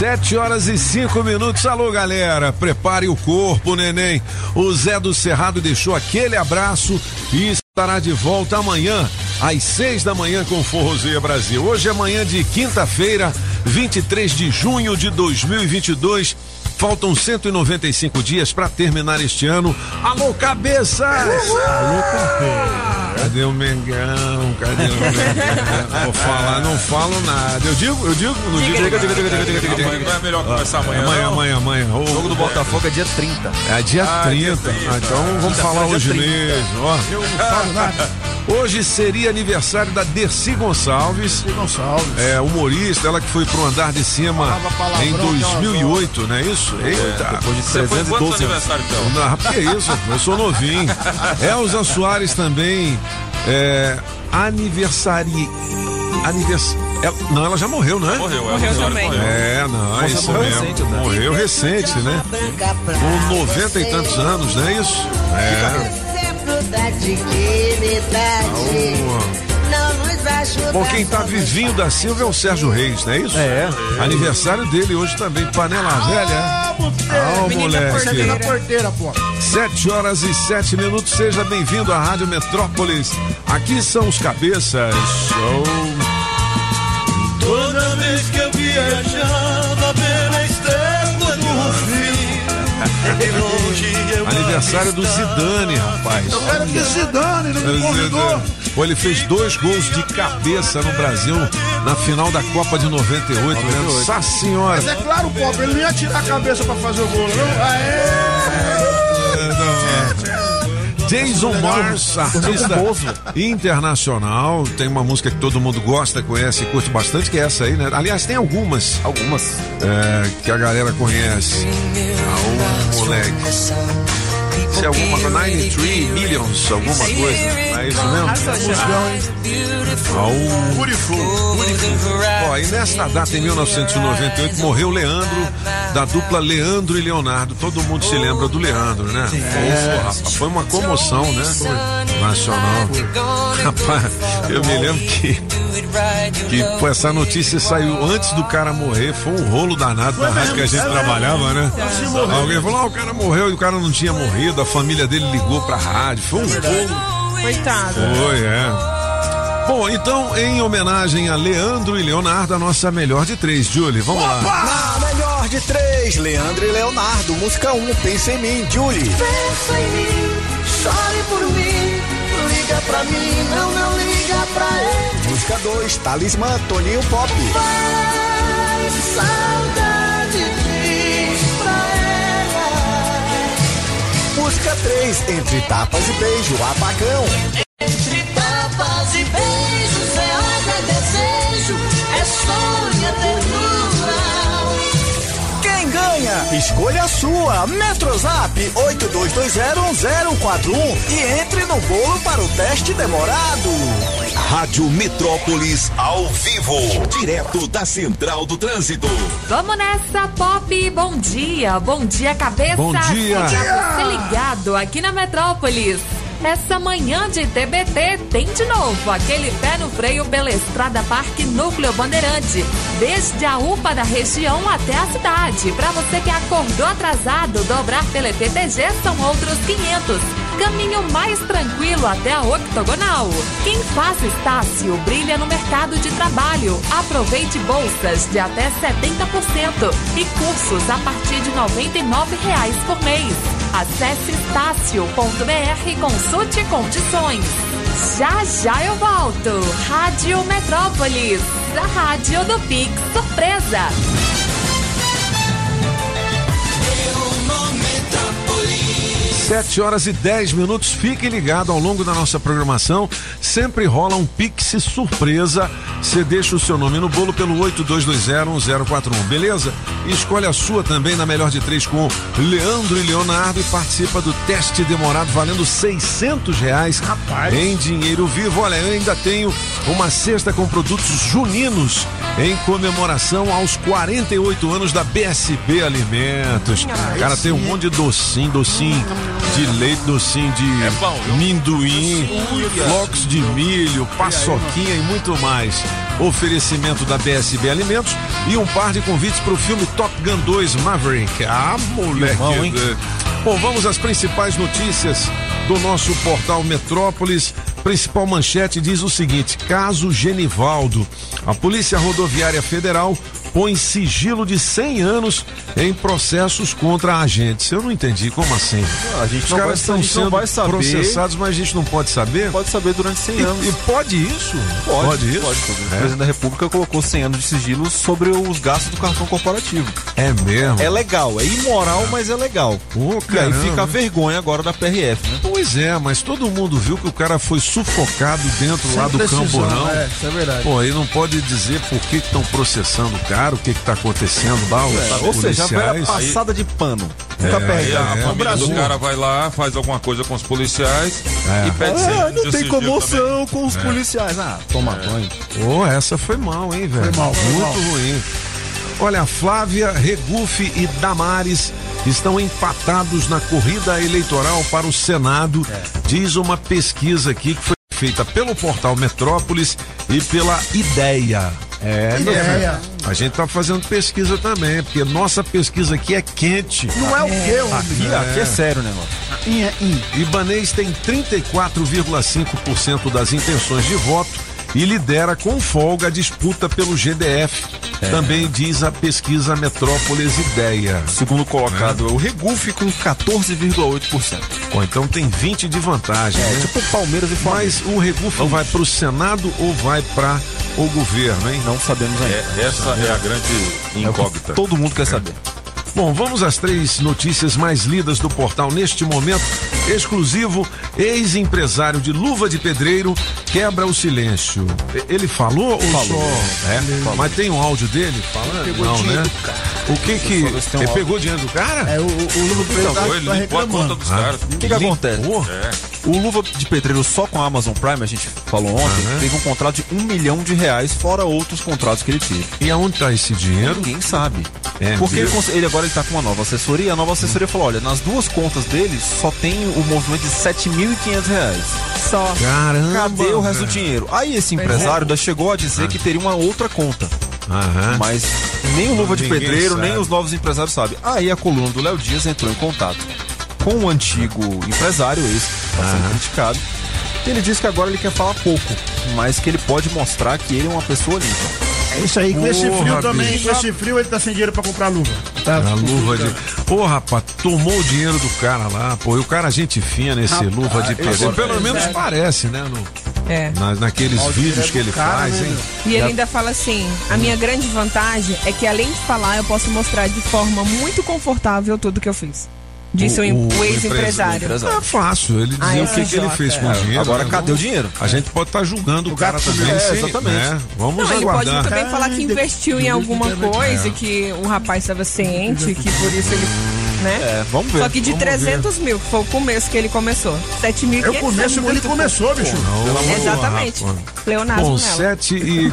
Sete horas e cinco minutos. Alô, galera. Prepare o corpo, neném. O Zé do Cerrado deixou aquele abraço e estará de volta amanhã, às seis da manhã, com Forrozeia Brasil. Hoje é manhã de quinta-feira, 23 de junho de 2022. Faltam 195 dias para terminar este ano. Alô, cabeças! Alô, cabeça! Cadê o Mengão? Cadê o Mengão? Vou falar, não falo nada. Eu digo, eu digo, não digo. Diga, diga, diga, diga, diga, diga, diga. Não é melhor começar amanhã. Amanhã, amanhã, amanhã. O jogo do Botafogo é dia 30. É dia Ah, 30. dia 30. Ah, então vamos falar hoje 30. mesmo. Ó. Eu não falo nada. Hoje seria aniversário da Dercy Gonçalves. Gonçalves. É, humorista, ela que foi pro andar de cima em que ela 2008, não é isso? Eita. Depois de Você foi quantos 312 anos. aniversário então? Não, que é isso? Eu sou novinho. Elza Soares também. É, aniversari. Anivers... ela- não, ela já morreu, né? Morreu, é. Morreu Morreu também. Morreu. É, não, é Nossa, isso morreu mesmo. recente, né? Morreu recente, né? Com 90 e tantos anos, não é isso? É. Exemplo Bom, quem tá vivinho da Silva é o Sérgio Reis, não é isso? É. Aniversário dele hoje também, panela velha. Ah, Buteiro. o Menina moleque. Na porteira, pô. Sete horas e sete minutos, seja bem-vindo à Rádio Metrópolis. Aqui são os cabeças. Oh, Toda vez que eu viajava aniversário do Zidane, rapaz. Eu quero que se dane, não me convidou. Pô, ele fez dois gols de cabeça no Brasil na final da Copa de 98, né? Nossa senhora. Mas é claro, pobre, ele não ia tirar a cabeça pra fazer o gol, não? Aê! Jason Mars, artista Bozo. internacional, tem uma música que todo mundo gosta, conhece e curte bastante, que é essa aí, né? Aliás, tem algumas Algumas. é, que a galera conhece. Ah, o moleque. Se é alguma coisa, 93 Millions, alguma coisa. É isso mesmo? Arrasou, Xandão. Ah, o- Purifu. Ó, e nesta data, em 1998, morreu Leandro, da dupla Leandro e Leonardo. Todo mundo se lembra do Leandro, né? Rapaz, foi uma comoção, né? Nacional. Rapaz, eu me lembro que, que pô, essa notícia saiu antes do cara morrer. Foi um rolo danado da rádio que a gente trabalhava, né? Alguém falou, ah, o cara morreu e o cara não tinha morrido. Família dele ligou pra rádio. Foi um rolo. Coitado. Foi, é. Bom, então, em homenagem a Leandro e Leonardo, a nossa melhor de três, Julie, vamos lá. Na melhor de três, Leandro e Leonardo. Música 1, um, Pensa em mim, Julie. Pensa em mim, chore por mim. Liga pra mim, não, não liga pra ele. Música 2, Talismã, Toninho Pop. Faz saudade Música 3, Entre Tapas e Beijo, Apagão. Entre tapas e beijos é ódio, é desejo, é sonho, é ternura. Escolha a sua. Metrozap 82201041 e entre no bolo para o teste demorado. Rádio Metrópolis ao vivo. Direto da Central do Trânsito. Vamos nessa, Pop. Bom dia, bom dia, cabeça. Bom dia. Pra você ligado aqui na Metrópolis. Essa manhã de TBT tem de novo aquele pé no freio pela Estrada Parque Núcleo Bandeirante. Desde a UPA da região até a cidade. Para você que acordou atrasado, dobrar pela EPTG são outros 500. Caminho mais tranquilo até a Octogonal. Quem faz Estácio brilha no mercado de trabalho. Aproveite bolsas de até 70% e cursos a partir de 99 reais por mês. Acesse estácio.br e consulte condições. Já já eu volto. Rádio Metrópolis, a rádio do Pix Surpresa. 7 horas e 10 minutos. Fique ligado ao longo da nossa programação. Sempre rola um Pix surpresa. Você deixa o seu nome no bolo pelo 82201041, beleza? E escolhe a sua também na melhor de três com Leandro e Leonardo e participa do teste demorado valendo 600 reais Rapaz. em dinheiro vivo. Olha, eu ainda tenho uma cesta com produtos juninos em comemoração aos 48 anos da BSB Alimentos. Cara, tem um monte de docinho, docinho de leite, docinho de minduim, flocos de milho, paçoquinha e muito mais. Oferecimento da BSB Alimentos e um par de convites para o filme Top Gun 2 Maverick. Ah, moleque. Filmão, hein? Bom, vamos às principais notícias do nosso portal Metrópolis. Principal manchete diz o seguinte: caso Genivaldo. A Polícia Rodoviária Federal põe sigilo de 100 anos em processos contra agentes. Eu não entendi, como assim? A gente Os não vai, caras a estão sendo vai saber. processados, mas a gente não pode saber? Pode saber durante 100 anos. E, e pode isso? Pode, isso? pode. O É. presidente da República colocou 100 anos de sigilo sobre os gastos do cartão corporativo. É mesmo? É legal, é imoral, mas é legal. Pô, E aí caramba. fica a vergonha agora da PRF, né? Pois é, mas todo mundo viu que o cara foi sufocado dentro lá do Precisão, camburão. É, isso é verdade. Pô, aí não pode dizer por que estão processando o cara, o que está acontecendo lá, os É, ou seja, a passada de pano. É, Aí perde. a é, família do cara vai lá, faz alguma coisa com os policiais É. e pede Ah, 100 não tem comoção com os policiais. Ah, toma banho. Pô, essa foi mal, hein, velho? Foi mal, foi Muito mal. ruim. Olha, Flávia, Regufe e Damares estão empatados na corrida eleitoral para o Senado, É. diz uma pesquisa aqui que foi feita pelo portal Metrópolis e pela Ideia. É, Ideia. filho, A gente tá fazendo pesquisa também, porque nossa pesquisa aqui é quente. Não é o quê, homem? Aqui, aqui é sério o negócio. Ibanês tem 34,5% das intenções de voto e lidera com folga a disputa pelo GDF. Também diz a pesquisa Metrópolis Ideia. Segundo colocado é o Regufe com 14,8%. Bom, então tem 20 de vantagem, É, né? tipo Palmeiras e Flamengo. Mas o Regufo vai para o Senado ou vai para o governo, hein? Não sabemos ainda. É, essa é a grande É incógnita. todo mundo quer saber. Bom, vamos às três notícias mais lidas do portal neste momento. Exclusivo, ex-empresário de luva de pedreiro quebra o silêncio. Ele falou ou Falou. só? É? Mas tem um áudio dele falando? Não, né? O que que... Ele pegou dinheiro do cara? É, o, o, o Luva Preto Então, tá, ele tá limpou a conta dos caras. O que, que acontece? É. O Luva de Pedreiro só com a Amazon Prime, a gente falou ontem, teve um contrato de um milhão de reais, fora outros contratos que ele teve. E aonde tá esse dinheiro? Ninguém sabe. É, Porque ele, ele agora ele tá com uma nova assessoria, e a nova assessoria falou: olha, nas duas contas dele só tem o movimento de 7.500 reais. Só. Caramba! Cadê o resto do velho. dinheiro? Aí esse empresário ainda chegou a dizer que teria uma outra conta. Aham. Mas nem o Luva de Ninguém Pedreiro, nem sabe. os novos empresários sabem. Aí a coluna do Léo Dias entrou em contato com o antigo empresário, esse que está sendo criticado. Ele disse que agora ele quer falar pouco, mas que ele pode mostrar que ele é uma pessoa limpa. É isso aí, com esse Porra, frio também, bicho. com esse frio ele tá sem dinheiro pra comprar luva. Tá, A luva de. Pô, rapaz, tomou o dinheiro do cara lá, pô. E o cara, gente fina nesse Rapaz, luva de agora- Pelo menos é. parece, né? no- É. na- naqueles vídeos dinheiro que é ele cara, faz, né, hein? E ele ainda fala assim: a minha grande vantagem é que além de falar, eu posso mostrar de forma muito confortável tudo que eu fiz. Disse o, O- o o ex-empresário. empresário. É fácil ele dizer Ah, o que, que ele fez com o é. dinheiro. Agora, né? cadê o dinheiro? A gente pode estar julgando o, cara gato também. É, exatamente. né? Vamos Não, ele pode aguardar. também falar que Ainda- investiu em alguma coisa, É. que o rapaz estava ciente, que por isso ele. Né? É, vamos ver. Só que de vamos 300 mil, que foi o começo que ele começou. 7 mil É o começo que ele começou, bicho. Ô, Exatamente. Bom, nela. 7 e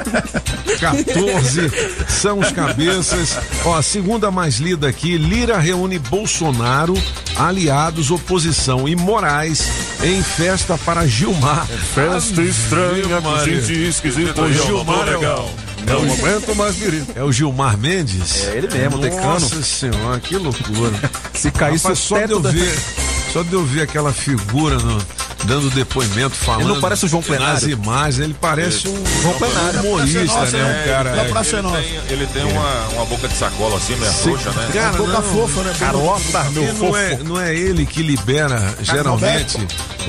14 são os cabeças. Ó, a segunda mais lida aqui: Lira reúne Bolsonaro, aliados, oposição e Moraes em festa para Gilmar. Festa estranha, com gente esquisita. O Gilmar é o- É o momento mais querido. É o Gilmar Mendes? É ele mesmo, decano. Nossa senhora, que loucura. Se cair Rapaz, o só de teto eu da... ver, só de eu ver aquela figura no- dando depoimento, falando. Ele não parece o João Nas Plenário? imagens, ele parece um João Plenário. humorista, Nossa, né? Um é, cara. é pra ele, tem, ele tem uma, uma boca de sacola assim, meio frouxa, né? Cara, Boca não, fofa, né? Carota, meu não é, não é ele que libera geralmente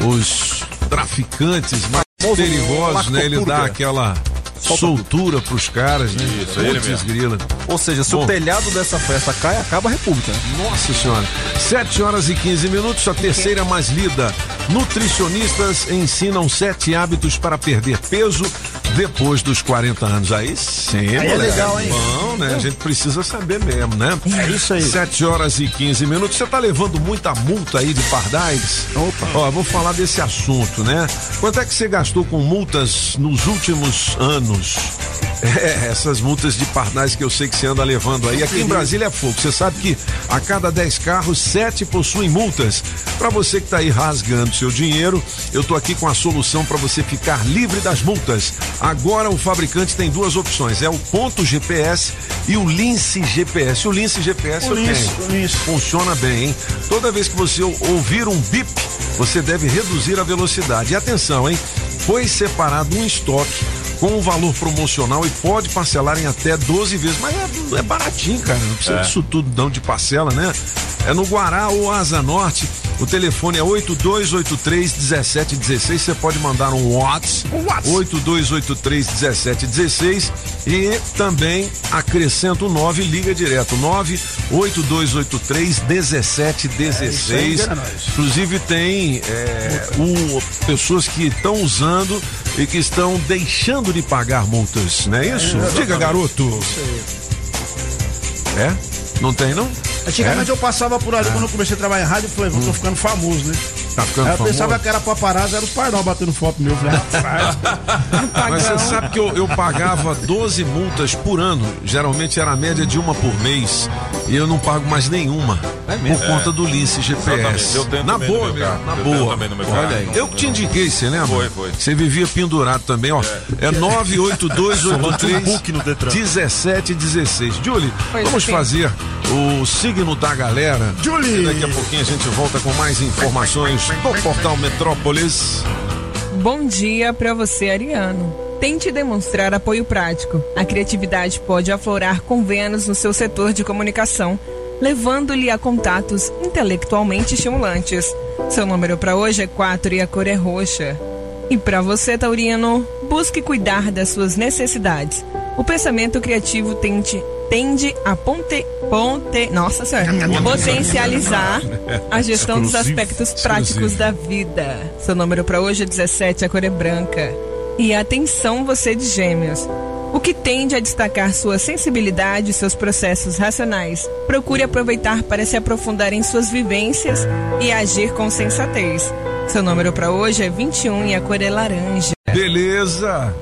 os traficantes mais perigosos, né? Ele dá Lactoturga. Soltura pros caras, né? Isso, Putz, mesmo. grila. Ou seja, se Bom. o telhado dessa festa cai, acaba a República. Né? Nossa senhora. 7 horas e 15 minutos, a terceira mais lida. Nutricionistas ensinam sete hábitos para perder peso depois dos 40 anos. Aí sim, Aí é legal, hein? Bom, né? A gente precisa saber mesmo, né? É isso aí. 7 horas e 15 minutos. Você tá levando muita multa aí de pardais? Opa. Ó, vou falar desse assunto, né? Quanto é que você gastou com multas nos últimos anos? É, essas multas de pardais que eu sei que você anda levando aí. Aqui em Brasília é fogo. Você sabe que a cada 10 carros, 7 possuem multas. Para você que tá aí rasgando seu dinheiro, eu tô aqui com a solução para você ficar livre das multas. Agora o fabricante tem duas opções: é o ponto GPS e o Lince GPS. O Lince GPS O eu Lince, tenho. o Lince. Funciona bem, hein? Toda vez que você ou- ouvir um bip, você deve reduzir a velocidade. E atenção, hein? Foi separado um estoque com um valor promocional e pode parcelar em até 12 vezes. Mas é, é baratinho, cara. Não precisa disso tudo não de parcela, né? É no Guará ou Asa Norte. O telefone é 8283-1716. Você pode mandar um WhatsApp. 8283-1716. E também acrescenta o 9 liga direto. 98283-1716. engana nós. Inclusive tem é, o- pessoas que estão usando e que estão deixando de pagar multas, não é isso? Diga, garoto. É? Não tem, não? Antigamente É? eu passava por ali quando eu comecei a trabalhar em rádio falei, eu tô ficando famoso, né? Tá ficando Aí eu famoso? pensava que era paparazzo, era os pardal batendo foto meu. Eu falei, rapaz, Mas você sabe que eu, eu pagava 12 multas por ano. Geralmente era a média de uma por mês. E eu não pago mais nenhuma. Por conta do Lince GPS. eu tenho na boa, meu na Eu boa. meu Olha aí. Eu que te indiquei, você lembra? Foi, foi. Você vivia pendurado também, ó. É, 98283 book no Detran. 1716. Julie, Pois vamos sim. fazer o signo da galera. Julie. E daqui a pouquinho a gente volta com mais informações do Portal Metrópolis. Bom dia pra você, Ariano. Tente demonstrar apoio prático. A criatividade pode aflorar com Vênus no seu setor de comunicação, levando-lhe a contatos intelectualmente estimulantes. Seu número para hoje é 4 e a cor é roxa. E para você, Taurino, busque cuidar das suas necessidades. O pensamento criativo tende, tende a ponte, ponte, nossa senhora, potencializar a gestão dos aspectos práticos da vida. Seu número para hoje é 17, a cor é branca. E atenção, você de Gêmeos. O que tende a destacar sua sensibilidade e seus processos racionais. Procure aproveitar para se aprofundar em suas vivências e agir com sensatez. Seu número para hoje é 21 e a cor é laranja. Beleza.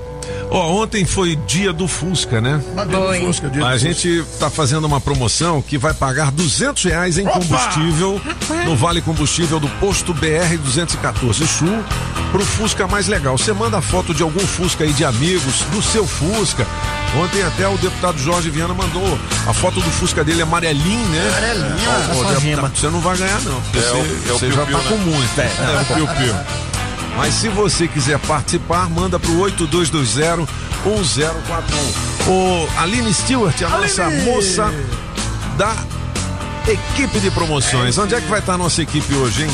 Ó, ontem foi dia do Fusca, né? Foi. Fusca, dia A do gente tá fazendo uma promoção que vai pagar 200 reais em combustível no Vale Combustível do posto BR 214 Sul pro Fusca mais legal. Você manda foto de algum Fusca aí de amigos, do seu Fusca. Ontem até o deputado Jorge Viana mandou a foto do Fusca dele amarelinho, né? Amarelinho, Ó, essa deputado, gema. Você não vai ganhar não, porque É você, o- é o você já piu-piu, tá né? com muito. É, é o piu-piu. Mas se você quiser participar, manda pro 8220 1041. O Aline Stewart, a nossa moça da equipe de promoções. Onde é que vai estar a nossa equipe hoje, hein?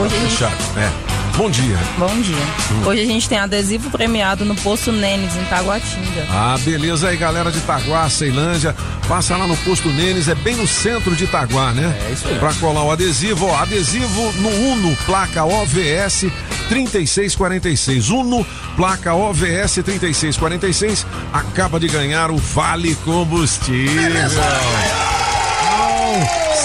Hoje gente, Fechado. É. Bom dia. bom dia. Hoje a gente tem adesivo premiado no Poço Nenes, em Taguatinga. Ah, beleza aí, galera de Itaguá, Ceilândia. Passa lá no posto Nenes, é bem no centro de Itaguá, né? É isso aí. Pra colar o adesivo, ó, adesivo no Uno, placa OVS 3646. Uno, placa OVS 3646, acaba de ganhar o Vale Combustível. Não,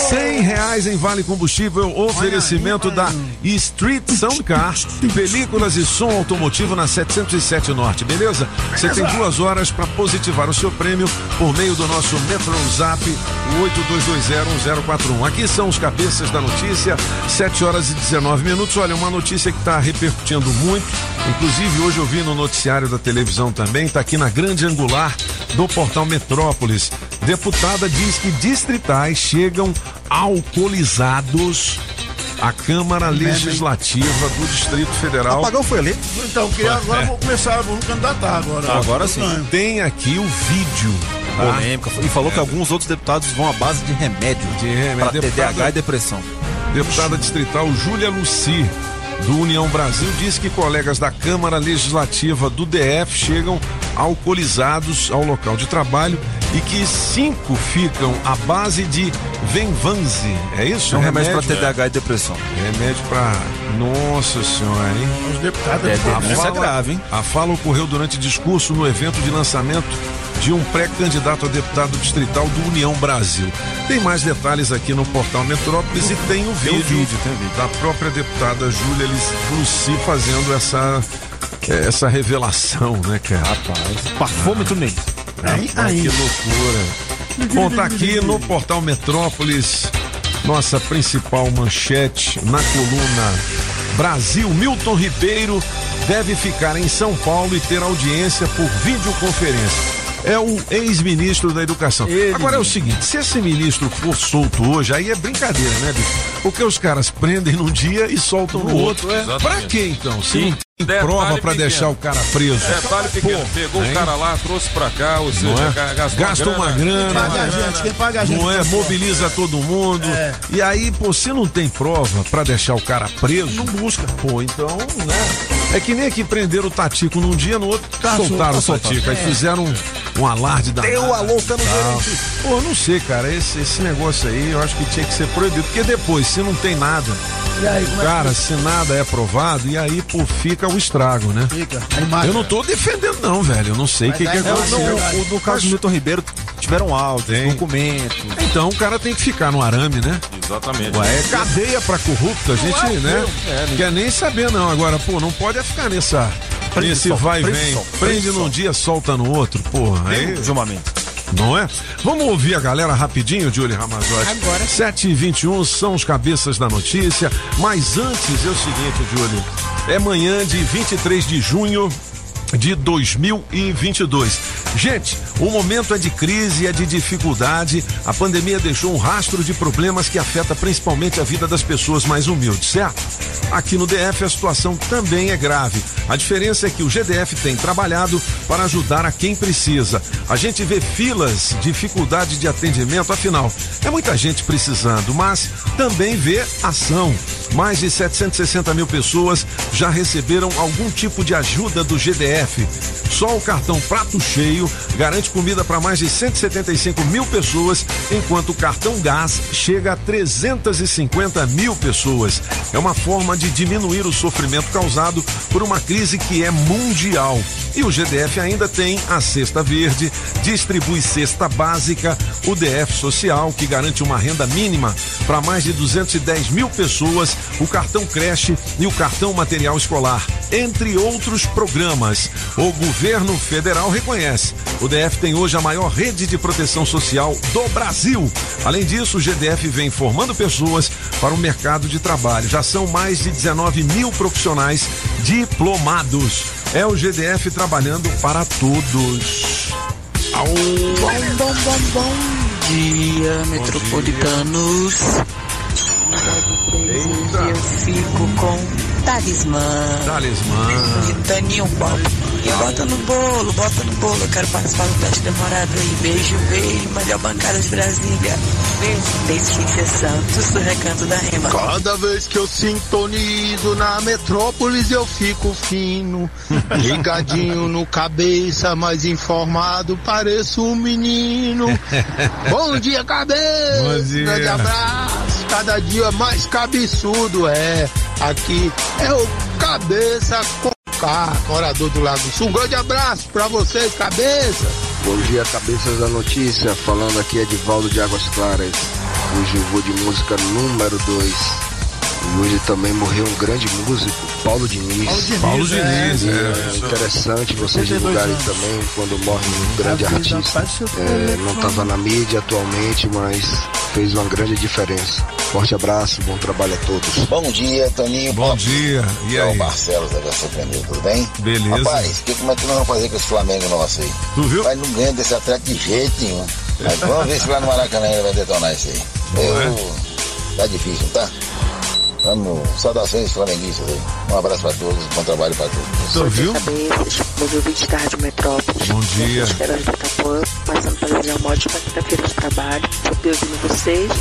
100 reais em Vale Combustível, oferecimento da Street Soundcar, películas e som automotivo na 707 Norte, beleza? Você tem duas horas para positivar o seu prêmio por meio do nosso Metro Zap, o 82201041. Aqui são os cabeças da notícia, 7 horas e 19 minutos. Olha, uma notícia que está repercutindo muito, inclusive hoje eu vi no noticiário da televisão também, está aqui na grande angular do portal Metrópolis. Deputada diz que distritais chegam alcoolizados à Câmara Legislativa do Distrito Federal. Apagão foi eleito. Então, que agora É. vou começar, vou me candidatar agora. Agora sim. Tem aqui o vídeo. tá? Polêmica. E falou que alguns outros deputados vão à base de remédio. De remédio. Pra Deputada- TDAH e depressão. Deputada distrital Júlia Luci do União Brasil diz que colegas da Câmara Legislativa do DF chegam alcoolizados ao local de trabalho e que cinco ficam à base de Venvanze. É isso? É um remédio para TDAH e depressão. Remédio para. Nossa senhora, hein? Os deputados É, é, A é fala- grave, hein? A fala ocorreu durante discurso no evento de lançamento de um pré-candidato a deputado distrital do União Brasil. Tem mais detalhes aqui no portal Metrópolis e tem o Tem um vídeo, vídeo, tem vídeo. da própria deputada Júlia Luci fazendo essa essa revelação, né, cara? Rapaz, parfômetro nem. Aí, aí. que loucura. Tá aqui no portal Metrópolis, nossa principal manchete na coluna Brasil. Milton Ribeiro deve ficar em São Paulo e ter audiência por videoconferência. É o ex-ministro da Educação. Ele Agora é o seguinte: se esse ministro for solto hoje, aí é brincadeira, né, bicho? Porque os caras prendem num dia e soltam no, outro. outro, É. Pra quê então? Se Sim. não tem Detalhe prova pra pequeno. deixar o cara preso. Detalhe pequeno, Pô, pegou hein? o cara lá, trouxe pra cá, ou seja, é? ga- gastou Gasta uma grana. Paga a gente, quem paga a gente. Não é? tá. Mobiliza todo mundo. É. E aí, pô, se não tem prova pra deixar o cara preso. Não busca. Pô, então, né? É que nem aqui prenderam o Tatico num dia, no outro Tá soltaram solto, o Tatico. Aí fizeram um, um alarde da. Deu a louca no gerente. Pô, eu não sei, cara. Esse, esse negócio aí eu acho que tinha que ser proibido. Porque depois, se não tem nada, E aí, como é cara, se nada é provado, e aí, pô, fica o estrago, né? fica? Eu não tô defendendo, não, velho. Eu não sei o que, que Mas É, aconteceu. no, o- no caso do Milton Ribeiro, tiveram áudio, Tem. documento. Então o cara tem que ficar no arame, né? Exatamente. Ué, é cadeia pra corrupto, a gente, né? É, né? Quer nem saber, não. Agora, pô, não pode é ficar nessa. Prende nesse sol, vai e prende vem. sol, Prende prende num dia, solta no outro, porra. Aí. Não é? Vamos ouvir a galera rapidinho, Julie Ramazotti. Agora. 7 e 21 são os cabeças da notícia. Mas antes é o seguinte, Julie. É manhã de 23 de junho de 2022. Gente, o momento é de crise, é de dificuldade. A pandemia deixou um rastro de problemas que afeta principalmente a vida das pessoas mais humildes, certo? Aqui no DF a situação também é grave. A diferença é que o GDF tem trabalhado para ajudar a quem precisa. A gente vê filas, dificuldade de atendimento, afinal, é muita gente precisando, mas também vê ação. Mais de 760 mil pessoas já receberam algum tipo de ajuda do GDF. Só o cartão Prato Cheio garante comida para mais de 175 mil pessoas, enquanto o cartão Gás chega a 350 mil pessoas. É uma forma de diminuir o sofrimento causado por uma crise que é mundial. E o GDF ainda tem a Cesta Verde, distribui cesta básica, o DF Social, que garante uma renda mínima para mais de 210 mil pessoas, o cartão creche e o cartão material escolar, entre outros programas. O governo federal reconhece. O DF tem hoje a maior rede de proteção social do Brasil. Além disso, o GDF vem formando pessoas para o mercado de trabalho. Já são mais de 19 mil profissionais diplomados. É o GDF trabalhando para todos. Au. Bom, bom, bom, bom dia, metropolitanos. Eu fico com talismã. Talismã. E Taninho Bob. E bota no bolo, bota no bolo. Eu quero participar do teste demorado aí. Beijo, beijo. Melhor bancada de Brasília. Beijo. Letícia Santos, do Recanto da Rema. Cada vez que eu sintonizo na metrópolis eu fico fino, ligadinho no cabeça, mais informado, pareço um menino. Bom dia, cabeça! Bom dia. Grande abraço! Cada dia mais cabeçudo é. Aqui é o Cabeça com K, morador do Lago Sul. Um grande abraço pra vocês, cabeça! Bom dia, cabeças da notícia. Falando aqui é Edivaldo de Águas Claras. Hoje eu vou de música número 2. Hoje também morreu um grande músico, Paulo Diniz. Paulo Diniz, é. É interessante vocês divulgarem também quando morre um grande artista. É, não estava na mídia atualmente, mas fez uma grande diferença. Forte abraço, bom trabalho a todos. Bom dia, Toninho. Bom dia. E É o aí? Marcelo da Versão Pneu, tudo bem? Beleza. Rapaz, que, como é que nós vamos fazer com esse Flamengo nosso aí? Tu viu? Mas não ganha desse atleta de jeito nenhum. Mas vamos ver se lá no Maracanã ele vai detonar isso aí. Eu... Tá difícil, tá? Vamos, saudações flamenguistas aí. Um abraço pra todos, bom trabalho pra todos. Tu viu? Cabeças, bom dia, da Metrópolis. Bom dia. Esquedas do Itapuã, passando para desejar uma ótima quinta-feira de trabalho. Sempre ouvindo vocês.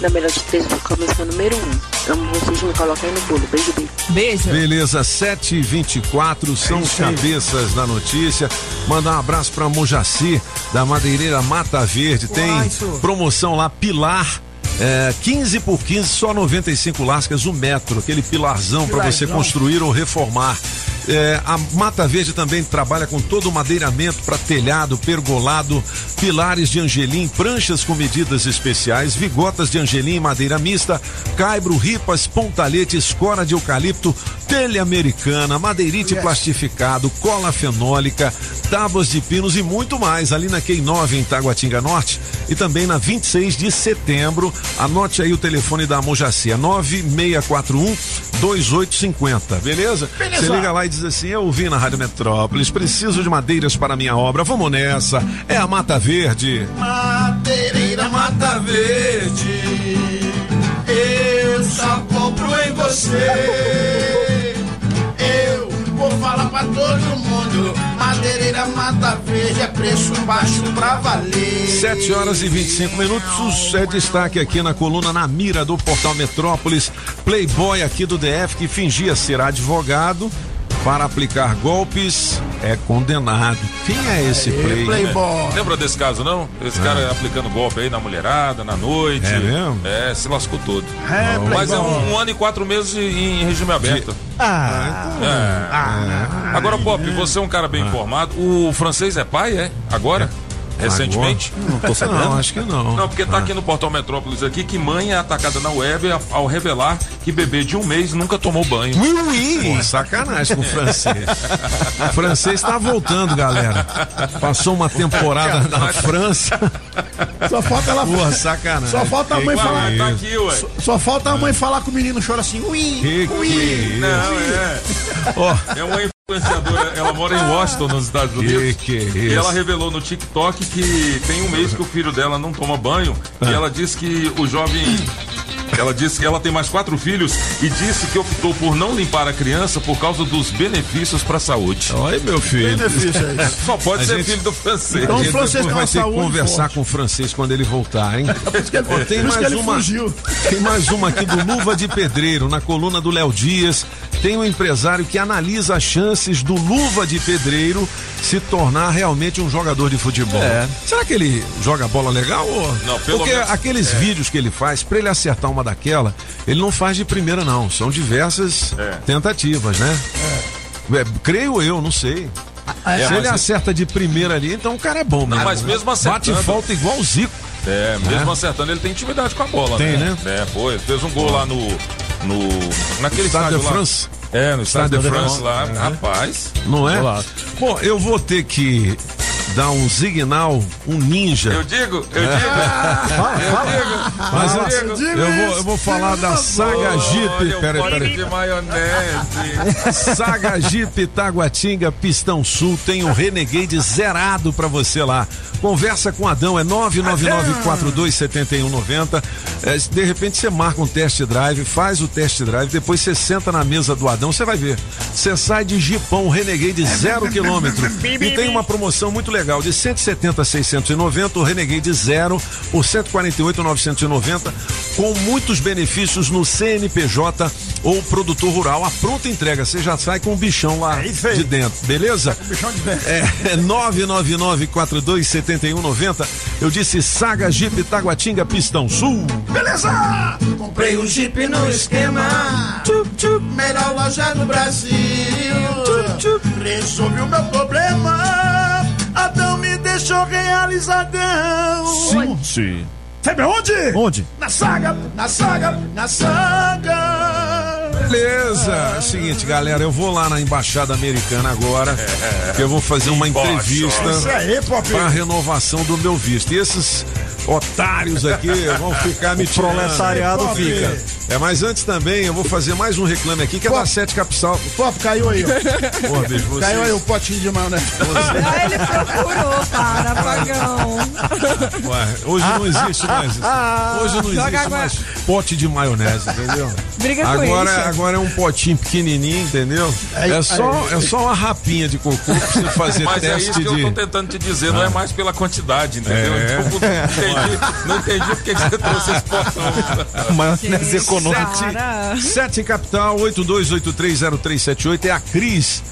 da melhor de três, vou começar número um. Amo vocês, me coloquem no bolo. Beijo, beijo. Beijo. Beleza, 7 e 24 são os cabeças da notícia. Mandar um abraço pra Mojaci, da Madeireira Mata Verde. Tem Uai, promoção lá, Pilar. É, 15 por 15, só 95 lascas o metro, aquele pilarzão para você construir ou reformar. É, a Mata Verde também trabalha com todo o madeiramento para telhado, pergolado, pilares de angelim, pranchas com medidas especiais, vigotas de angelim, madeira mista, caibro, ripas, pontalete, escora de eucalipto, telha americana, madeirite plastificado, cola fenólica, tábuas de pinos e muito mais ali na Quei 9 em Taguatinga Norte e também na 26 de setembro. Anote aí o telefone da Mojaci, é 9641 2850, beleza? Beleza. Você liga lá e diz assim: Eu ouvi na Rádio Metrópolis, preciso de madeiras para minha obra. Vamos nessa. É a Mata Verde. Madeireira Mata Verde, eu só compro em você. Eu vou falar pra todo mundo: Madeireira Mata Verde é preço baixo pra valer. 7 horas e 25 minutos. É destaque aqui na coluna na mira do portal Metrópolis. Playboy aqui do DF que fingia ser advogado para aplicar golpes é condenado. Quem é esse play? Lembra desse caso, não? Esse cara aplicando golpe aí na mulherada, na noite. É mesmo? É, se lascou todo. É, Mas é Playboy. um, um ano e quatro meses em regime aberto. Ah, É. Agora, Pop, você é um cara bem informado. O francês é pai, é? Agora? Recentemente? Não tô sabendo. Não, acho que não. Não, porque tá Ah. aqui no Portal Metrópolis aqui que mãe é atacada na web ao revelar que bebê de um mês nunca tomou banho. Pô, sacanagem com o francês. O francês tá voltando, galera. Passou uma temporada na França. Só falta ela Porra, sacanagem. Só falta a mãe Que falar. Tá aqui, ué. Só, só falta a mãe falar com o menino chora assim, ui, Que que é ui. Não, é. Ó, É uma influenciadora, ela mora em Washington, nos Estados Unidos. que é E ela revelou no TikTok que tem um mês que o filho dela não toma banho. Ah. E ela disse que o jovem. Ela disse que ela tem mais quatro filhos e disse que optou por não limpar a criança por causa dos benefícios para a saúde. Olha, meu filho. Benefício é isso. Só pode A ser gente- filho do francês. Então, o francês vai ter que conversar forte. com o francês quando ele voltar, hein? Por isso que ele, Ó, tem mais que uma, fugiu. tem mais uma aqui do Luva de Pedreiro, na coluna do Léo Dias. Tem um empresário que analisa as chances do Luva de Pedreiro se tornar realmente um jogador de futebol. É. Será que ele joga bola legal? Ou... Não, pelo Porque menos- aqueles é. vídeos que ele faz, pra ele acertar uma daquela, ele não faz de primeira, não. São diversas É. tentativas, né? É, creio eu, não sei. É, Se ele acerta de primeira ali, então o cara é bom mesmo. mas né? mesmo acertando- Bate e falta igual o Zico. É, mesmo acertando, ele tem intimidade com a bola, Tem, né? né? É, pô, ele fez um gol lá no. No naquele Stade estádio de lá. France. É, no Estádio Stade de France lá, É. rapaz. Não é? Olá. Bom, eu vou ter que dar um signal, um ninja. Eu digo, eu É. digo. Mas eu digo. eu vou, eu vou falar da Saga Jeep. Peraí, peraí. de maionese. Saga Jeep Taguatinga Pistão Sul tem o Renegade zerado pra você lá. Conversa com Adão, é 999427190. É, de repente você marca um test drive, faz o test drive, depois você senta na mesa do Adão, você vai ver. Você sai de Jeepão Renegade zero quilômetro. E tem uma promoção muito legal de 170 a 690, o Renegade zero por 148 990, com muitos benefícios no CNPJ ou produtor rural. A pronta entrega, você já sai com o bichão lá É de dentro, beleza? Bichão de dentro. É, é 999-427190. Eu disse Saga Jeep Taguatinga Pistão Sul. Beleza! Comprei um Jeep no esquema. Tchup, tchup, melhor loja do Brasil. Tchup, tchup, resolvi o meu problema. Adão me deixou realizadão. Sim. Sim. Sabe aonde? Onde? Na saga, na saga, na saga. Beleza. É o seguinte, galera, eu vou lá na Embaixada Americana agora, que eu vou fazer uma entrevista Isso aí, Pop. para renovação do meu visto. E esses otários aqui vão ficar me tirando. proletariado Pop. fica. É, mas antes também eu vou fazer mais um reclame aqui, que é da Pop. Sete Capital. Pop, caiu aí, ó. Porra, bicho, vocês- Caiu aí o potinho de maionese. Ah, ele procurou, para, pagão. Ué, hoje não existe mais. isso. Hoje não Joga existe agora. mais pote de maionese, entendeu? Briga com agora, chefe. agora é um potinho pequenininho, entendeu? Aí- É só, é só uma rapinha de cocô pra você fazer Mas é teste isso que eu de. tô tentando te dizer, não é mais pela quantidade, entendeu? É. Então, tem entendi, não entendi porque que você trouxe esse portão. Maionese econômica. Cara. 7 Capital 82830378 é a Cris.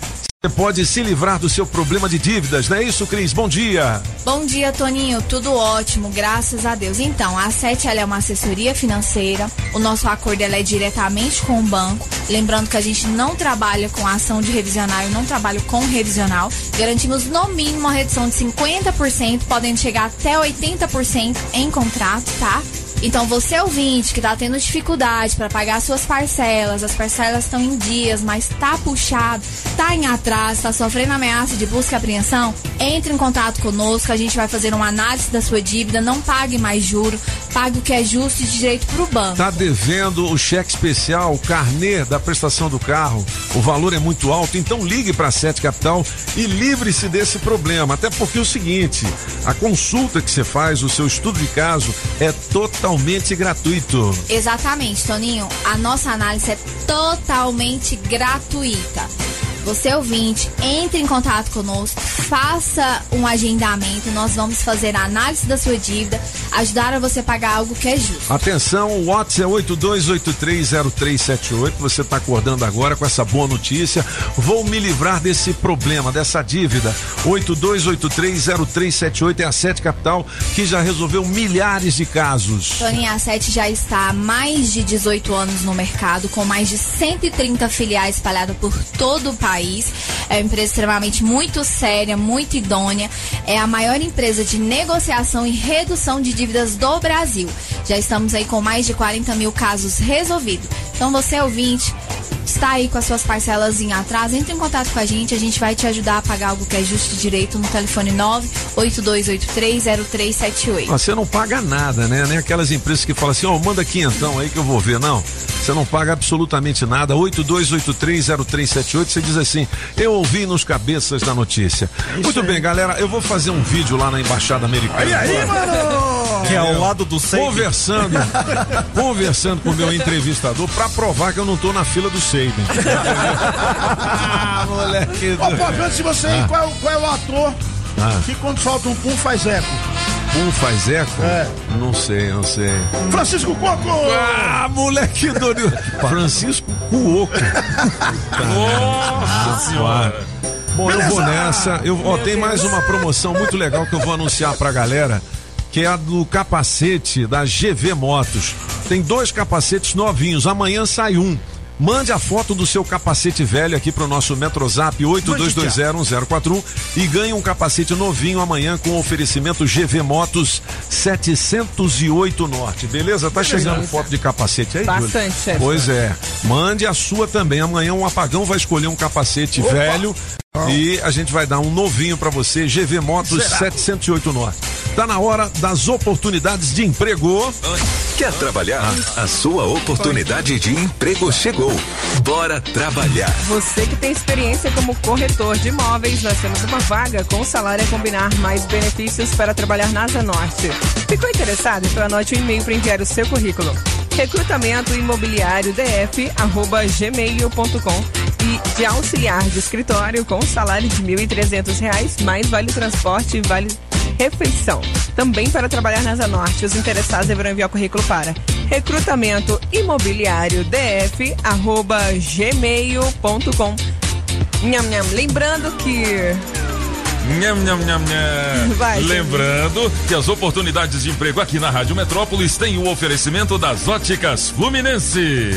Você pode se livrar do seu problema de dívidas, não é isso, Cris? Bom dia. Bom dia, Toninho. Tudo ótimo, graças a Deus. Então, a Sete é uma assessoria financeira. O nosso acordo é diretamente com o banco. Lembrando que a gente não trabalha com ação de revisionário, não trabalha com revisional. Garantimos no mínimo uma redução de 50%, podendo chegar até 80% em contrato, tá? Então, você ouvinte que tá tendo dificuldade para pagar suas parcelas, as parcelas estão em dias, mas tá puxado, tá em atraso, tá sofrendo ameaça de busca e apreensão, entre em contato conosco, a gente vai fazer uma análise da sua dívida, não pague mais juro, pague o que é justo e de direito pro banco. Tá devendo o cheque especial, o carnê da prestação do carro, o valor é muito alto, então ligue para a Sete Capital e livre-se desse problema. Até porque é o seguinte, a consulta que você faz, o seu estudo de caso é totalmente gratuito. Exatamente, Toninho. A nossa análise é totalmente gratuita. Você ouvinte, entre em contato conosco, faça um agendamento, nós vamos fazer a análise da sua dívida, ajudar a você pagar algo que é justo. Atenção, o WhatsApp é 82830378. Você está acordando agora com essa boa notícia. Vou me livrar desse problema, dessa dívida. 82830378 é a Sete Capital que já resolveu milhares de casos. Toninho, a Sete já está há mais de 18 anos no mercado, com mais de 130 filiais espalhadas por todo o país. É uma empresa extremamente muito séria, muito idônea. É a maior empresa de negociação e redução de dívidas do Brasil. Já estamos aí com mais de 40 mil casos resolvidos. Então você ouvinte, está aí com as suas parcelas em atraso, entre em contato com a gente, a gente vai te ajudar a pagar algo que é justo e direito no telefone 982830378. Ah, Você não paga nada, né? Nem aquelas empresas que falam assim, ó, manda quinhentão aí que eu vou ver. Não, você não paga absolutamente nada. 82830378, você diz assim, eu ouvi nos cabeças da notícia. Muito bem, galera, eu vou fazer um vídeo lá na Embaixada Americana. Aí, aí, mano! Que é ao lado do Seiden. Conversando, conversando com o meu entrevistador pra provar que eu não tô na fila do Seiden. ah, moleque. Ô, Pop, antes de você ir, Ah. qual, é o- qual é o ator Ah. que quando solta um pum faz eco? Um faz eco? É. Não sei, não sei. Francisco Coco! Ah, moleque doido. Francisco Cuoco. Nossa senhora. Bom, eu vou Beleza. nessa. Eu, ó, tem mais uma promoção muito legal que eu vou anunciar pra galera, que é a do capacete da GV Motos. Tem dois capacetes novinhos, amanhã sai um. Mande a foto do seu capacete velho aqui pro nosso Metrozap 82201041 e ganhe um capacete novinho amanhã com oferecimento GV Motos 708 Norte. Beleza? Tá chegando foto de capacete aí? Bastante, chefe. Pois é. Mande a sua também. Amanhã um apagão vai escolher um capacete velho e a gente vai dar um novinho pra você, GV Motos 708 Norte. Tá na hora das oportunidades de emprego. Quer trabalhar? A sua oportunidade de emprego chegou. Bora trabalhar. Você que tem experiência como corretor de imóveis, nós temos uma vaga com salário a combinar mais benefícios para trabalhar na Asa Norte. Ficou interessado? Então anote o e-mail para enviar o seu currículo. Recrutamento imobiliário df arroba gmail.com e de auxiliar de escritório com salário de R$ 1.300 mais vale transporte e vale refeição. Também para trabalhar na Asa Norte, os interessados deverão enviar o currículo para recrutamento imobiliário df arroba gmail.com. Lembrando que Nham, nham, nham, nham. Vai, Lembrando que as oportunidades de emprego aqui na Rádio Metrópolis têm o oferecimento das óticas Fluminense.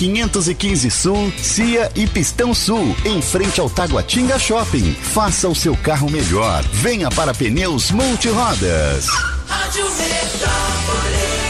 515 Sul, Cia e Pistão Sul, em frente ao Taguatinga Shopping. Faça o seu carro melhor. Venha para Pneus Multirodas. Rádio Metrópolis.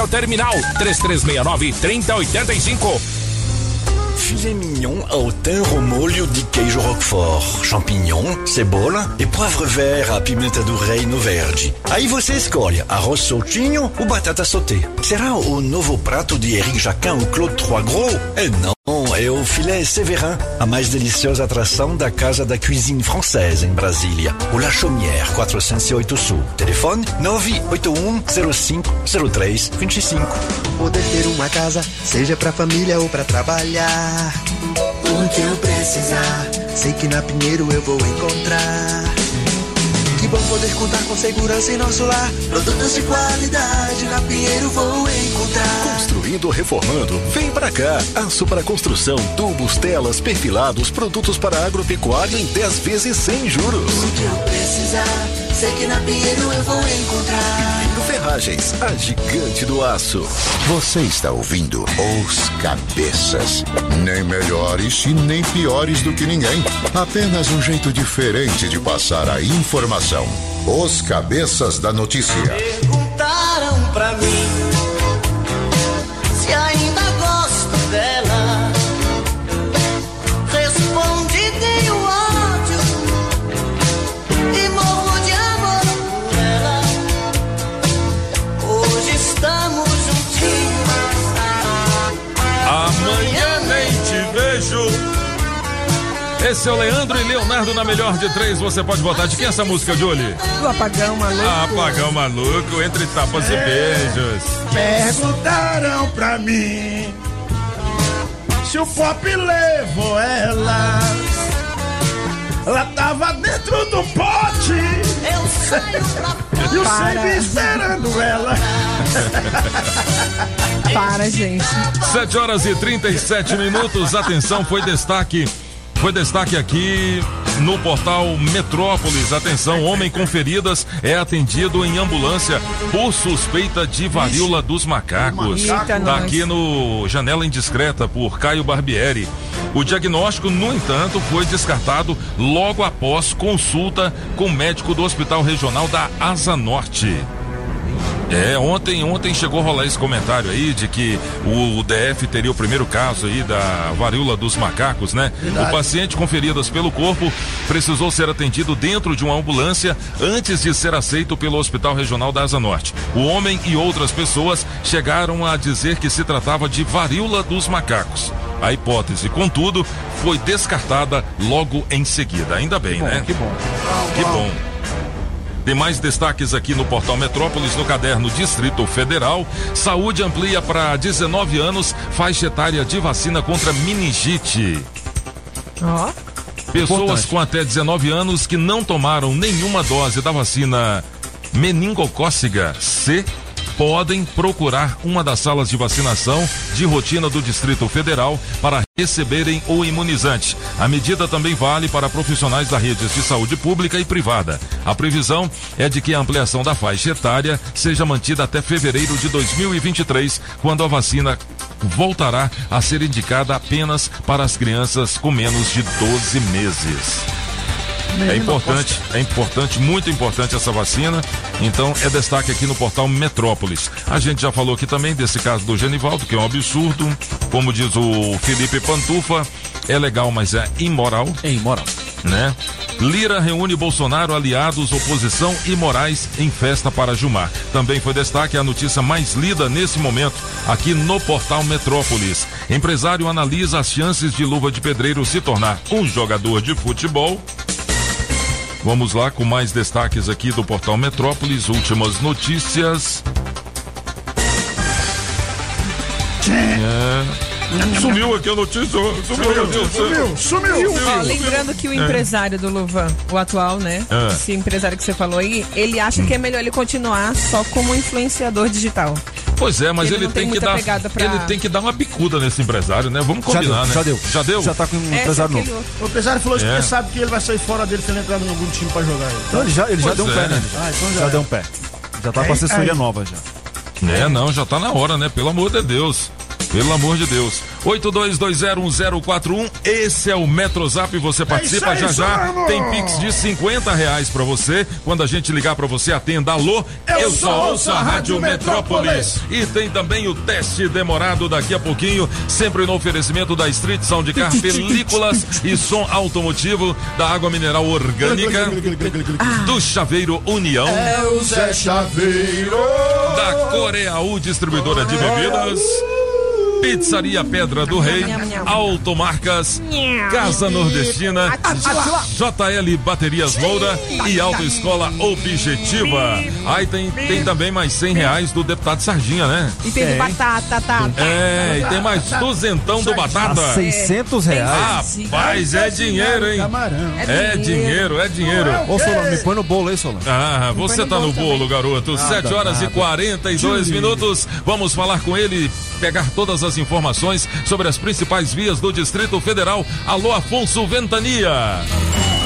ao terminal 3369 3085. Filet mignon ao molho de queijo roquefort, champignon, cebola e poivre vert à pimenta do reino verde. Aí você escolhe arroz soltinho ou batata sauté. Será o novo prato de Eric Jacquin ou Claude Trois Gros? É não, é o filé Séverin, a mais deliciosa atração da Casa da Cuisine Française em Brasília. O La Chaumière, 408 Sul. Telefone 981 05 03 25. Poder ter uma casa, seja pra família ou pra trabalhar. O que eu precisar, sei que na Pinheiro eu vou encontrar. Bom poder contar com segurança em nosso lar. Produtos de qualidade na Pinheiro vou encontrar. Construindo ou reformando, vem pra cá. Aço para construção, tubos, telas, perfilados, produtos para agropecuária em 10 vezes sem juros. O que eu precisar, sei que na Pinheiro eu vou encontrar. Ferragens, a gigante do aço. Você está ouvindo Os Cabeças. Nem melhores e nem piores do que ninguém. Apenas um jeito diferente de passar a informação. Os Cabeças da Notícia. Perguntaram pra mim Esse é o Leandro e Leonardo na melhor de três. Você pode botar de quem é essa música, Julie? Do apagão maluco. Apagão maluco, entre tapas e beijos. Perguntaram pra mim se o pop levou elas. Ela tava dentro do pote. Eu saio pra E o Para. sangue esperando ela. Para, gente. 7 horas e 37 minutos. Atenção, foi destaque. Foi destaque aqui no portal Metrópolis. Atenção, homem com feridas é atendido em ambulância por suspeita de varíola dos macacos. Tá aqui no Janela Indiscreta por Caio Barbieri. O diagnóstico, no entanto, foi descartado logo após consulta com o médico do Hospital Regional da Asa Norte. É, ontem, ontem chegou a rolar esse comentário aí de que o DF teria o primeiro caso aí da varíola dos macacos, né? Verdade. O paciente com feridas pelo corpo precisou ser atendido dentro de uma ambulância antes de ser aceito pelo Hospital Regional da Asa Norte. O homem e outras pessoas chegaram a dizer que se tratava de varíola dos macacos. A hipótese, contudo, foi descartada logo em seguida. Ainda bem, né? Que bom. Que bom. Tem mais destaques aqui no portal Metrópolis, no caderno Distrito Federal. Saúde amplia para 19 anos faixa etária de vacina contra meningite. Ó. Pessoas Importante. com até 19 anos que não tomaram nenhuma dose da vacina meningocóciga C podem procurar uma das salas de vacinação de rotina do Distrito Federal para receberem o imunizante. A medida também vale para profissionais da redes de saúde pública e privada. A previsão é de que a ampliação da faixa etária seja mantida até fevereiro de 2023, quando a vacina voltará a ser indicada apenas para as crianças com menos de 12 meses. É importante, é importante, muito importante essa vacina. Então é destaque aqui no portal Metrópolis. A gente já falou aqui também desse caso do Genivaldo, que é um absurdo. Como diz o Felipe Pantufa, é legal, mas é imoral. É imoral. Né? Lira reúne Bolsonaro, aliados, oposição e Moraes em festa para Gilmar. Também foi destaque a notícia mais lida nesse momento aqui no portal Metrópolis. Empresário analisa as chances de Luva de Pedreiro se tornar um jogador de futebol. Vamos lá com mais destaques aqui do portal Metrópolis, últimas notícias. É. Sumiu aqui a notícia. Sumiu, sumiu, sumiu. Ó, lembrando que o empresário do Luvan, o atual, né? É. Esse empresário que você falou aí, ele acha que é melhor ele continuar só como influenciador digital. Pois é, mas Ele ele, tem tem, que dar. pra- Ele tem que dar uma bicuda nesse empresário, né? Vamos combinar, né? já deu. Já deu? Já tá com um empresário é aquele novo. O empresário falou isso É. sabe que ele vai sair fora dele se ele entrar em algum time pra jogar. Então, Não, ele já, ele já deu um é. pé, né? Ah, então já Já é. deu um pé. Já tá com Aí- assessoria aí. nova já. É, não, já tá na hora, né? Pelo amor de Deus. Pelo amor de Deus. 82201041, esse é o Metrozap, você participa isso aí, já já. Tem Pix de 50 reais pra você. Quando a gente ligar pra você, atenda. Alô, eu, só ouço a Rádio Metrópolis. E tem também o teste demorado daqui a pouquinho, sempre no oferecimento da Street Sound Car, películas e som automotivo, da água mineral orgânica, do Chaveiro União. É o Zé Chaveiro. da Coreaú Distribuidora de Bebidas. Pizzaria Pedra do Rei, Automarcas, Casa Nordestina, JL Baterias Moura e Autoescola Objetiva. Aí tem, tem também mais 100 reais do deputado Sardinha, né? E tem batata, tá? É, e tem mais duzentão do Batata. A 600 reais. Rapaz, é dinheiro, hein? Camarão. É dinheiro, é dinheiro. Ô, Solano, me põe no bolo aí, Solano. Ah, você tá no bolo, garoto. 7 horas e 42 minutos. Vamos falar com ele, pegar todas as informações sobre as principais vias do Distrito Federal. Alô, Afonso Ventania.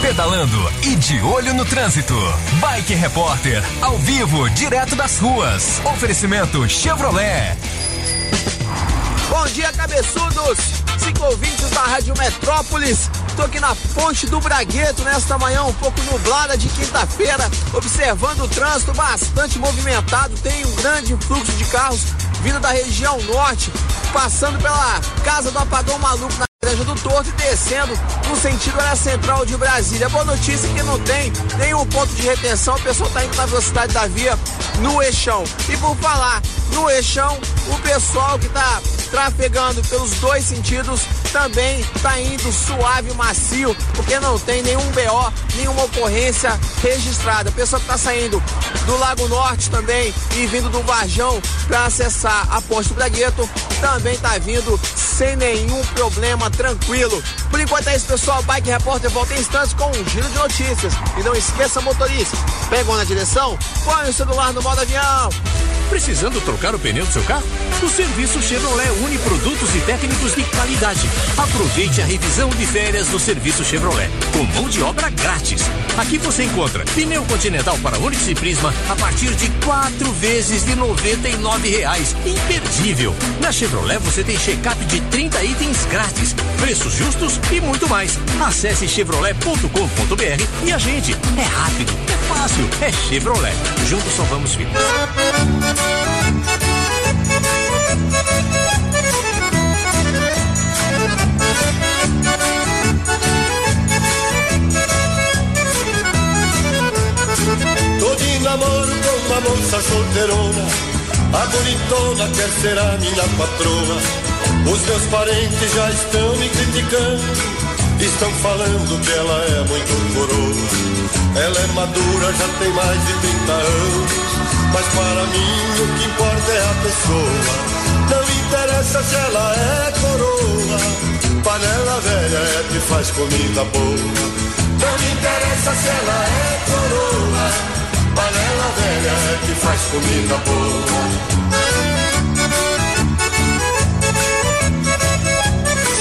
Pedalando e de olho no trânsito. Bike Repórter, ao vivo, direto das ruas. Oferecimento Chevrolet. Bom dia, cabeçudos! Cinco ouvintes da Rádio Metrópolis. Tô aqui na Ponte do Bragueto nesta manhã um pouco nublada de quinta-feira, observando o trânsito bastante movimentado. Tem um grande fluxo de carros vindo da região norte, passando pela Casa do Apagão Maluco na Igreja do Torto e descendo no sentido área central de Brasília. Boa notícia que não tem nenhum ponto de retenção, o pessoal tá indo na velocidade da via no eixão. E por falar no eixão, o pessoal que tá trafegando pelos dois sentidos também tá indo suave macio, porque não tem nenhum BO, nenhuma ocorrência registrada. O pessoal que tá saindo do Lago Norte também e vindo do Varjão para acessar a Posto Bragueto também tá vindo sem nenhum problema, tranquilo. Por enquanto é isso, pessoal. Bike Repórter volta em instantes com um giro de notícias. E não esqueça, motorista, pegou na direção? Põe o celular no modo avião. Precisando trocar o pneu do seu carro? O serviço Chevrolet une produtos e técnicos de qualidade. Aproveite a revisão de férias do serviço Chevrolet, com mão de obra grátis. Aqui você encontra pneu Continental para Onix e Prisma a partir de quatro vezes de 99 reais. Imperdível! Na Chevrolet você tem check-up de 30 itens grátis, preços justos e muito mais. Acesse chevrolet.com.br e a gente. É rápido, é fácil, é Chevrolet. Juntos salvamos vidas. Namoro com uma moça solteirona A bonitona quer ser a minha patroa Os meus parentes já estão me criticando. Estão falando que ela é muito coroa Ela é madura, já tem mais de 30 anos. Mas para mim o que importa é a pessoa. Não interessa se ela é coroa. Panela velha é que faz comida boa. Não interessa se ela é coroa Panela velha é que faz comida boa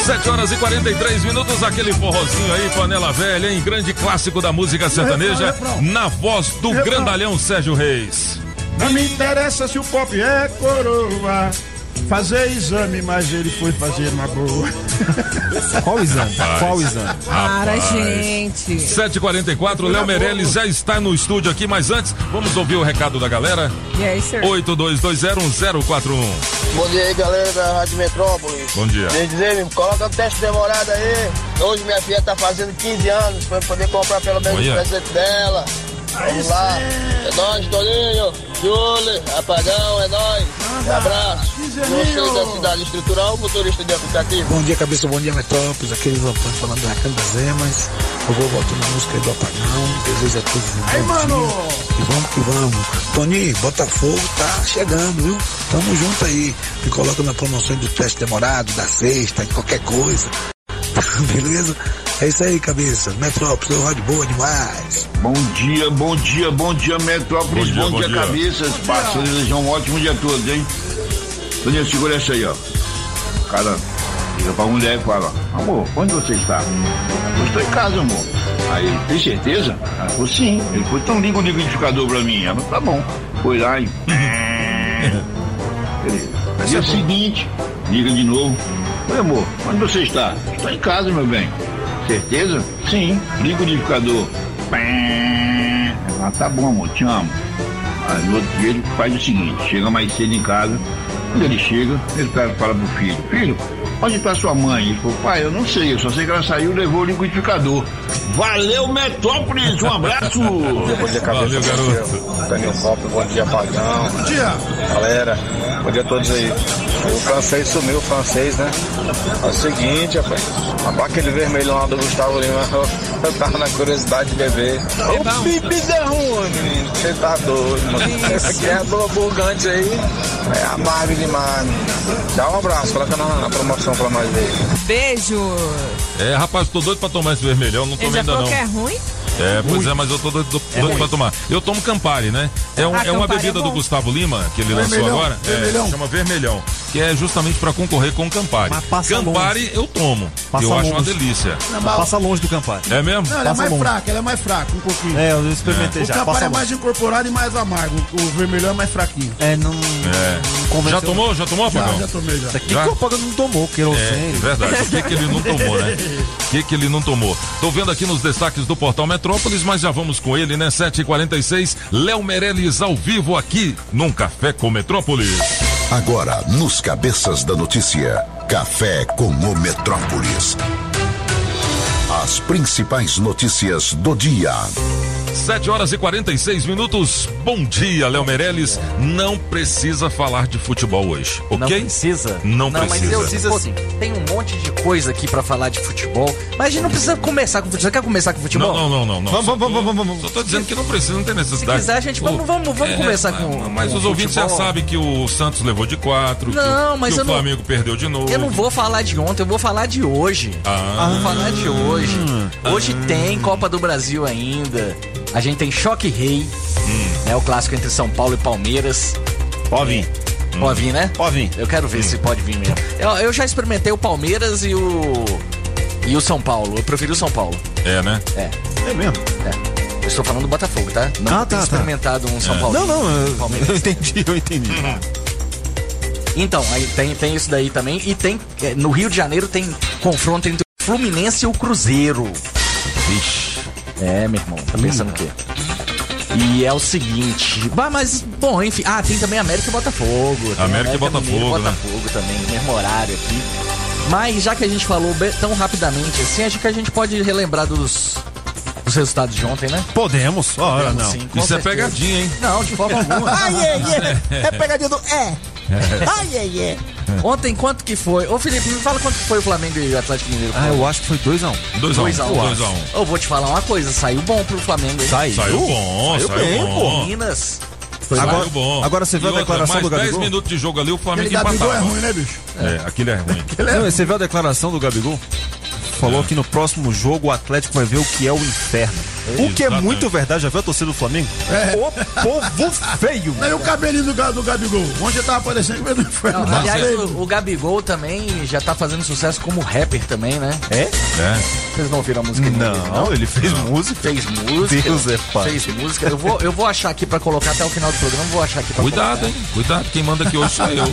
7 horas e 43 minutos, aquele forrozinho aí, panela velha, hein? Grande clássico da música sertaneja, Refrão, refrão. na voz do Refrão. grandalhão Sérgio Reis. Não me interessa se o pop é coroa. Fazer exame, mas ele foi fazer na boa. Qual exame? Rapaz. Qual exame? Para, gente. 7h44, Léo Meirelles já está no estúdio aqui, mas antes, vamos ouvir o recado da galera? E aí, sir? 82201041. Bom dia aí, galera da Rádio Metrópolis. Bom dia. Quer dizer, coloca o teste demorado aí. Hoje minha filha tá fazendo 15 anos, pra eu poder comprar pelo menos Olha. o presente dela. Vamos lá. É nóis, Toninho, Júlio, Apagão, é nóis. Um abraço. Você da cidade estrutural, motorista de aplicativo. Bom dia, cabeça, bom dia, Metrópolis. Aquele Antônio falando da Cana das Emas. Eu vou voltar na música aí do Apagão. Desejo a todos um Aí, mano! E vamos que vamos. Toninho, Botafogo tá chegando, viu? Tamo junto aí. Me coloca na promoção do teste demorado, da sexta, em qualquer coisa. Beleza? É isso aí, cabeça. Metrópolis, rádio boa demais. Bom dia, bom dia, bom dia, Metrópolis, Bom dia, bom, bom dia, dia. cabeças, parceiros, desejar um ótimo dia a todos, hein? Toninho, segura essa aí, ó. Cara, liga pra mulher e fala, amor, onde você está? Eu estou em casa, amor. Aí, ele, tem certeza? Ela falou, sim. Ele falou, então liga o liquidificador pra mim. Ela falou, tá bom. Foi lá e... Beleza. Dia seguinte, liga de novo. Oi, amor, onde você está? Estou em casa, meu bem. Certeza? Sim. Liga o liquidificador. Ah, tá bom, amor, te amo. Aí no outro dia ele faz o seguinte, chega mais cedo em casa, quando ele chega, ele fala pro filho, filho, onde tá sua mãe? Ele falou, pai, eu não sei, eu só sei que ela saiu e levou o liquidificador. Valeu, Metrópolis, um abraço! Bom dia, cabeça. Valeu, garoto. Daniel Copo, bom dia, Pagão. Bom dia. Galera, bom dia a todos aí. O francês sumiu, o francês, né? É o seguinte, rapaz. Rapaz, aquele vermelho lá do Gustavo Lima, eu tava na curiosidade de beber. Ô, pipi da ruim, menino. Você tá doido, mano. Essa aqui é burgante aí. É amargo demais, menino. Dá um abraço, coloca na, na promoção pra nós aí. Beijo. É, rapaz, tô doido pra tomar esse vermelhão, não tomei ainda não. que é ruim? É, pois é, mas eu tô doido, doido É ruim. pra tomar. Eu tomo Campari, né? É, um- Ah, é uma Campari bebida é do. Gustavo Lima, que ele lançou Vermelhão, agora. É, vermelhão. chama Vermelhão. Que é justamente pra concorrer com o Campari. Mas passa Campari longe. eu tomo. Passa eu acho uma longe. delícia. Não, mas- Passa longe do Campari. É mesmo? Não, ela é Passa mais longe. fraca, ela é mais fraca, um pouquinho. É, eu experimentei O já. Campari Passa é mais longe. incorporado e mais amargo. O vermelhão é mais fraquinho. É, não. É. convenceu. Já tomou? Já tomou, Já, Pagão? já tomei já. Isso aqui Já? que o Pagano não tomou, É, querosene. verdade. O que, que ele não tomou, né? O que, que ele não tomou? Tô vendo aqui nos destaques do Portal Metrópolis, mas já vamos com ele, né? 7h46, Léo Meirelles ao vivo aqui num Café com Metrópolis. Agora, nos cabeças da notícia, Café com o Metrópolis. As principais notícias do dia. 7 horas e 46 minutos. Bom dia, Léo Meirelles. Não precisa falar de futebol hoje, ok? Não precisa? Não, mas precisa. eu diz assim, tem um monte de coisa aqui pra falar de futebol, mas a gente não precisa começar com futebol. Você quer começar com futebol? Não, não, não, não. não. Vamos, Só vamos, vamos, vamos. Só tô dizendo que não precisa, não tem necessidade. Se quiser, gente, vamos- vamos- vamos começar com- Mas com os ouvintes já sabem que o Santos levou de quatro, que o- Não, mas que eu o não- Flamengo perdeu de novo. Eu não vou falar de ontem, eu vou falar de hoje. Ah. Vou falar de hoje. Hoje Ah. tem Copa do Brasil ainda. A gente tem Choque Rei, Hum. né? O clássico entre São Paulo e Palmeiras. Pode vir. Pode vir, né? Pode vir. Eu quero ver se pode vir mesmo. Eu, eu já experimentei o Palmeiras e o. E o São Paulo. Eu preferi o São Paulo. É, né? É. É mesmo? É. Eu estou falando do Botafogo, tá? Não Ah, tá, tá. experimentado um São É. Paulo. Não, não, eu, Palmeiras. eu entendi, eu entendi. Então, aí tem, tem isso daí também. E tem. é, No Rio de Janeiro tem confronto entre o Fluminense e o Cruzeiro. Vixe. É, meu irmão, tá pensando o quê? E é o seguinte. Bah, mas, bom, enfim. Ah, tem também América e Botafogo. América e Botafogo, Mineiro né? Botafogo também, mesmo horário aqui. Mas já que a gente falou tão rapidamente assim, acho que a gente pode relembrar dos, dos resultados de ontem, né? Podemos. Ora, Podemos, não. sim, Isso é certeza. pegadinha, hein? Não, de forma alguma. Ai, ai, ai. É pegadinha do é. Ai, ai, ai. Ontem, quanto que foi? Ô, Felipe, me fala quanto que foi o Flamengo e o Atlético Mineiro. Ah, eu acho que foi 2x1. 2x1. 2x1. 2x1. Eu vou te falar uma coisa, saiu bom pro Flamengo, hein? Saiu. Saiu bom, saiu, bem, bom. Minas. Foi Agora- saiu bom. agora você viu E a outra, declaração mais do 10 Gabigol? minutos de jogo ali, o Flamengo Aquele Gabigol empatava. é ruim, né, bicho? É, aquele é ruim. Não, você viu a declaração do Gabigol? Falou que no próximo jogo o Atlético vai ver o que é o inferno. O que é muito verdade, já viu a torcida do Flamengo? É. O povo feio. Aí o cabelinho do, do Gabigol. Onde tava aparecendo que não foi. Não, aliás, o, o Gabigol também já tá fazendo sucesso como rapper também, né? É? É. Vocês não ouviram a música dele, Não, ele fez música. Fez música. Deus é pai. Fez música. Eu vou, eu vou achar aqui pra colocar até o final do programa. Vou achar aqui pra Cuidado, colocar. hein? Cuidado, quem manda aqui hoje sou eu.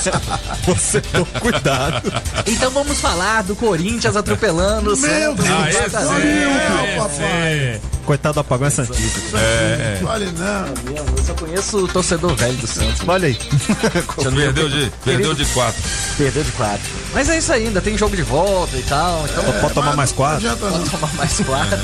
Você toma cuidado. Então vamos falar do Corinthians atropelando o Meu Santos. Deus, Vai dar olha, zero. papai. Coitado do apagão é Santista. É, Olha, não. Eu só conheço o torcedor velho do Santos. Olha aí. Perdeu de, perdeu de quatro. Perdeu de quatro. Mas é isso aí, ainda tem jogo de volta e tal. Então Pode tomar mais quatro? Pode tomar mais quatro.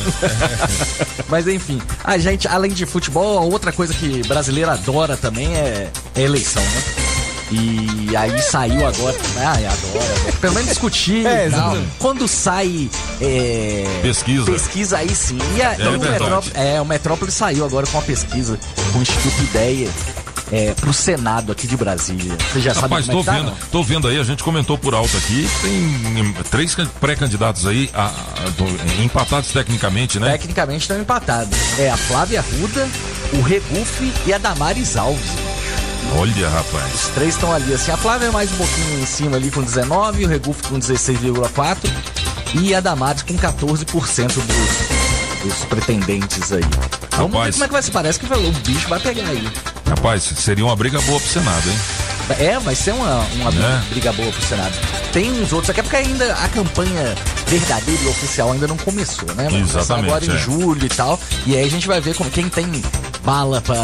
Mas enfim, a gente, além de futebol, a outra coisa que brasileiro adora também é, é eleição, né? E aí saiu agora. Ah, adora. Pelo menos discutir É, exatamente. Quando sai. é, Pesquisa. Pesquisa aí sim. E, a, É e o. Metrópole, é, o Metrópole saiu agora com uma pesquisa com o Instituto Ideia. É, pro Senado aqui de Brasília. Você já sabe Rapaz, como é tô que tá, vendo, não? tô vendo aí, a gente comentou por alto aqui, tem três can- pré-candidatos aí, a- a- do- empatados tecnicamente, né? Tecnicamente estão empatados. É a Flávia Ruda, o Regufe e a Damares Alves. Olha, rapaz. Os três estão ali, assim. A Flávia é mais um pouquinho em cima ali com 19, o Regufe com 16,4 e a Damares com 14% dos, dos pretendentes aí. Vamos ver Rapaz. como é que vai se parece que o bicho vai pegar aí. Rapaz, seria uma briga boa pro Senado, hein? É, vai ser uma, uma É. briga boa pro Senado. Tem uns outros é porque ainda a campanha verdadeira e oficial ainda não começou, né? Vai Exatamente, agora em é. julho e tal. E aí a gente vai ver como, quem tem bala pra.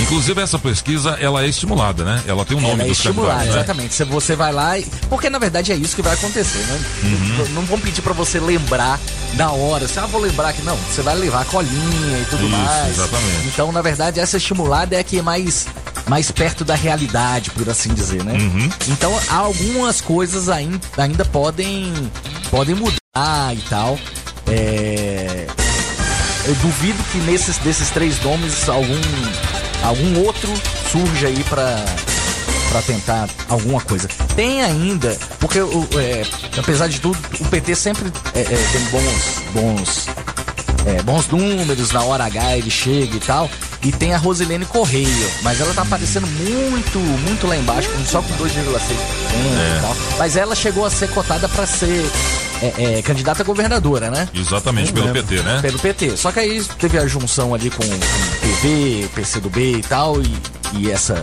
Inclusive, essa pesquisa, ela é estimulada, né? Ela tem o nome Ela é candidatos, né? exatamente. Se você vai lá e. Porque na verdade é isso que vai acontecer, né? Uhum. Não- vão pedir pra você lembrar na hora. Você, ah, vou lembrar que não. Você vai levar a colinha e tudo Isso, mais. exatamente. Então, na verdade, essa estimulada é a que é mais, mais perto da realidade, por assim dizer, né? Uhum. Então, algumas coisas ainda, ainda podem, podem mudar e tal. É, Eu duvido que nesses desses três nomes algum, algum outro surja aí pra, pra tentar alguma coisa. Tem ainda, porque é, apesar de tudo, o PT sempre é, é, tem bons, bons, é, bons números, na hora H ele chega e tal. E tem a Rosilene Correia, mas ela tá aparecendo muito, muito lá embaixo, com- só com 2,6% É. e tal. Mas ela chegou a ser cotada pra ser é, é, candidata a governadora, né? Exatamente, pelo PT, né? Pelo PT. Só que aí teve a junção ali com, com PV, PCdoB e tal, e, e essa,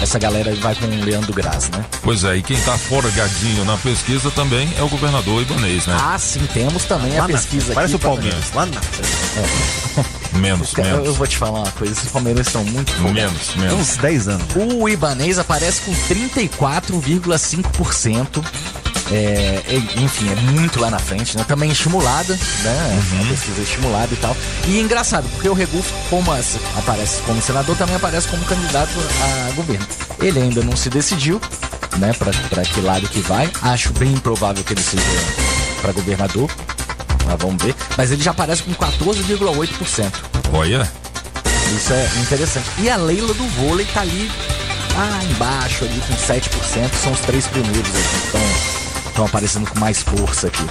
essa galera vai com o Leandro Graz, né? Pois é, e quem tá forgadinho na pesquisa também é o governador Ibanês, né? Ah, sim, temos também a Lá na- pesquisa Parece aqui. o Palmeiras, lá na Menos, Eu, eu menos. vou te falar uma coisa, esses palmeirenses estão muito folgados. Menos, Tem menos. uns 10 anos. O Ibanês aparece com 34,5%. É, é, enfim, é muito lá na frente, né? Também estimulada, né? Uhum. A pesquisa é estimulada e tal. E engraçado, porque o Regufo, como aparece como senador, também aparece como candidato a governo. Ele ainda não se decidiu, né? Pra, pra que lado que vai. Acho bem improvável que ele seja pra governador. Mas vamos ver. Mas ele já aparece com 14,8%. Olha, Isso é interessante. E a Leila do vôlei tá ali lá embaixo, ali com 7%. São os três primeiros aqui. Estão estão aparecendo com mais força aqui.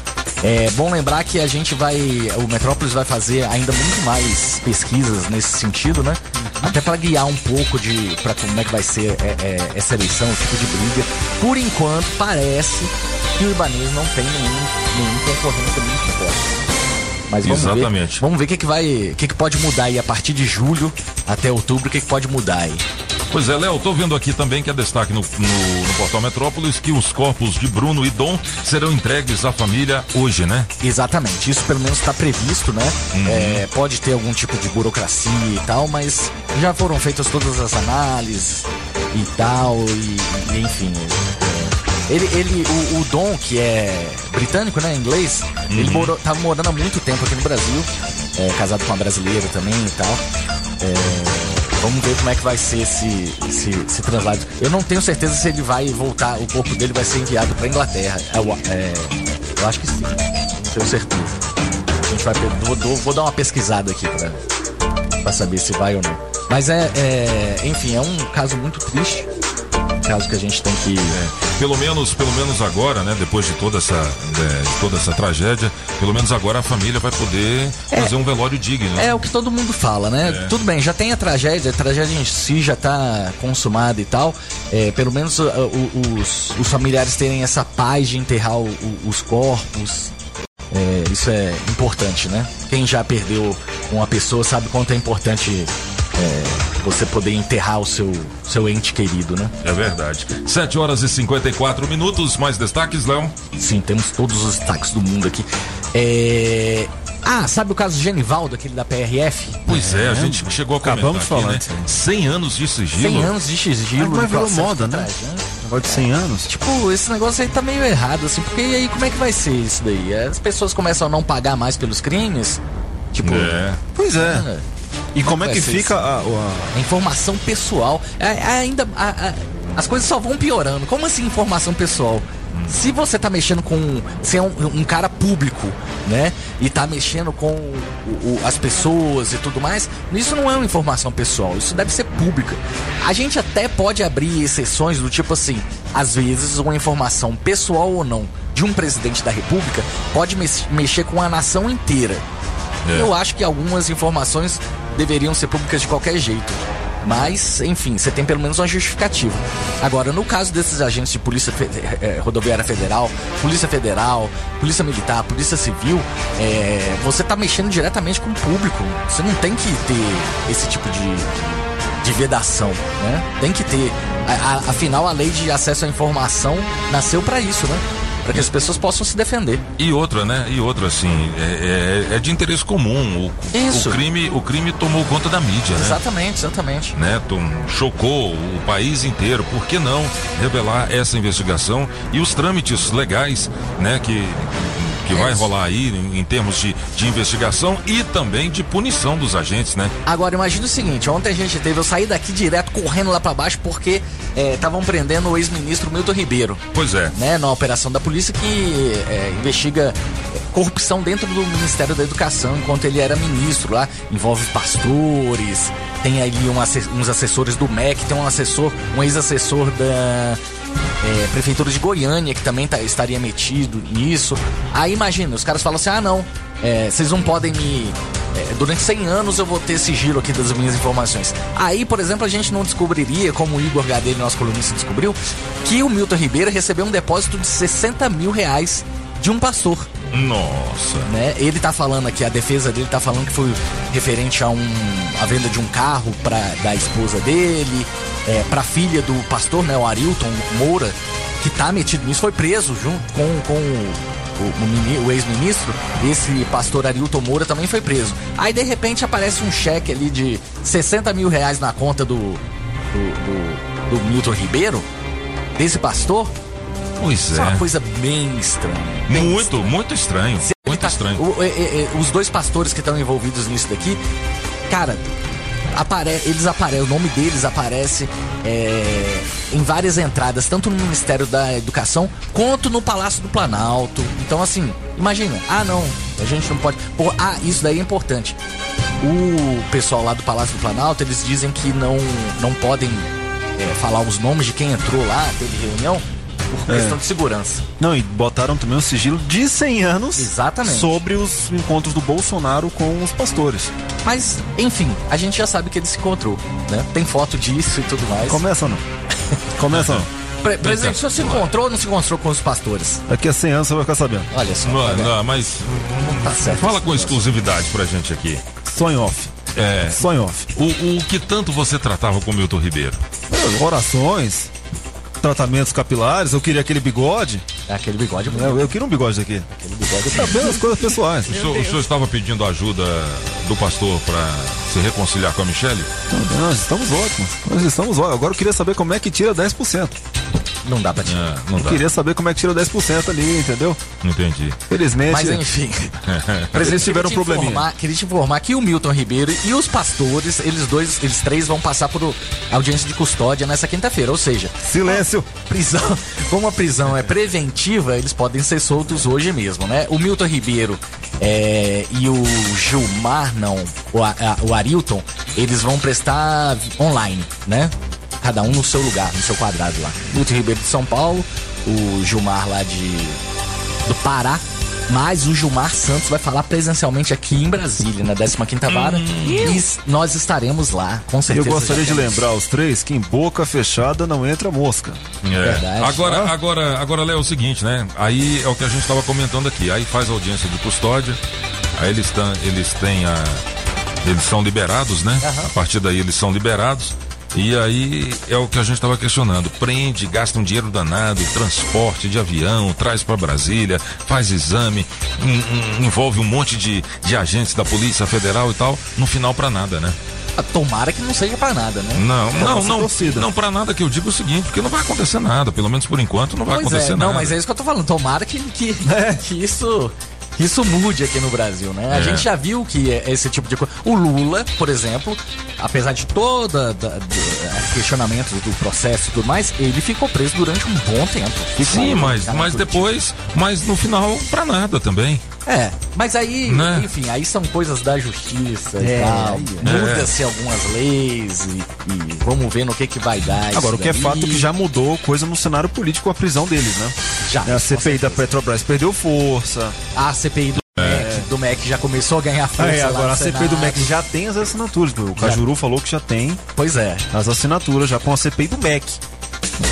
É bom lembrar que a gente vai. O Metrópolis vai fazer ainda muito mais pesquisas nesse sentido, né? Até para guiar um pouco de. para como é que vai ser é, é, essa eleição, esse tipo de briga. Por enquanto, parece que o Ibanês não tem nenhum, nenhum concorrente muito forte. Mas vamos Exatamente. ver. Vamos ver o que, que vai. O que, que pode mudar aí a partir de julho até outubro, o que, que pode mudar aí. Pois é, Léo, tô vendo aqui também que é destaque no, no, no portal Metrópolis que os corpos de Bruno e Dom serão entregues à família hoje, né? Exatamente, isso pelo menos está previsto, né? Uhum. É, pode ter algum tipo de burocracia e tal, mas já foram feitas todas as análises e tal, e, e enfim. é, ele, ele o, o Dom, que é britânico, né, inglês, Uhum. ele morou, tava morando há muito tempo aqui no Brasil, é, casado com uma brasileira também e tal. É, Vamos ver como é que vai ser esse, esse, esse translado. Eu não tenho certeza se ele vai voltar, o corpo dele vai ser enviado para Inglaterra. Eu, é, eu acho que sim, não tenho certeza. A gente vai, vou, vou- vou dar uma pesquisada aqui pra, pra saber se vai ou não. Mas é, é, enfim, é um caso muito triste. Caso que a gente tem que. Pelo menos, pelo menos agora, né? Depois de toda essa, é, de toda essa tragédia, pelo menos agora a família vai poder fazer um velório digno. É o que todo mundo fala, né? É. Tudo bem, já tem a tragédia, a tragédia em si já tá consumada e tal. É, pelo menos uh, o- os, os familiares terem essa paz de enterrar o- os corpos. É, isso é importante, né? Quem já perdeu uma pessoa sabe quanto é importante é, você poder enterrar o seu, seu ente querido, né? É verdade. 7 horas e 54 minutos. Mais destaques, Léo? Sim, temos todos os destaques do mundo aqui. É... Ah, sabe o caso do Genivaldo, aquele da PRF? Pois é, a gente chegou a comentar Acabamos aqui, falando né? disso aí. 100 anos de sigilo. 100 anos de sigilo. Mas virou moda, né? trás, Negócio de 100 anos. Tipo, esse negócio aí tá meio errado, assim, porque aí como é que vai ser isso daí? As pessoas começam a não pagar mais pelos crimes? Tipo. É. Pois é. E como é que fica a, a- A informação pessoal. É, é ainda. a- as coisas só vão piorando. Como assim informação pessoal? Se você tá mexendo com. Você é um, um cara público, né? E tá mexendo com o- o- as pessoas e tudo mais, isso não é uma informação pessoal, isso deve ser pública. A gente até pode abrir exceções do tipo assim, às vezes uma informação pessoal ou não de um presidente da república pode mex- mexer com a nação inteira. É. Eu acho que algumas informações deveriam ser públicas de qualquer jeito. Mas, enfim, você tem pelo menos uma justificativa. Agora, no caso desses agentes de Polícia Fe- eh, Rodoviária Federal, Polícia Federal, Polícia Militar, Polícia Civil, eh, você tá mexendo diretamente com o público. Você não tem que ter esse tipo de, de vedação, né? Tem que ter. A- a- afinal, a lei de acesso à informação nasceu para isso, né? Para que as pessoas possam se defender. E outra, né? E outra, assim, é, é- é de interesse comum. O, Isso. o crime, o crime tomou conta da mídia, né? Exatamente, exatamente. né, Tom, chocou o país inteiro. Por que não revelar essa investigação e os trâmites legais, né, que que vai rolar aí em, em termos de, de investigação e também de punição dos agentes, né? Agora, imagina o seguinte: ontem a gente teve, eu saí daqui direto correndo lá pra baixo porque estavam prendendo o ex-ministro Milton Ribeiro. Pois é. Né, na operação da polícia que é, investiga é, corrupção dentro do Ministério da Educação enquanto ele era ministro lá. Envolve pastores, tem ali um uns assessores do MEC, tem um assessor, um ex-assessor da é, Prefeitura de Goiânia que também tá- estaria metido nisso. Aí imagina, os caras falam assim: ah, não, é, vocês não podem me. é, durante 100 anos eu vou ter sigilo aqui das minhas informações. Aí, por exemplo, a gente não descobriria, como o Igor Gadelho, nosso colunista, descobriu, que o Milton Ribeiro recebeu um depósito de 60 mil reais de um pastor. Nossa. Né? Ele tá falando aqui, a defesa dele tá falando que foi referente a um a venda de um carro para da esposa dele, é, pra filha do pastor, né, o Arilton Moura, que tá metido nisso, foi preso junto com, com o, o, o ex-ministro. Esse pastor Arilton Moura também foi preso. Aí de repente aparece um cheque ali de 60 mil reais na conta do, do, do, do Milton Ribeiro, desse pastor. Pois Isso é é. uma coisa bem estranha. Bem Muito, muito estranho. Muito estranho. o- é, é, é, os dois pastores que estão envolvidos nisso daqui, cara, apare eles aparecem, o nome deles aparece é, em várias entradas, tanto no Ministério da Educação quanto no Palácio do Planalto. Então, assim, imagina, ah, não, a gente não pode. Pô, ah, isso daí é importante. O pessoal lá do Palácio do Planalto, eles dizem que não, não podem é, falar os nomes de quem entrou lá, teve reunião, por É. questão de segurança. Não, e botaram também um sigilo de 100 anos Exatamente. sobre os encontros do Bolsonaro com os pastores. Mas, enfim, a gente já sabe que ele se encontrou, né? Tem foto disso e tudo mais. Começa ou não? Começa ou não? Pre presidente, o senhor se encontrou ou não se encontrou com os pastores? Daqui a 100 anos você vai ficar sabendo. Olha só. Não, não, mas Tá certo. fala com exclusividade pra gente aqui. Sonho off. É. Sonho off. O, o que tanto você tratava com o Milton Ribeiro? Orações, tratamentos capilares, eu queria aquele bigode. É aquele bigode Eu, eu queria um bigode aqui. Aquele bigode apenas coisas pessoais. O senhor, o senhor estava pedindo ajuda do pastor pra se reconciliar com a Michelle? Não, nós estamos ótimos. Nós estamos ótimos. Agora eu queria saber como é que tira 10%. Não dá pra tirar. É, não Eu dá. queria saber como é que tira 10% ali, entendeu? Entendi. Felizmente. Mas enfim. Eles tiveram um queria te probleminha. informar- Queria te informar que o Milton Ribeiro e os pastores, eles dois, eles três vão passar por audiência de custódia nessa quinta-feira. Ou seja, Silêncio. prisão, como a prisão é preventiva, eles podem ser soltos hoje mesmo, né? O Milton Ribeiro é, e o Gilmar, não, o, a- o Arilton, eles vão prestar online, né? Cada um no seu lugar, no seu quadrado lá. Milton Ribeiro de São Paulo, o Gilmar lá de do Pará. Mas o Gilmar Santos vai falar presencialmente aqui em Brasília, na 15ª Vara. E s- nós estaremos lá, com Eu certeza. gostaria de lembrar os três que em boca fechada não entra mosca. É. Agora, agora, agora, Léo, é o seguinte, né? Aí é o que a gente estava comentando aqui. Aí faz audiência de custódia, aí eles, tão, eles têm a. Eles são liberados, né? A partir daí eles são liberados. E aí é o que a gente estava questionando. Prende, gasta um dinheiro danado, transporte de avião, traz para Brasília, faz exame, en- en- envolve um monte de, de agentes da Polícia Federal e tal. No final, para nada, né? Ah, Tomara que não seja pra nada, né? Não, É não, não. torcida. Não, para nada que eu digo o seguinte, porque não vai acontecer nada. Pelo menos por enquanto não vai Pois acontecer é, nada. não, mas é isso que eu tô falando. Tomara que, que, que isso. Isso mude aqui no Brasil, né? A É. gente já viu que é esse tipo de coisa. O Lula, por exemplo, apesar de toda da, do- questionamento do processo e tudo mais, ele ficou preso durante um bom tempo. Sim, mas, mas depois, mas no final, pra nada também. É, mas aí, Né? enfim, aí são coisas da justiça É, e tal. é. Muda-se algumas leis e, e vamos ver no que que vai dar. Agora, o que é daí. fato é que já mudou coisa no cenário político com a prisão deles, né? Já, A CPI da Petrobras perdeu força. A CPI do MEC, do MEC já começou a ganhar força. É, lá agora no a CPI do. MEC já tem as assinaturas. O Cajuru falou que já tem. Pois é. As assinaturas já com a CPI do MEC.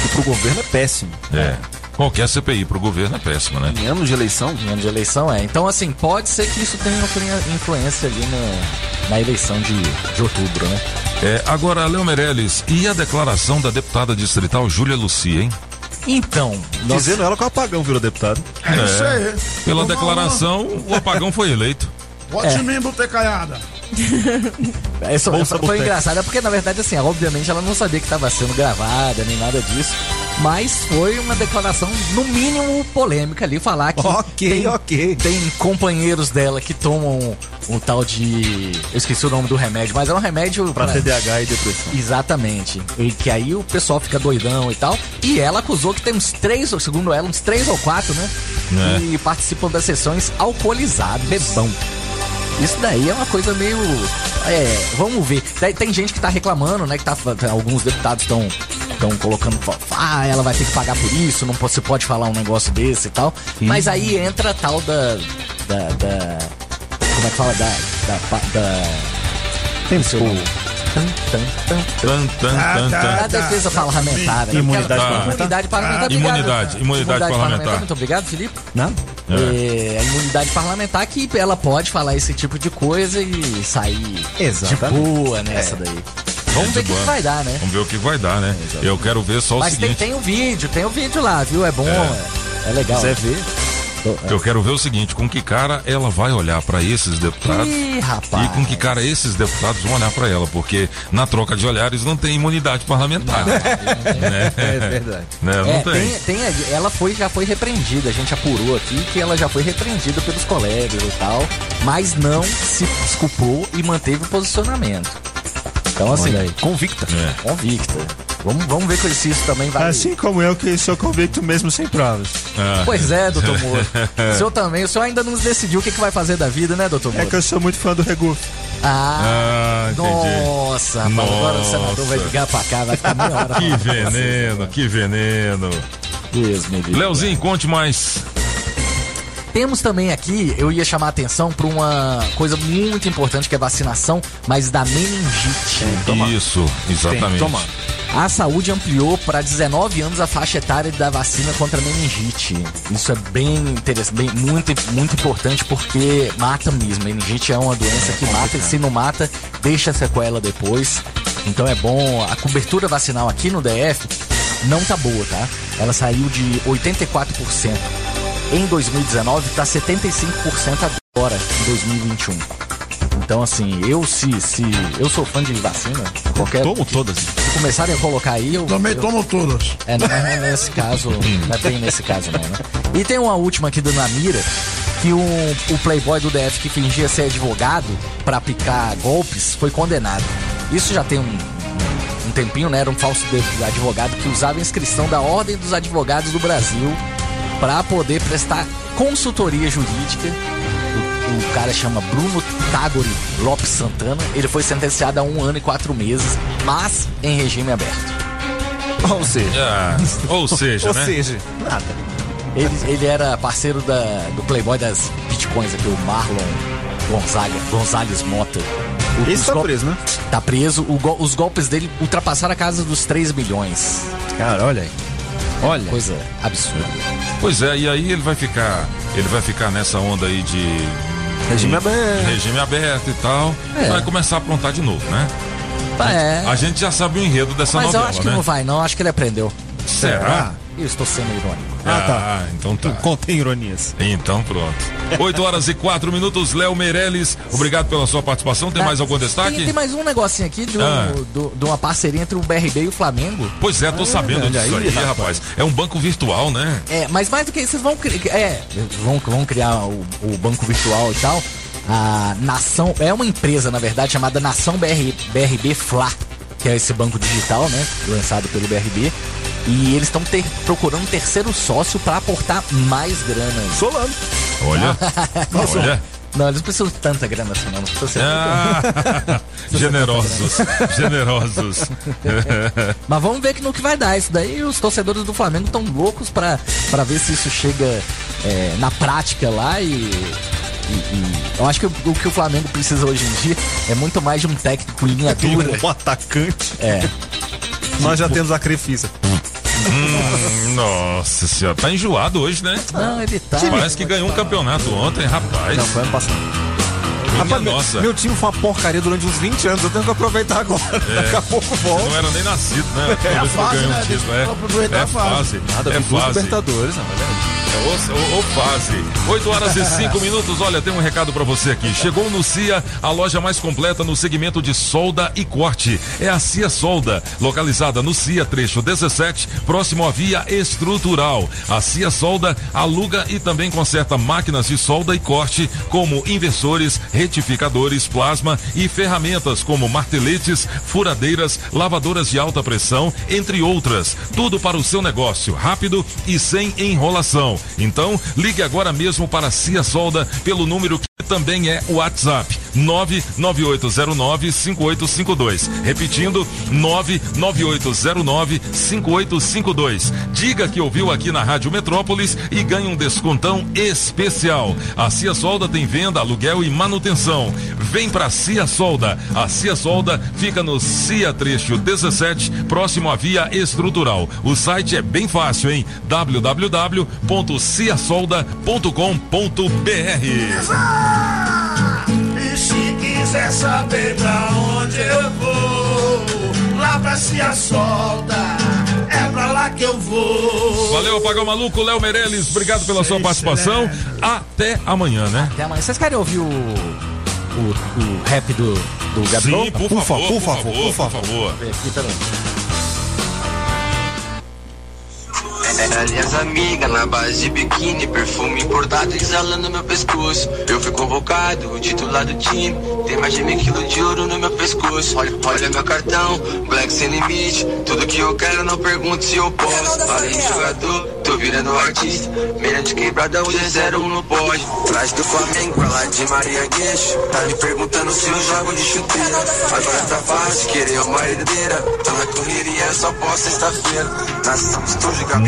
Que pro governo é péssimo. É. Qualquer CPI pro governo é péssimo, né? Em ano de eleição? Em ano de eleição, é. Então, assim, pode ser que isso tenha influ- influência ali na, na eleição de, de outubro, né? É, agora, Léo Meirelles, e a declaração da deputada distrital Júlia Lucia, hein? Então, Dizendo ela que o apagão virou deputado. É isso aí. Pela Vamos lá. declaração, o apagão foi eleito. Vote em mim, botecaiada. Essa, Bolsa essa foi engraçada porque, na verdade, assim, obviamente ela não sabia que estava sendo gravada, nem nada disso. Mas foi uma declaração, no mínimo, polêmica ali, falar que. Ok, tem, ok. Tem companheiros dela que tomam um tal de. Eu esqueci o nome do remédio, mas é um remédio. Pra TDAH e depressão. Exatamente. E que aí o pessoal fica doidão e tal. E ela acusou que tem uns três, segundo ela, uns três ou quatro, né? É. Que participam das sessões alcoolizados. Bebão. Isso daí é uma coisa meio. É, vamos ver. Tem, tem gente que tá reclamando, né? Que tá, alguns deputados estão estão colocando. Ah, ela vai ter que pagar por isso, não po- se pode falar um negócio desse e tal. Mas aí entra a tal da. da. da- como é que fala? Da. da. da Tem seu a defesa parlamentar. né? Imunidade Aquela- parlamentar. Imunidade parlamentar. Imunidade, imunidade parlamentar. Muito obrigado, Felipe. Nada. É, a imunidade parlamentar que ela pode falar esse tipo de coisa e sair Exatamente. de boa nessa É. daí. Vamos ver o que, que vai dar, né? Vamos ver o que vai dar, né? Eu quero ver só o Mas tem, seguinte. tem o vídeo, tem o vídeo lá, viu? É bom, é, é legal. Quiser ver? Eu quero ver o seguinte, com que cara ela vai olhar pra esses deputados Ih, rapaz. e com que cara esses deputados vão olhar pra ela, porque na troca de olhares não tem imunidade parlamentar. né? É verdade. Né? Não É, tem. tem, tem ela foi, já foi repreendida, a gente apurou aqui que ela já foi repreendida pelos colegas e tal, mas não se desculpou e manteve o posicionamento. Então, assim, Olha aí, convicta. É. convicta. Vamos, vamos ver se isso também vai. Assim como eu, que sou convicto mesmo sem provas. Ah. Pois é, doutor Moro. o senhor também, o senhor ainda não decidiu o que, que vai fazer da vida, né, doutor É Moro? que eu sou muito fã do Regu. Ah, Ah, nossa, rapaz, agora o senador vai Nossa. ligar pra cá, vai ficar meia hora. Que veneno, que veneno. Deus me livre. Leozinho, conte mais. Temos também aqui, eu ia chamar a atenção para uma coisa muito importante que é vacinação, mas da meningite. Isso, exatamente. Toma. A saúde ampliou para 19 anos a faixa etária da vacina contra a meningite. Isso é bem interessante, bem, muito, muito importante porque mata mesmo. Meningite é uma doença que mata e se não mata, deixa sequela depois. Então é bom. A cobertura vacinal aqui no DF não tá boa, tá? Ela saiu de 84% em 2019 para 75% agora em 2021. Então assim, eu se, se eu sou fã de vacina, qualquer Tomo todas. se começarem a colocar aí, eu. Também eu, tomo todas. É, não é nesse caso. Não é bem nesse caso, não, né? E tem uma última aqui do Namira, que o, o playboy do DF que fingia ser advogado pra aplicar golpes foi condenado. Isso já tem um, um tempinho, né? Era um falso de- advogado que usava a inscrição da Ordem dos Advogados do Brasil pra poder prestar consultoria jurídica. O, o cara chama Bruno Tagori Lopes Santana. Ele foi sentenciado a um ano e quatro meses, mas em regime aberto. Ou seja. Ah, ou seja, Ou né? seja, nada. Ele, ele era parceiro da, do Playboy das Bitcoins aqui, o Marlon Gonzaga, Gonzalez Mota. O- Esse tá preso, né? Tá preso. O os golpes dele ultrapassaram a casa dos 3 milhões. Cara, olha aí. Olha. Coisa absurda. Pois é, e aí ele vai ficar, ele vai ficar nessa onda aí de Regime aberto. regime aberto e tal. É. Vai começar a aprontar de novo, né? É. A gente já sabe o enredo dessa Mas novela, eu acho que né? não vai, não. Acho que ele aprendeu. Será? Eu estou sendo irônico. Ah, tá. então tá. Contém ironias. Então pronto. 8 horas e 4 minutos, Léo Meirelles. Obrigado pela sua participação. Tem Ah, mais algum Tem, destaque? tem mais um negocinho aqui de, um- Ah. do- de uma parceria entre o BRB e o Flamengo. Pois é, tô sabendo olha disso aí, aí, rapaz. É um banco virtual, né? É, mas mais do que isso, vocês vão criar. É, vão, vão criar o, o banco virtual e tal. A Nação. É uma empresa, na verdade, chamada Nação BR, BRB Fla, que é esse banco digital, né? Lançado pelo BRB. E eles estão ter- procurando um terceiro sócio para aportar mais grana. Solano. Olha. Olha. Não, eles não precisam de tanta grana assim, não. Não precisa ser Ah, generosos, generosos. Mas vamos ver que no que vai dar. Isso daí os torcedores do Flamengo estão loucos pra, pra ver se isso chega é, na prática lá e. e- e eu acho que o, o que o Flamengo precisa hoje em dia é muito mais de um técnico linha dura. Um atacante. É. Nós já temos a Crefisa. Hum, nossa senhora, tá enjoado hoje, né? Não, ele tá. Parece que ganhou um campeonato ontem, rapaz. Não, foi ano passado. Rapaz, meu- nossa. Meu time foi uma porcaria durante uns 20 anos, eu tenho que aproveitar agora. É. Daqui a pouco volta. não era nem nascido, né? É a Talvez fase, né? um título, é. É a fase. Nada, é fase. Libertadores, não, É ou, ou- fase. 8 horas e 5 minutos. Olha, tem um recado pra você aqui. Chegou no CIA, a loja mais completa no segmento de solda e corte. É a CIA Solda, localizada no CIA Trecho 17, próximo à via estrutural. A CIA Solda aluga e também conserta máquinas de solda e corte, como inversores, retificadores, plasma e ferramentas como marteletes, furadeiras, lavadoras de alta pressão, entre outras. Tudo para o seu negócio, rápido e sem enrolação. Então, ligue agora mesmo para Cia Solda pelo número que também é o WhatsApp 998095852. Repetindo, 998095852. Diga que ouviu aqui na Rádio Metrópolis e ganhe um descontão especial. A Cia Solda tem venda, aluguel e manutenção. Vem pra Cia Solda. A Cia Solda fica no Cia Trecho 17, próximo à via estrutural. O site é bem fácil, hein? www.ciasolda.com.br. Se quiser saber pra onde eu vou, lá pra Cia Solda, é pra lá que eu vou. Valeu, Apagão Maluco, Léo Meirelles, obrigado pela sua participação. Até amanhã, né? Até amanhã. Vocês querem ouvir o, o, o rap do, do Gabriel? Sim, por, favor, por favor, por favor. Aqui, peraí. Era minhas amigas na base de biquíni, perfume importado exalando meu pescoço. Eu fui convocado, o titular do time. Tem mais de mil quilos de ouro no meu pescoço. Olha, olha meu cartão, black sem limite. Tudo que eu quero, não pergunto se eu posso. Falei de jogador, tô virando artista. De quebrada, hoje é zero, um no pode. Atrás do Flamengo, lá de Maria Gueixo. Tá me perguntando se eu jogo de chuteira. Agora tá fácil, querer uma herdeira. Tô na correria, só posso sexta-feira.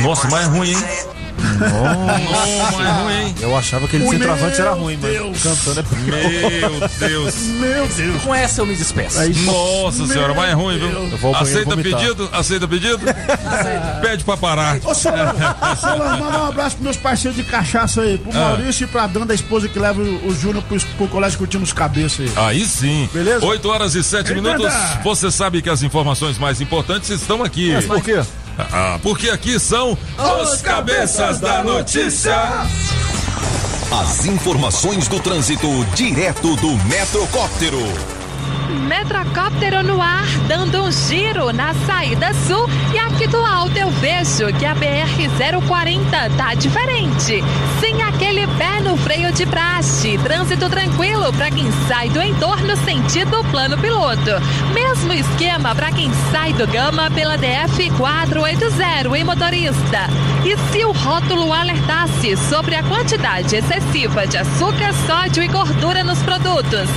Nossa, mas é ruim, hein? Nossa, é ruim, hein? Eu achava que ele Meu centroavante era ruim, Deus. mas cantando é pior. Meu Deus. Meu Deus. Com essa eu me despeço. Nossa senhora, mas é ruim, viu? Eu vou ao banheiro Aceita vomitar. pedido? Aceita pedido? Pede pra parar. Ô, Solano, Solano, manda um abraço pros meus parceiros de cachaça aí, pro Ah. Maurício e pra Danda, a esposa que leva o, o Júnior pro, pro colégio curtindo os cabeças aí. Aí sim. Beleza? 8 horas e 7 Ei, minutos. Você sabe que as informações mais importantes estão aqui. Mas por quê? Ah, porque aqui são os cabeças da notícia. As informações do trânsito direto do Metrocóptero. Metrocóptero no ar, dando um giro na saída sul. E aqui do alto eu vejo que a BR-040 tá diferente. Sem aquele pé no freio de praxe. Trânsito tranquilo para quem sai do entorno sentido plano piloto. Mesmo esquema para quem sai do Gama pela DF-480 em motorista. E se o rótulo alertasse sobre a quantidade excessiva de açúcar, sódio e gordura nos produtos?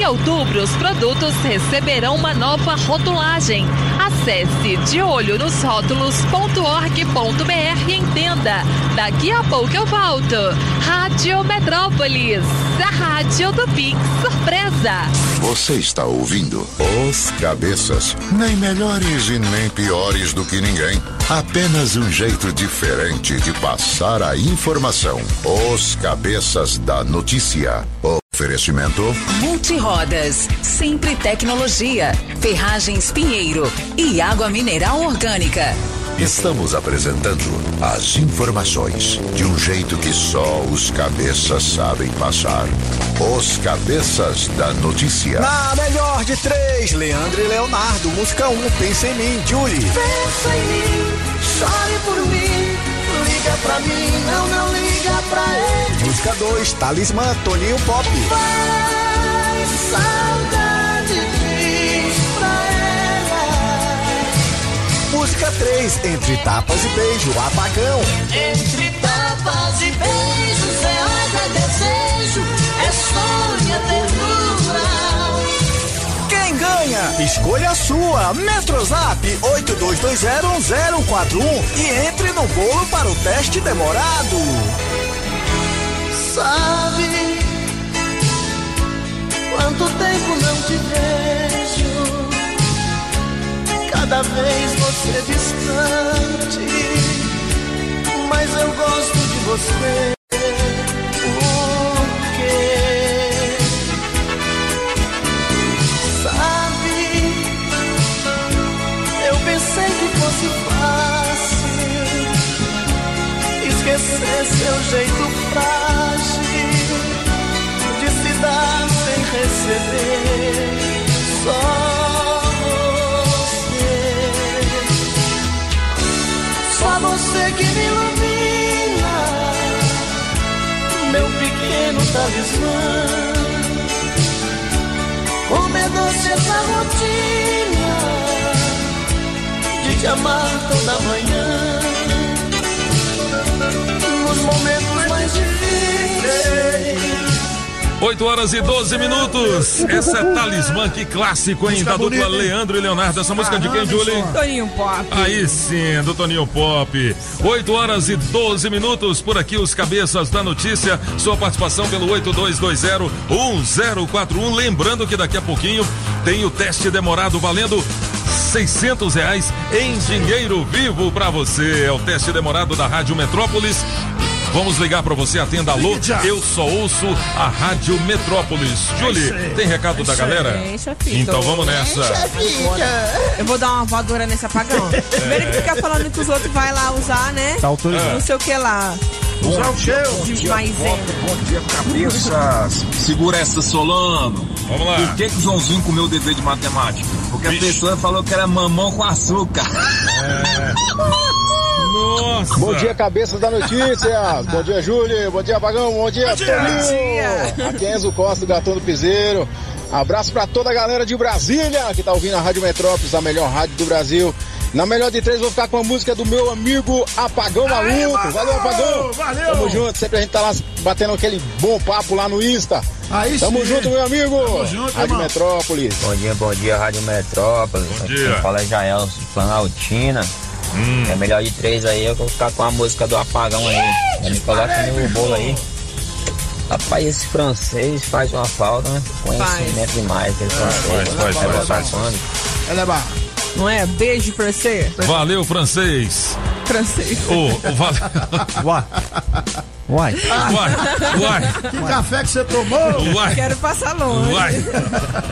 Em outubro, os produtos receberão uma nova rotulagem. Acesse deolhonosrótulos.org.br e entenda. Daqui a pouco eu volto. Rádio Metrópolis, a rádio do Pix Surpresa. Você está ouvindo Os Cabeças. Nem melhores e nem piores do que ninguém. Apenas um jeito diferente de passar a informação. Os Cabeças da Notícia. Oferecimento. Multirodas, sempre tecnologia, ferragens Pinheiro e água mineral orgânica. Estamos apresentando as informações de um jeito que só os cabeças sabem passar. Os Cabeças da Notícia. Na melhor de três, Leandro e Leonardo. Música 1, um, pensa em mim, Julie. Pensa em mim, chore por mim. Liga pra mim, não, não pra ele. Música 2, Talismã, Toninho Pop. Vai, saudade diz pra ela. Música 3, Entre Tapas e Beijo, Apagão. Entre tapas e beijos é hora, desejo, é sonho, é ternura. Quem ganha? Escolha a sua. Metrozap 82201041 e entre no bolo para o teste demorado. Sabe quanto tempo não te vejo? Cada vez você distante, mas eu gosto de você. Meu pequeno talismã. Como é doce essa rotina de te amar toda manhã nos momentos mais difíceis. 8 horas e 12 minutos. Essa é Talismã, que clássico, hein? Da dupla Leandro e Leonardo. Essa música de quem, Julie? Toninho Pop. Aí sim, do Toninho Pop. 8 horas e 12 minutos. Por aqui, os cabeças da notícia. Sua participação pelo 8220-1041. Lembrando que daqui a pouquinho tem o teste demorado valendo 600 reais em dinheiro vivo para você. É o teste demorado da Rádio Metrópolis. Vamos ligar para você, atenda alô. Eu só ouço a Rádio Metrópolis. Julie, tem recado da galera? Tem, chefito. Então vamos nessa. Eu vou dar uma voadora nesse apagão. Primeiro que ficar falando que os outros vai lá usar, né? Tá autorizado. Não sei o que lá. Usar o seu. De maisena. Bom dia, cabeças. Segura essa, Solano. Vamos lá. Por que, que o Joãozinho comeu o dever de matemática? Porque a pessoa falou que era mamão com açúcar. Nossa. Bom dia, cabeça da notícia. bom dia, Júlio. Bom dia, Bagão. Bom dia, dia. Toninho. Dia. Aqui é Enzo Costa, do Gatão do Piseiro. Abraço pra toda a galera de Brasília que tá ouvindo a Rádio Metrópolis, a melhor rádio do Brasil. Na melhor de três, vou ficar com a música do meu amigo Apagão Maluco. Valeu, Apagão. valeu. Tamo junto. Sempre a gente tá lá batendo aquele bom papo lá no Insta. Aí Tamo sim. junto, meu amigo. Tamo junto, Rádio irmão. Metrópolis. Bom dia, bom dia, Rádio Metrópolis. Bom dia. Quem fala é Jael, Planaltina. É melhor de três aí, eu vou ficar com a música do apagão aí. Me coloca no bolo aí. Rapaz, esse francês faz uma falta, né? Conhecimento demais, aquele francês. faz, faz, Vai faz, é barra. Não é? Beijo você. Valeu, francês. Francês. Ô, ô, vale... Uai. Uai. Uai, uai. Que café que você tomou? Uai. Quero passar longe. Uai.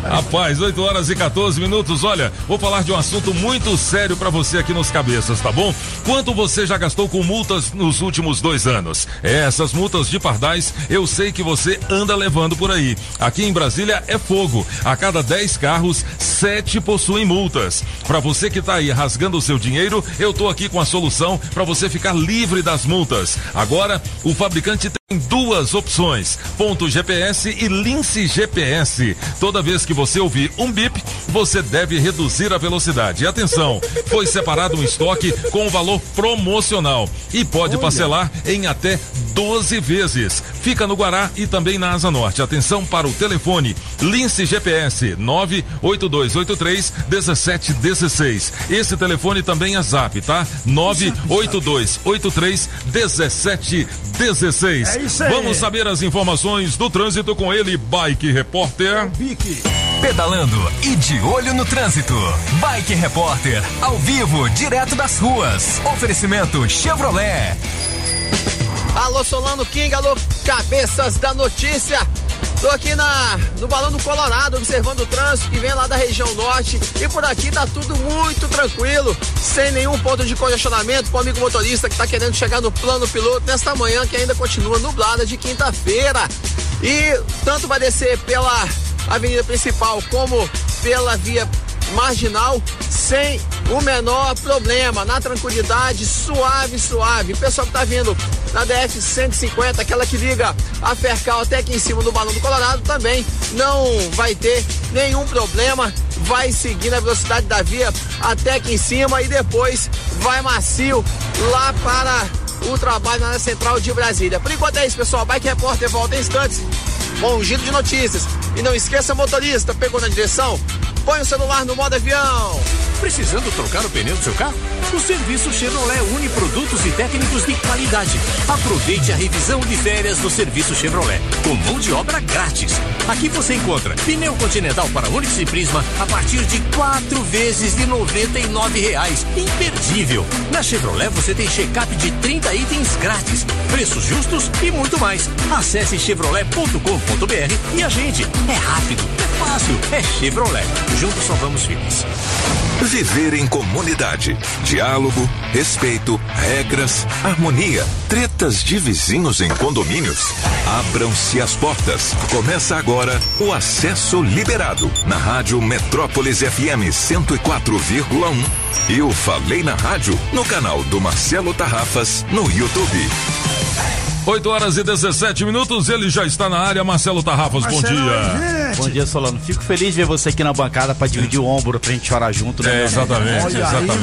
Rapaz, 8 horas e 14 minutos. Olha, vou falar de um assunto muito sério pra você aqui nos cabeças, tá bom? Quanto você já gastou com multas nos últimos dois anos? É, essas multas de pardais, eu sei que você anda levando por aí. Aqui em Brasília é fogo. A cada 10 carros, 7 possuem multas. Pra você que tá aí rasgando o seu dinheiro, eu tô aqui com a solução pra você ficar livre das multas. Agora, o fabricante tem duas opções: ponto GPS e lince GPS. Toda vez que você ouvir um bip, você você deve reduzir a velocidade. E atenção, foi separado um estoque com valor promocional e pode Olha. parcelar em até 12 vezes. Fica no Guará e também na Asa Norte. Atenção para o telefone Lince GPS 98283 1716. Esse telefone também é Zap, tá? 98283 1716. É isso aí. Vamos saber as informações do trânsito com ele, Bike Repórter. Pedalando e de olho no trânsito. Bike Repórter, ao vivo, direto das ruas. Oferecimento Chevrolet. Alô Solano King, alô cabeças da notícia. Tô aqui na, no Balão do Colorado, observando o trânsito que vem lá da região norte. E por aqui tá tudo muito tranquilo, sem nenhum ponto de congestionamento pro amigo motorista que tá querendo chegar no plano piloto nesta manhã que ainda continua nublada de quinta-feira. E tanto vai descer pela avenida principal como pela via marginal sem o menor problema, na tranquilidade, suave, suave. O pessoal que tá vindo na DF 150, aquela que liga a Fercal até aqui em cima do Balão do Colorado, também não vai ter nenhum problema. Vai seguir na velocidade da via até aqui em cima e depois vai macio lá para o trabalho na central de Brasília. Por enquanto é isso, pessoal. Bike Repórter volta em instantes um giro de notícias. E não esqueça, motorista, pegou na direção? Põe o celular no modo avião. Precisando trocar o pneu do seu carro? O serviço Chevrolet une produtos e técnicos de qualidade. Aproveite a revisão de férias do serviço Chevrolet, com mão de obra grátis. Aqui você encontra pneu continental para Onix e Prisma a partir de quatro vezes de 99 reais. Imperdível! Na Chevrolet você tem check-up de 30 itens grátis, preços justos e muito mais. Acesse chevrolet.com.br e a gente. É rápido, é fácil, é Chevrolet. Juntos salvamos vidas. Viver em comunidade. Diálogo, respeito, regras, harmonia. Tretas de vizinhos em condomínios. Abram-se as portas. Começa agora o Acesso Liberado. Na Rádio Metrópolis FM 104,1. E o Falei na Rádio no canal do Marcelo Tarrafas no YouTube. 8 horas e 17 minutos, ele já está na área. Marcelo Tarrafas, bom dia. Bom dia, Solano. Fico feliz de ver você aqui na bancada pra dividir o ombro pra gente chorar junto, né? É, exatamente, Olha exatamente.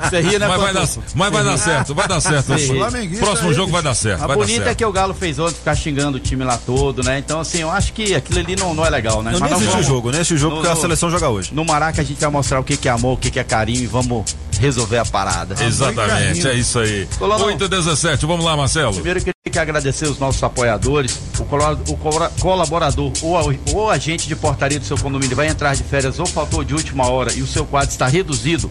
Você ri, né, Mas vai, dar, mas vai dar certo, vai dar certo. Próximo jogo vai dar certo. A vai dar bonita é certo. que o Galo fez ontem ficar xingando o time lá todo, né? Então, assim, eu acho que aquilo ali não, não é legal, né? Não, nem nós assiste o jogo, assiste o jogo, porque a seleção joga hoje. No Maraca a gente vai mostrar o que que é amor, o que que é carinho e vamos resolver a parada. Exatamente, é isso aí. Solano. 8 e 17, vamos lá, Marcelo. Primeiro eu queria que agradecer os nossos apoiadores, o, colo- o colaborador ou, ou agente de portaria do seu condomínio vai entrar de férias ou faltou de última hora e o seu quadro está reduzido.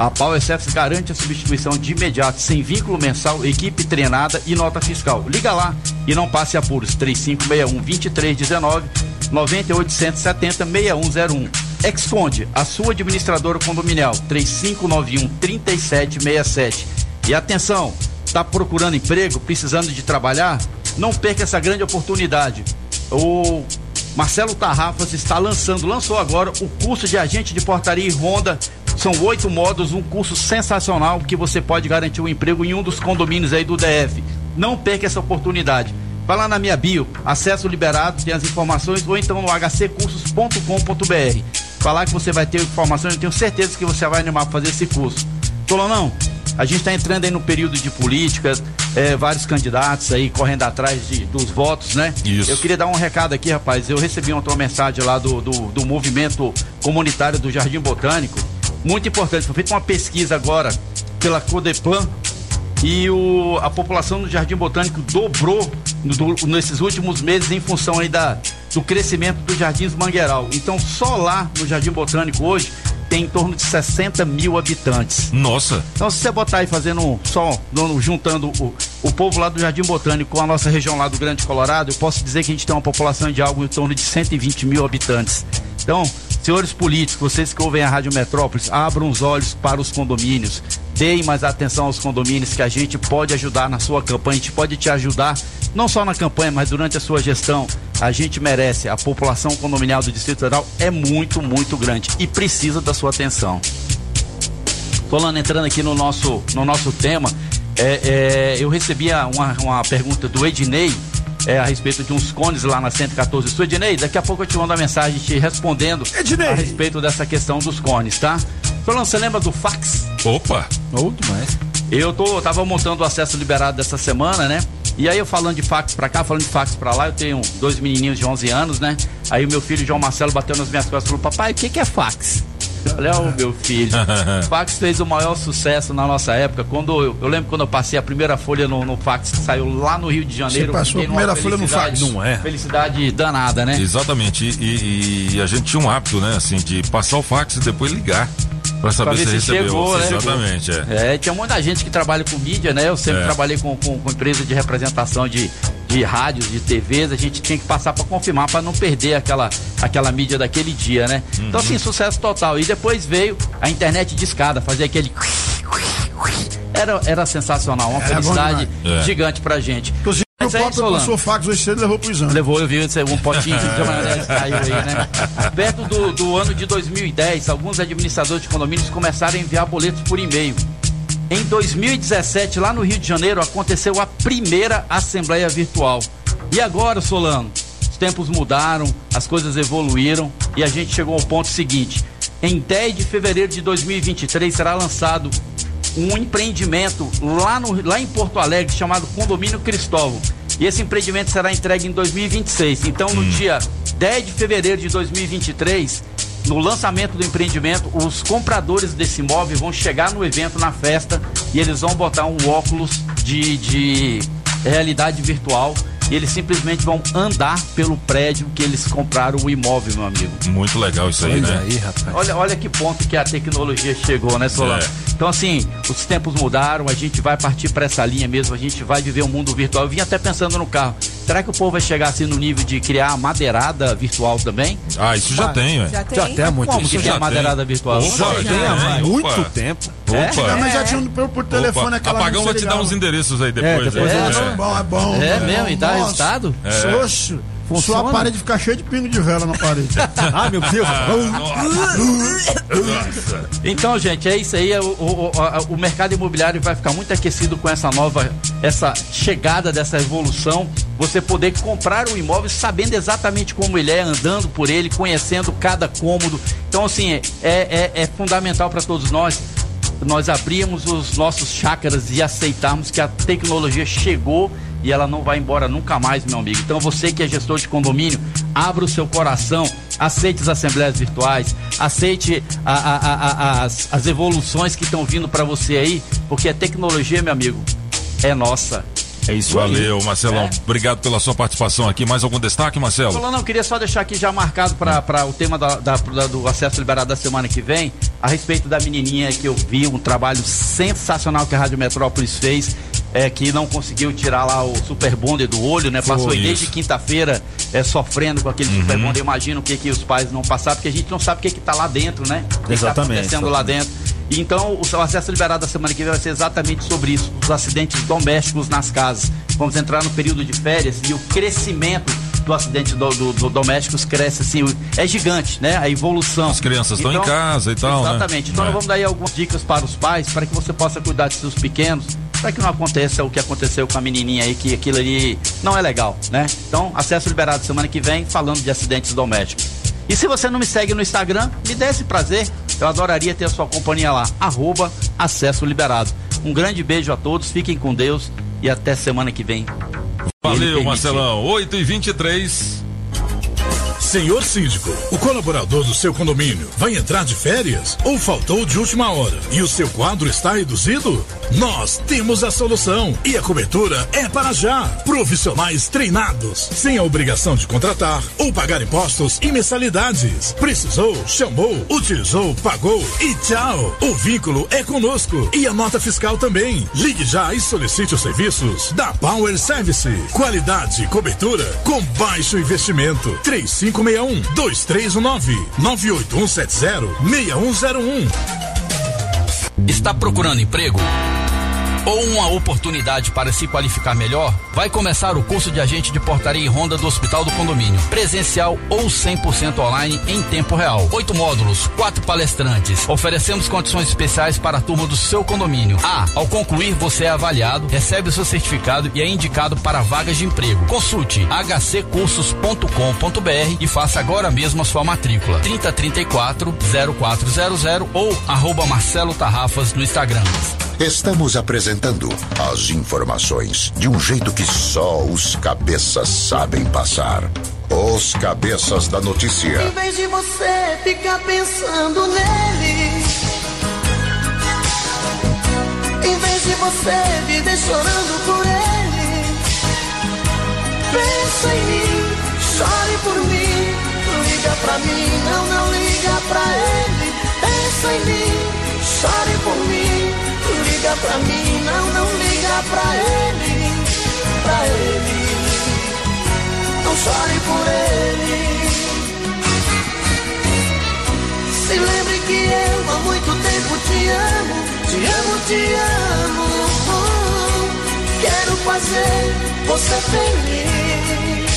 A Power SF garante a substituição de imediato, sem vínculo mensal, equipe treinada e nota fiscal. Liga lá e não passe apuros. 3561-2319, 9870-6101. Exconde, a sua administradora condominial. 3591-3767. E atenção, está procurando emprego, precisando de trabalhar? Não perca essa grande oportunidade. O Marcelo Tarrafas está lançando, lançou agora o curso de agente de portaria e ronda. São oito módulos, um curso sensacional que você pode garantir um emprego em um dos condomínios aí do DF. Não perca essa oportunidade. Vai lá na minha bio, acesso liberado, tem as informações, ou então no hccursos.com.br. Falar que você vai ter informações, eu tenho certeza que você vai animar para fazer esse curso. Solonão, a gente está entrando aí no período de políticas, é, vários candidatos aí correndo atrás de- dos votos, né? Isso. Eu queria dar um recado aqui, rapaz. Eu recebi uma outra mensagem lá do, do, do movimento comunitário do Jardim Botânico. Muito importante. Foi feita uma pesquisa agora pela Codeplan e o, a população do Jardim Botânico dobrou no- do- nesses últimos meses em função aí da, do crescimento dos Jardins Mangueiral. Então, só lá no Jardim Botânico hoje tem em torno de 60 mil habitantes. Nossa. Então, se você botar aí fazendo um, só juntando o, o povo lá do Jardim Botânico com a nossa região lá do Grande Colorado, eu posso dizer que a gente tem uma população de algo em torno de 120 mil habitantes. Então, senhores políticos, vocês que ouvem a Rádio Metrópolis, abram os olhos para os condomínios. Deem mais atenção aos condomínios que a gente pode ajudar na sua campanha, a gente pode te ajudar, não só na campanha, mas durante a sua gestão. A gente merece. A população condominial do Distrito Federal é muito, muito grande e precisa da sua atenção. Solano, entrando aqui no nosso, no nosso tema, é, é, eu recebi a- uma, uma pergunta do Ednei é, a respeito de uns cones lá na 114 Sul. Ednei, daqui a pouco eu te mando uma mensagem te respondendo a respeito dessa questão dos cones, tá? Solano, você lembra do fax? Opa! Ou demais. Eu tô, tava montando o acesso liberado dessa semana, né? E aí eu falando de fax pra cá, falando de fax pra lá, eu tenho dois menininhos de 11 anos, né? Aí o meu filho João Marcelo bateu nas minhas costas e falou: Papai, o que, que é fax? Eu falei, ô meu filho, fax fez o maior sucesso na nossa época. Quando eu, eu lembro quando eu passei a primeira folha no, no fax que saiu lá no Rio de Janeiro. Você passou a primeira folha no fax. Não é. Felicidade danada, né? Exatamente. E, e- e a gente tinha um hábito, né, assim, de passar o fax e depois ligar pra saber Pra se se recebeu. chegou, né? Exatamente, é. É, tinha muita gente que trabalha com mídia, né? Eu sempre É. trabalhei com, com, com empresa de representação de, de rádios, de TVs. A gente tinha que passar para confirmar, para não perder aquela, aquela mídia daquele dia, né? Então, Uhum. assim, sucesso total. E depois veio a internet de escada, fazer aquele. Era, era sensacional, uma Era felicidade. É. gigante pra gente. O Solano, passou fax hoje cedo levou pro exame. Levou, eu vi um potinho de maionese caiu aí, né? Perto do, do ano de 2010, alguns administradores de condomínios começaram a enviar boletos por e-mail. Em 2017, lá no Rio de Janeiro, aconteceu a primeira Assembleia Virtual. E agora, Solano? Os tempos mudaram, as coisas evoluíram e a gente chegou ao ponto seguinte. Em 10 de fevereiro de 2023 será lançado um empreendimento lá, no, lá em Porto Alegre chamado Condomínio Cristóvão. E esse empreendimento será entregue em 2026. Então, no dia 10 de fevereiro de 2023, no lançamento do empreendimento, os compradores desse imóvel vão chegar no evento, na festa, e eles vão botar um óculos de, de realidade virtual. E eles simplesmente vão andar pelo prédio que eles compraram o imóvel, meu amigo. Muito legal isso aí, né? Olha, olha que ponto que a tecnologia chegou, né, Solano? É. Então, assim, os tempos mudaram, a gente vai partir para essa linha mesmo, a gente vai viver um mundo virtual. Eu vim até pensando no carro. Será que o povo vai chegar assim no nível de criar madeirada virtual também? Ah, isso já tem, ué. Já Já tem há muito Como isso. que tem já a madeirada virtual? Opa, Já tem, tem, há opa. muito tempo. É? Antigamente já tinha por, por telefone Opa, aquela. Apagão vai te dar uns endereços aí depois. depois é. eu- É, bom, é bom. É bom. mesmo? E dá Nossa. resultado? É. Oxe, Funciona? Sua parede fica cheia de pingo de vela na parede. Ah, meu Deus. Então, gente, é isso aí. O, o, o- o mercado imobiliário vai ficar muito aquecido com essa nova, essa chegada dessa evolução. Você poder comprar o imóvel sabendo exatamente como ele é, andando por ele, conhecendo cada cômodo. Então, assim, é, é, é fundamental para todos nós nós abrirmos os nossos chácaras e aceitarmos que a tecnologia chegou e ela não vai embora nunca mais, meu amigo. Então você que é gestor de condomínio, abra o seu coração, aceite as assembleias virtuais, aceite a- a- a- as, as evoluções que estão vindo para você aí, porque a tecnologia, meu amigo, é nossa. É isso, valeu, Marcelão. Obrigado pela sua participação aqui. Mais algum destaque, Marcelo? Falando, não, queria só deixar aqui já marcado para o tema da- da- da- do acesso liberado da semana que vem, a respeito da menininha que eu vi, um trabalho sensacional que a Rádio Metrópolis fez, é, que não conseguiu tirar lá o super bonder do olho, né? Passou aí desde isso. quinta-feira é, sofrendo com aquele Uhum. super bonder. Eu imagino o que, que os pais não passaram, porque a gente não sabe o que que tá lá dentro, né? O que que Exatamente, tá acontecendo lá dentro. Então, o seu acesso liberado da semana que vem vai ser exatamente sobre isso, os acidentes domésticos nas casas. Vamos entrar no período de férias e o crescimento do acidente do, do- do domésticos cresce assim, é gigante, né? A evolução. As crianças estão em casa e tal, né? Exatamente. Então, É. nós vamos dar aí algumas dicas para os pais, para que você possa cuidar de seus pequenos, para que não aconteça o que aconteceu com a menininha aí, que aquilo ali não é legal, né? Então, acesso liberado semana que vem, falando de acidentes domésticos. E se você não me segue no Instagram, me dê esse prazer. Eu adoraria ter a sua companhia lá. Arroba Acesso Liberado. Um grande beijo a todos, fiquem com Deus e até semana que vem. Valeu. Marcelão. 8 e 23 Senhor síndico, o colaborador do seu condomínio vai entrar de férias ou faltou de última hora e o seu quadro está reduzido? Nós temos a solução e a cobertura é para já. Profissionais treinados, sem a obrigação de contratar ou pagar impostos e mensalidades. Precisou, chamou, utilizou, pagou e tchau. O vínculo é conosco e a nota fiscal também. Ligue já e solicite os serviços da Power Service. Qualidade e cobertura com baixo investimento. 3561-2319 98170-6101. Está procurando emprego? Ou uma oportunidade para se qualificar melhor? Vai começar o curso de agente de portaria e ronda do Hospital do Condomínio, presencial ou 100% online em tempo real. Oito módulos, quatro palestrantes. Oferecemos condições especiais para a turma do seu condomínio. Ah, ao concluir você é avaliado, recebe o seu certificado e é indicado para vagas de emprego. Consulte hccursos.com.br e faça agora mesmo a sua matrícula. 3034 0400 ou arroba Marcelo Tarrafas no Instagram. Estamos apresentando as informações de um jeito que só os cabeças sabem passar. Os cabeças da notícia. Em vez de você ficar pensando nele, em vez de você viver chorando por ele, pensa em mim, chore por mim, liga pra mim, não, não liga pra ele, pensa em mim, chore por mim, liga pra mim, não, não liga pra ele, pra ele, não chore por ele. Se lembre que eu há muito tempo te amo, te amo, te amo. Quero fazer você feliz.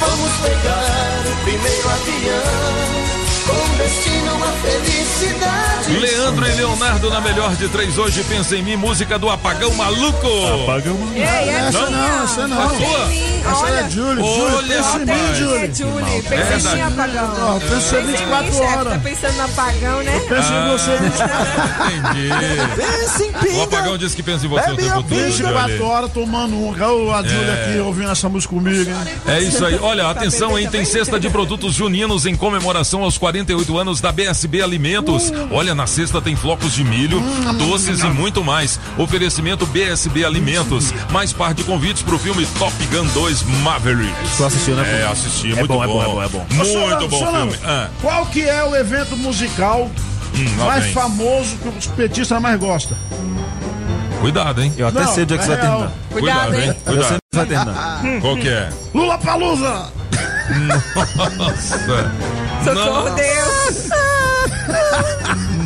Vamos pegar o primeiro avião com destino à felicidade. Leandro e Leonardo na melhor de três hoje, pensa em mim, música do Apagão Maluco. Apagão Maluco. Ei, é Essa minha. não, essa não. Pensa em mim, Essa olha. é Julie. Olha, Julie, pensa em mim. Julie. É, Julie, pensa em mim, apagão. Ó, pensa em mim, 24 chefe, horas. Tá pensando no apagão, né? Pensa em você, Entendi. Pensa em O pinga. Apagão disse que pensa em você o tempo a todo. 24 Julie. horas tomando um. Olha a Júlia É. aqui ouvindo essa música comigo, hein? É isso aí. Olha, atenção, hein? Tem cesta de produtos juninos em comemoração aos 48 anos da BSB Alimentos. Olha, na cesta tem flocos de milho, doces e muito mais. Oferecimento BSB Alimentos. Mais par de convites pro filme Top Gun 2 Maverick. Tu assistiu, né? É, assisti. É muito bom, é bom, é bom, é bom. Muito Solano, bom Solano, filme. Ah, Qual que é o evento musical hum, mais vem. famoso que os petistas mais gostam? Cuidado, hein? Eu até Não, sei onde é que é você vai real. terminar. Cuidado, hein? Eu sei Cuidado. onde você vai terminar. Qual que é? Lula Palusa! Nossa. Socorro, Deus.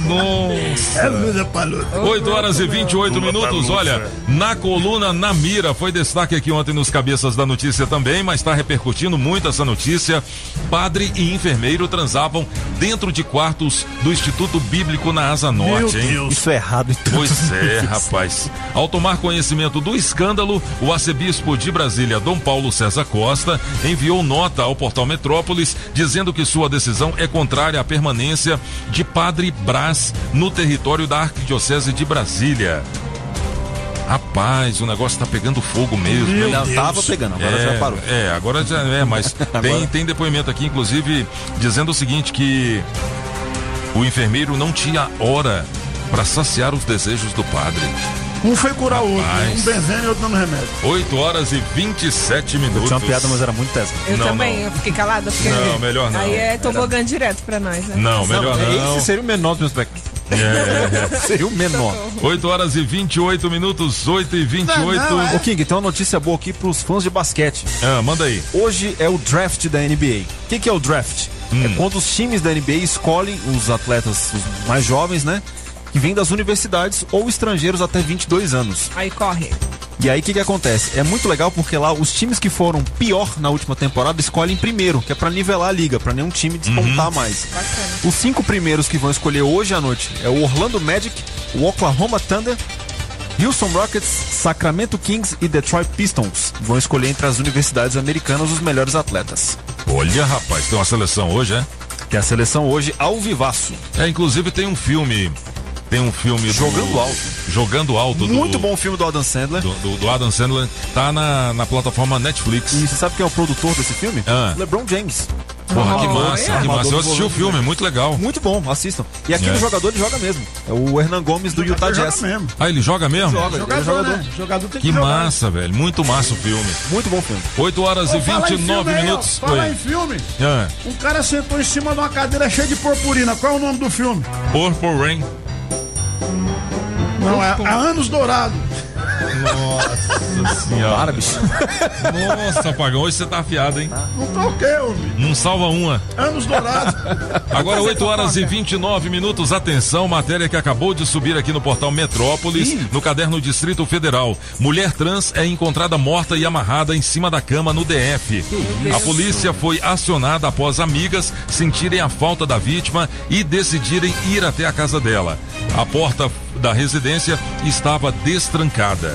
Nossa. É Lula Palusa. 8 horas e 28 minutos. Olha, na coluna Na Mira foi destaque aqui ontem nos cabeças da notícia também, mas está repercutindo muito essa notícia. Padre e enfermeiro transavam dentro de quartos do Instituto Bíblico na Asa Norte, hein? Isso é errado em todos Pois é, rapaz. Ao tomar conhecimento do escândalo, o arcebispo de Brasília, Dom Paulo César Costa, enviou nota ao portal Metrópolis dizendo que sua decisão é contrária à permanência de Padre Brás no território da Arquidiocese de Brasília. Rapaz, o negócio tá pegando fogo mesmo. Meu? Não, Deus. tava pegando, agora é, já parou. É, agora já é, mas tem, tem depoimento aqui, inclusive, dizendo o seguinte: que o enfermeiro não tinha hora para saciar os desejos do padre. Um foi curar o outro, Rapaz. um benzendo e outro dando remédio. 8 horas e 27 minutos. Tinha uma piada, mas era muito tesa. Eu Não, também, não. eu fiquei calada. Porque Não, melhor não. Aí é tobogã direto pra nós, né? Não, melhor não. Esse seria o menor dos meus pecados. É, Seria o menor. 8 horas e 28 minutos, 8 e 28. Não, não, é. Ô King, tem uma notícia boa aqui pros fãs de basquete. Ah, manda aí. Hoje é o draft da NBA. O que, que é o draft? Hum. É quando os times da NBA escolhem os atletas os mais jovens, né? Que vêm das universidades ou estrangeiros até 22 anos. Aí corre. E aí o que, que acontece? É muito legal porque lá os times que foram pior na última temporada escolhem primeiro, que é pra nivelar a liga, pra nenhum time despontar mais. Os cinco primeiros que vão escolher hoje à noite é o Orlando Magic, o Oklahoma Thunder, Houston Rockets, Sacramento Kings e Detroit Pistons. Vão escolher entre as universidades americanas os melhores atletas. Olha, rapaz, tem uma seleção hoje, é? Que é a seleção hoje ao vivaço. É, inclusive tem um filme. Tem um filme do- Jogando Alto. Jogando alto do, Muito bom filme do Adam Sandler. do, do- do Adam Sandler. Tá na, na plataforma Netflix. E você sabe quem é o produtor desse filme? Ah. LeBron James. Porra, que massa, que Armador massa. Eu do assisti o filme, muito legal. Muito bom, assistam. E aquele É. jogador ele joga mesmo. É o Hernan Gomes do Utah Jazz. mesmo. Ah, ele joga mesmo? Joga, ele é Jogador, jogador. né? Jogador tem Que que jogar. massa, velho. Muito massa o filme. Muito bom filme. 8 horas e Ô, fala em 29 filme aí, minutos. Fala Oi. em filme. Ah, Um cara sentou em cima de uma cadeira cheia de purpurina. Qual é o nome do filme? Purple Rain. Thank you. Não, é A Anos Dourado. Nossa senhora. Para, bicho. Nossa, apagão, hoje você tá afiado, hein? Não toquei, homem. Não salva uma. Anos dourados. Agora 8 horas e 29 minutos. Atenção, matéria que acabou de subir aqui no portal Metrópolis, no caderno Distrito Federal. Mulher trans é encontrada morta e amarrada em cima da cama no DF. A polícia foi acionada após amigas sentirem a falta da vítima e decidirem ir até a casa dela. A porta da residência estava destrancada.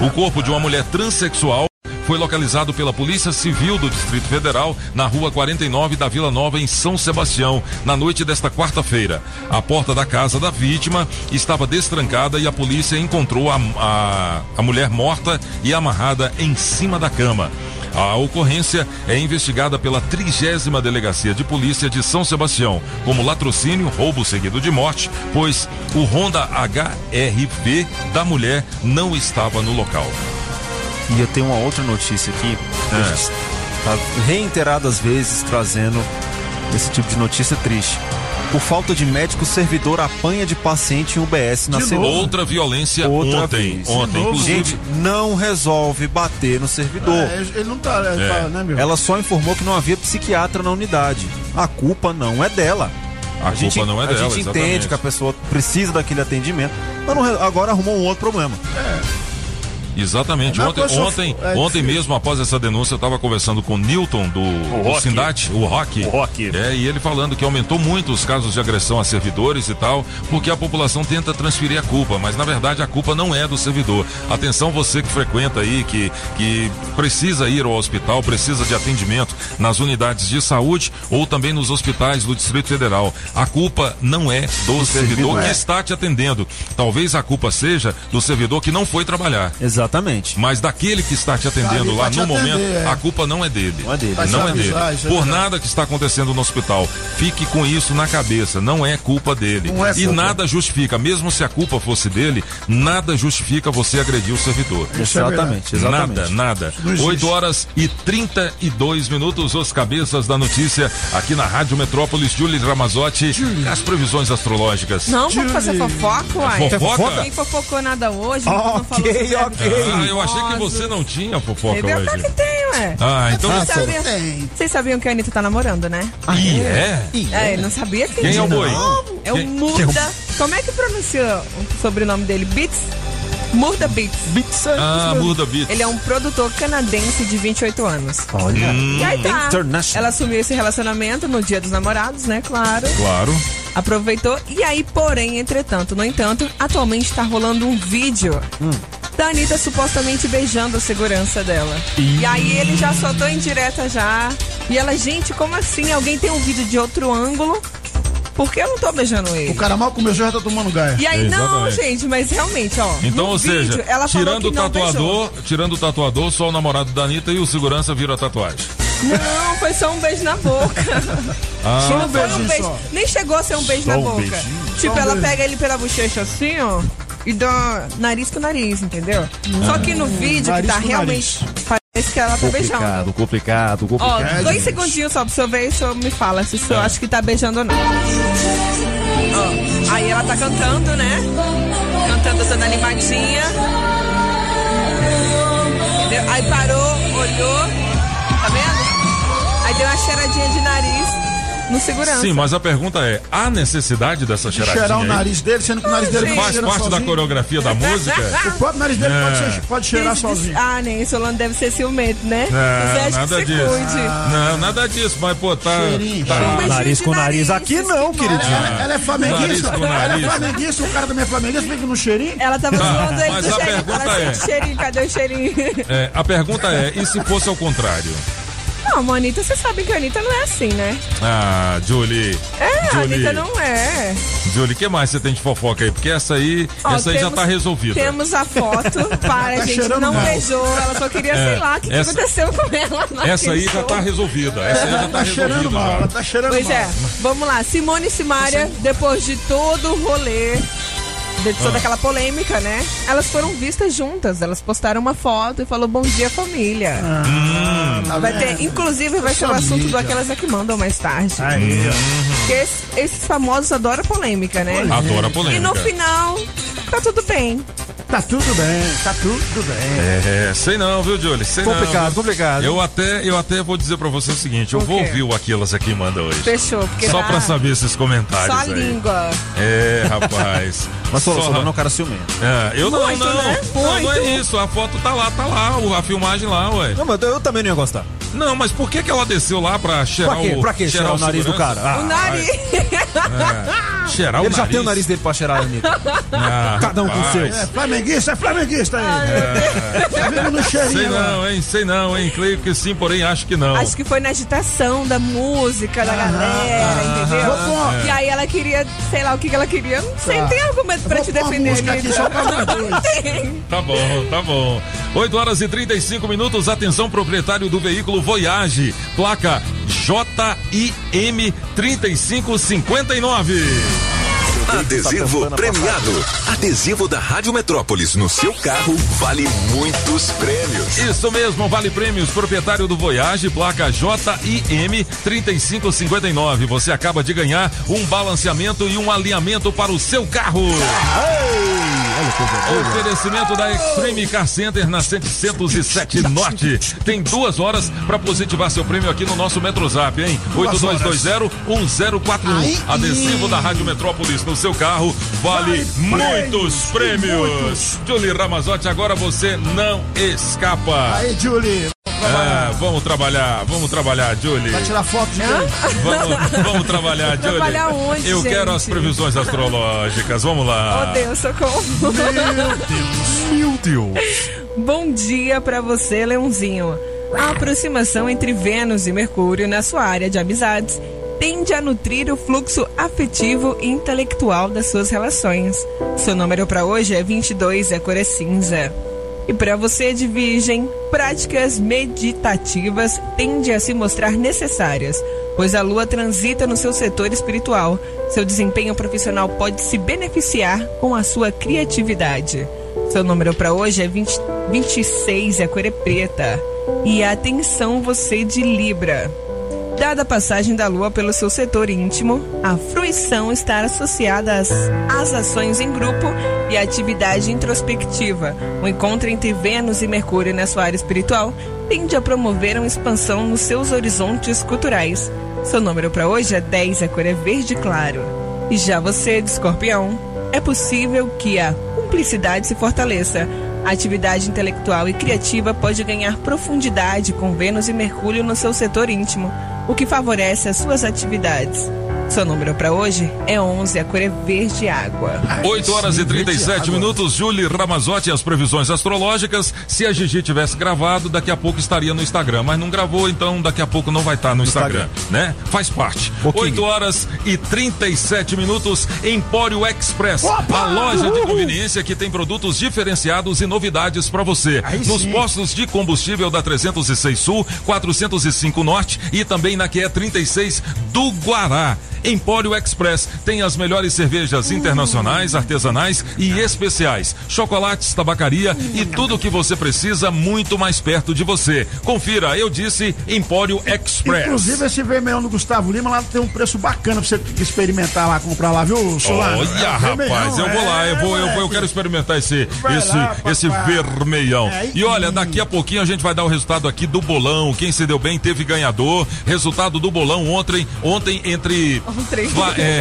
O corpo de uma mulher transexual foi localizado pela Polícia Civil do Distrito Federal na rua 49 da Vila Nova, em São Sebastião, na noite desta quarta-feira. A porta da casa da vítima estava destrancada e a polícia encontrou a, a, a mulher morta e amarrada em cima da cama. A ocorrência é investigada pela trigésima Delegacia de Polícia de São Sebastião como latrocínio, roubo seguido de morte, pois o Honda HRV da mulher não estava no local. E eu tenho uma outra notícia aqui. É. A gente Tá reiteradas vezes trazendo esse tipo de notícia triste. Por falta de médico, servidor apanha de paciente em UBS na segunda. Outra violência Outra ontem. vez. Ontem, inclusive. Gente, não resolve bater no servidor. É, ele não tá, ele É. tá, né, meu? Ela só informou que não havia psiquiatra na unidade. A culpa não é dela. A culpa não é a dela, gente exatamente. entende que a pessoa precisa daquele atendimento, mas não agora arrumou um outro problema. Exatamente. É, Ontem, ontem, é ontem difícil. mesmo, após essa denúncia, eu estava conversando com o Newton do, do Rock. Sindate, o Rock. O Rock. É, e ele falando que aumentou muito os casos de agressão a servidores e tal, porque a população tenta transferir a culpa, mas na verdade a culpa não é do servidor. Atenção você que frequenta aí, que, que precisa ir ao hospital, precisa de atendimento nas unidades de saúde ou também nos hospitais do Distrito Federal. A culpa não é do servidor servidor. que É. está te atendendo. Talvez a culpa seja do servidor que não foi trabalhar. Exatamente. Mas daquele que está te atendendo lá te no atender, momento, é. a culpa não é dele. Não é dele. Não é dele. é Por nada que está acontecendo no hospital. Fique com isso na cabeça. Não é culpa dele. Não é e culpa. nada justifica, mesmo se a culpa fosse dele, nada justifica você agredir o servidor. É Exatamente, exatamente. Nada, nada. Não existe. 8 horas e 32 minutos, os cabeças da notícia aqui na Rádio Metrópolis, Julie Ramazotti. As previsões astrológicas. Não, vamos fazer fofoca, uai. Fofoca? Ninguém fofocou nada hoje. não falou sobre Ah, eu achei que você não tinha fofoca Entendeu? Claro hoje. que tem, ué. Ah, então Vocês Ah, sabiam, tem. vocês sabiam que a Anitta tá namorando, né? Ih, é? É, ele não sabia que Quem é o boi? É o Quem- Murda. Como é que pronuncia o sobrenome dele? Beats? Murda Beats. Beats. Ah, Murda Beats. Ele é um produtor canadense de 28 anos. Olha. Hum. E aí tá. International. Ela assumiu esse relacionamento no dia dos namorados, né? Claro. Claro. Aproveitou. E aí, porém, entretanto, no entanto, atualmente tá rolando um vídeo da Anitta supostamente beijando a segurança dela. Ih. E aí ele já soltou em direta já. E ela, gente, como assim? Alguém tem um vídeo de outro ângulo? Porque eu não tô beijando ele. O cara mal começou já tá tomando gaia. E aí, não, Exatamente. gente, mas realmente, ó. Então, ou vídeo, seja, ela falou tirando o não tatuador, tirando o tatuador, só o namorado da Anitta e o segurança vira a tatuagem. Não, foi só um beijo na boca. Ah. Não Só um foi beijinho beijo. só. Nem chegou a ser um beijo Só na um boca. beijinho. Tipo, Só um ela beijo. pega ele pela bochecha assim, ó. E dá nariz com nariz, entendeu? Só que no vídeo que Nariz tá com realmente. Parece que ela tá beijando. Complicado, complicado, Ó, complicado. dois segundinhos só pra você ver e o senhor me fala se o senhor acha que tá beijando ou não. Ó, aí ela tá cantando, né? Cantando toda animadinha. Entendeu? Aí parou, olhou. Tá vendo? Aí deu uma cheiradinha de nariz no segurança. Sim, mas a pergunta é: há necessidade dessa De cheiradinha? cheirar o aí? nariz dele, sendo que o nariz dele não Faz parte da coreografia da música? O próprio nariz dele pode, É. ser- pode cheirar sozinho. Ah, nem isso, Solano deve ser ciumento, né? Acha nada disso. cuide. Não, nada disso, mas pô, tá. Cheirinho, tá-. Nariz com nariz aqui não, queridinho. Ela, ela é flamenguista. Ela é flamenguista, o cara também é flamenguista, fica no cheirinho. Ela tava Tá, zoando ele mas do a cheirinho. pergunta Ela é- cheirinho, cadê o cheirinho? É, a pergunta é: e se fosse ao contrário? Não, a Anitta, você sabe que a Anitta não é assim, né? Ah, Julie. É, a Julie. Anitta não é. Julie, o que mais você tem de fofoca aí? Porque essa aí, Ó, essa aí já temos- tá resolvida. Temos a foto, para, Tá gente, cheirando não mal. beijou, ela só queria, É, sei lá, o que, que aconteceu com ela. Essa aí já tá resolvida. Essa aí já tá, tá cheirando resolvida. mal, já. ela tá cheirando Pois mal. é, vamos lá. Simone e Simária, depois de todo o rolê, de toda Ah. aquela polêmica, né? Elas foram vistas juntas. Elas postaram uma foto e falou bom dia, família. Hum. vai ter, inclusive, vai ser o assunto do Aquelas é que mandam mais tarde. Porque esses, esses famosos adoram polêmica, né? Adora polêmica. E no final, tá tudo bem. Tá tudo bem, tá tudo bem. É, sei não, viu, Julie? Sei Complicado, não. complicado. Eu até, eu até vou dizer pra você o seguinte: eu O vou quê? ouvir o Aquilas aqui manda hoje. Fechou, porque Só tá- pra saber esses comentários Só a aí. língua. É, rapaz. Mas Só- é um cara ciumento. É, eu não, Muito, não. né? Não, não é isso. A foto tá lá, tá lá, a filmagem lá, ué. Não, mas eu também não ia gostar. Não, mas por que que ela desceu lá pra cheirar Pra quê? o Pra quê cheirar o nariz do cara? Ah, O nariz. É, cheirar Ele o já nariz. tem o nariz dele pra cheirar, amigo. Ah, Cada um com o seu. É flamenguista, é flamenguista aí. Tá vendo no cheirinho Sei lá. não, hein? Sei não, hein? Creio que sim, porém acho que não. Acho que foi na agitação da música da galera, entendeu? Vou pôr- E aí ela queria, sei lá o que, que ela queria. Não sei, não tem argumento pra te defender, música aqui só pra. Tá bom, tá bom. 8 horas e 35 minutos. Atenção, proprietário do veículo Voyage. Placa JIM 3559. Adesivo premiado. Adesivo da Rádio Metrópolis no seu carro vale muitos prêmios. Isso mesmo, Vale Prêmios, proprietário do Voyage, placa JIM 3559. Você acaba de ganhar um balanceamento e um alinhamento para o seu carro. Oferecimento da Extreme Car Center na 707 Norte. Tem duas horas para positivar seu prêmio aqui no nosso Metrozap, hein? 8220-1041. Adesivo da Rádio Metrópolis no seu carro vale muitos prêmios. Julie Ramazotti, agora você não escapa. Aí, Julie. É, vamos trabalhar, vamos trabalhar, Julie. Vai tirar foto de? Vamos, vamos trabalhar, Julie. Trabalhar onde, Eu quero gente? as previsões astrológicas. Vamos lá. Oh, Deus, socorro. Meu Deus. Bom dia pra você, Leãozinho. A aproximação entre Vênus e Mercúrio na sua área de amizades tende a nutrir o fluxo afetivo e intelectual das suas relações. Seu número para hoje é 22 e a cor é cinza. E para você de Virgem, práticas meditativas tendem a se mostrar necessárias, pois a lua transita no seu setor espiritual. Seu desempenho profissional pode se beneficiar com a sua criatividade. Seu número para hoje é 20, 26 e a cor é preta. E atenção você de Libra. Dada a passagem da lua pelo seu setor íntimo, a fruição está associada às, às ações em grupo e à atividade introspectiva. O encontro entre Vênus e Mercúrio na sua área espiritual tende a promover uma expansão nos seus horizontes culturais. Seu número para hoje é 10, a cor é verde claro. E já você, de escorpião, é possível que a cumplicidade se fortaleça. A atividade intelectual e criativa pode ganhar profundidade com Vênus e Mercúrio no seu setor íntimo, o que favorece as suas atividades. Seu número para hoje é 11, a cor é verde água. 8 horas e 37 minutos, Julie Ramazotti, as previsões astrológicas. Se a Gigi tivesse gravado, daqui a pouco estaria no Instagram, mas não gravou, então daqui a pouco não vai estar no Instagram, né? Faz parte. 8 horas e 37 minutos, Empório Express, a loja de conveniência que tem produtos diferenciados e novidades para você. Nos postos de combustível da 306 Sul, 405 Norte e também na QE 36 do Guará. Empório Express tem as melhores cervejas internacionais, artesanais e especiais, chocolates, tabacaria e tudo o que você precisa muito mais perto de você. Confira, eu disse Empório Express. Inclusive, esse vermelhão do Gustavo Lima lá tem um preço bacana pra você experimentar lá, comprar lá, viu, Solano? Olha, É, rapaz, eu vou lá, eu vou, eu vou, eu moleque. quero experimentar esse, Vai esse, lá, esse vermelhão. É, E olha, daqui a pouquinho a gente vai dar o resultado aqui do bolão. Quem se deu bem teve ganhador. Resultado do bolão ontem, ontem entre Ontem. Va- é,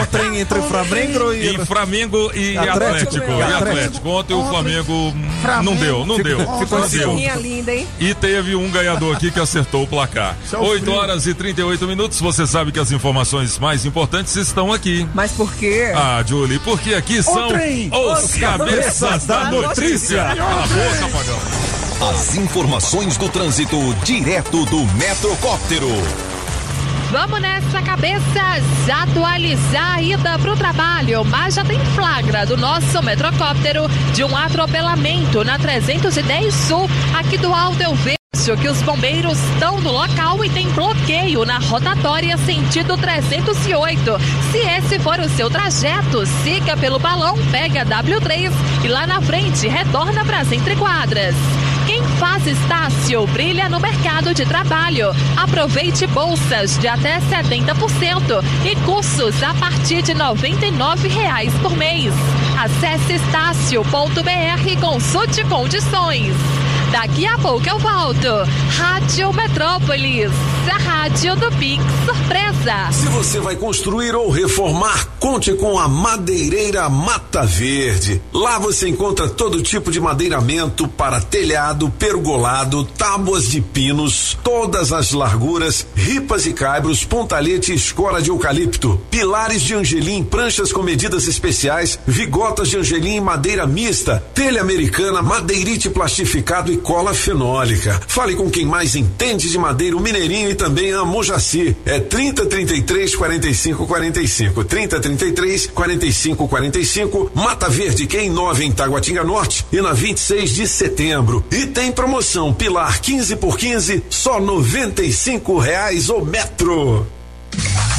Ontem entre Flamengo e. e Flamengo e Atlético. Atlético. E Atlético. Ontem o Flamengo hum, não deu, não deu. ficou não deu. Linda, hein? E teve um ganhador aqui que acertou o placar. Isso é o 8 frio. horas e 38 minutos. Você sabe que as informações mais importantes estão aqui. Mas por quê? Ah, Julie, porque aqui são trem. os cabeças da notícia. Cala a boca, pagão. As informações do trânsito direto do Metrocóptero. Vamos nessa, cabeças, atualizar a ida para o trabalho, mas já tem flagra do nosso metrocóptero de um atropelamento na 310 Sul, aqui do Alto eu vejo que os bombeiros estão no local e tem bloqueio na rotatória sentido 308. Se esse for o seu trajeto, siga pelo balão, pega a W3 e lá na frente retorna para as entrequadras. Faz Estácio brilha no mercado de trabalho. Aproveite bolsas de até 70% e cursos a partir de 99 reais por mês. Acesse estácio.br e consulte condições. Daqui a pouco eu volto. Rádio Metrópolis, a rádio do Pix Surpresa. Se você vai construir ou reformar, conte com a Madeireira Mata Verde. Lá você encontra todo tipo de madeiramento para telhado, pergolado, tábuas de pinos, todas as larguras, ripas e caibros, pontalete e escora de eucalipto, pilares de angelim, pranchas com medidas especiais, vigotas de angelim em madeira mista, telha americana, madeirite plastificado e cola fenólica. Fale com quem mais entende de madeira, o Mineirinho e também a Mojaci. É 30 33 45 45. 30 33 45 45. Mata Verde, que é em 9 em Taguatinga Norte e na 26 de setembro. E tem promoção Pilar 15 por 15, só 95 reais o metro.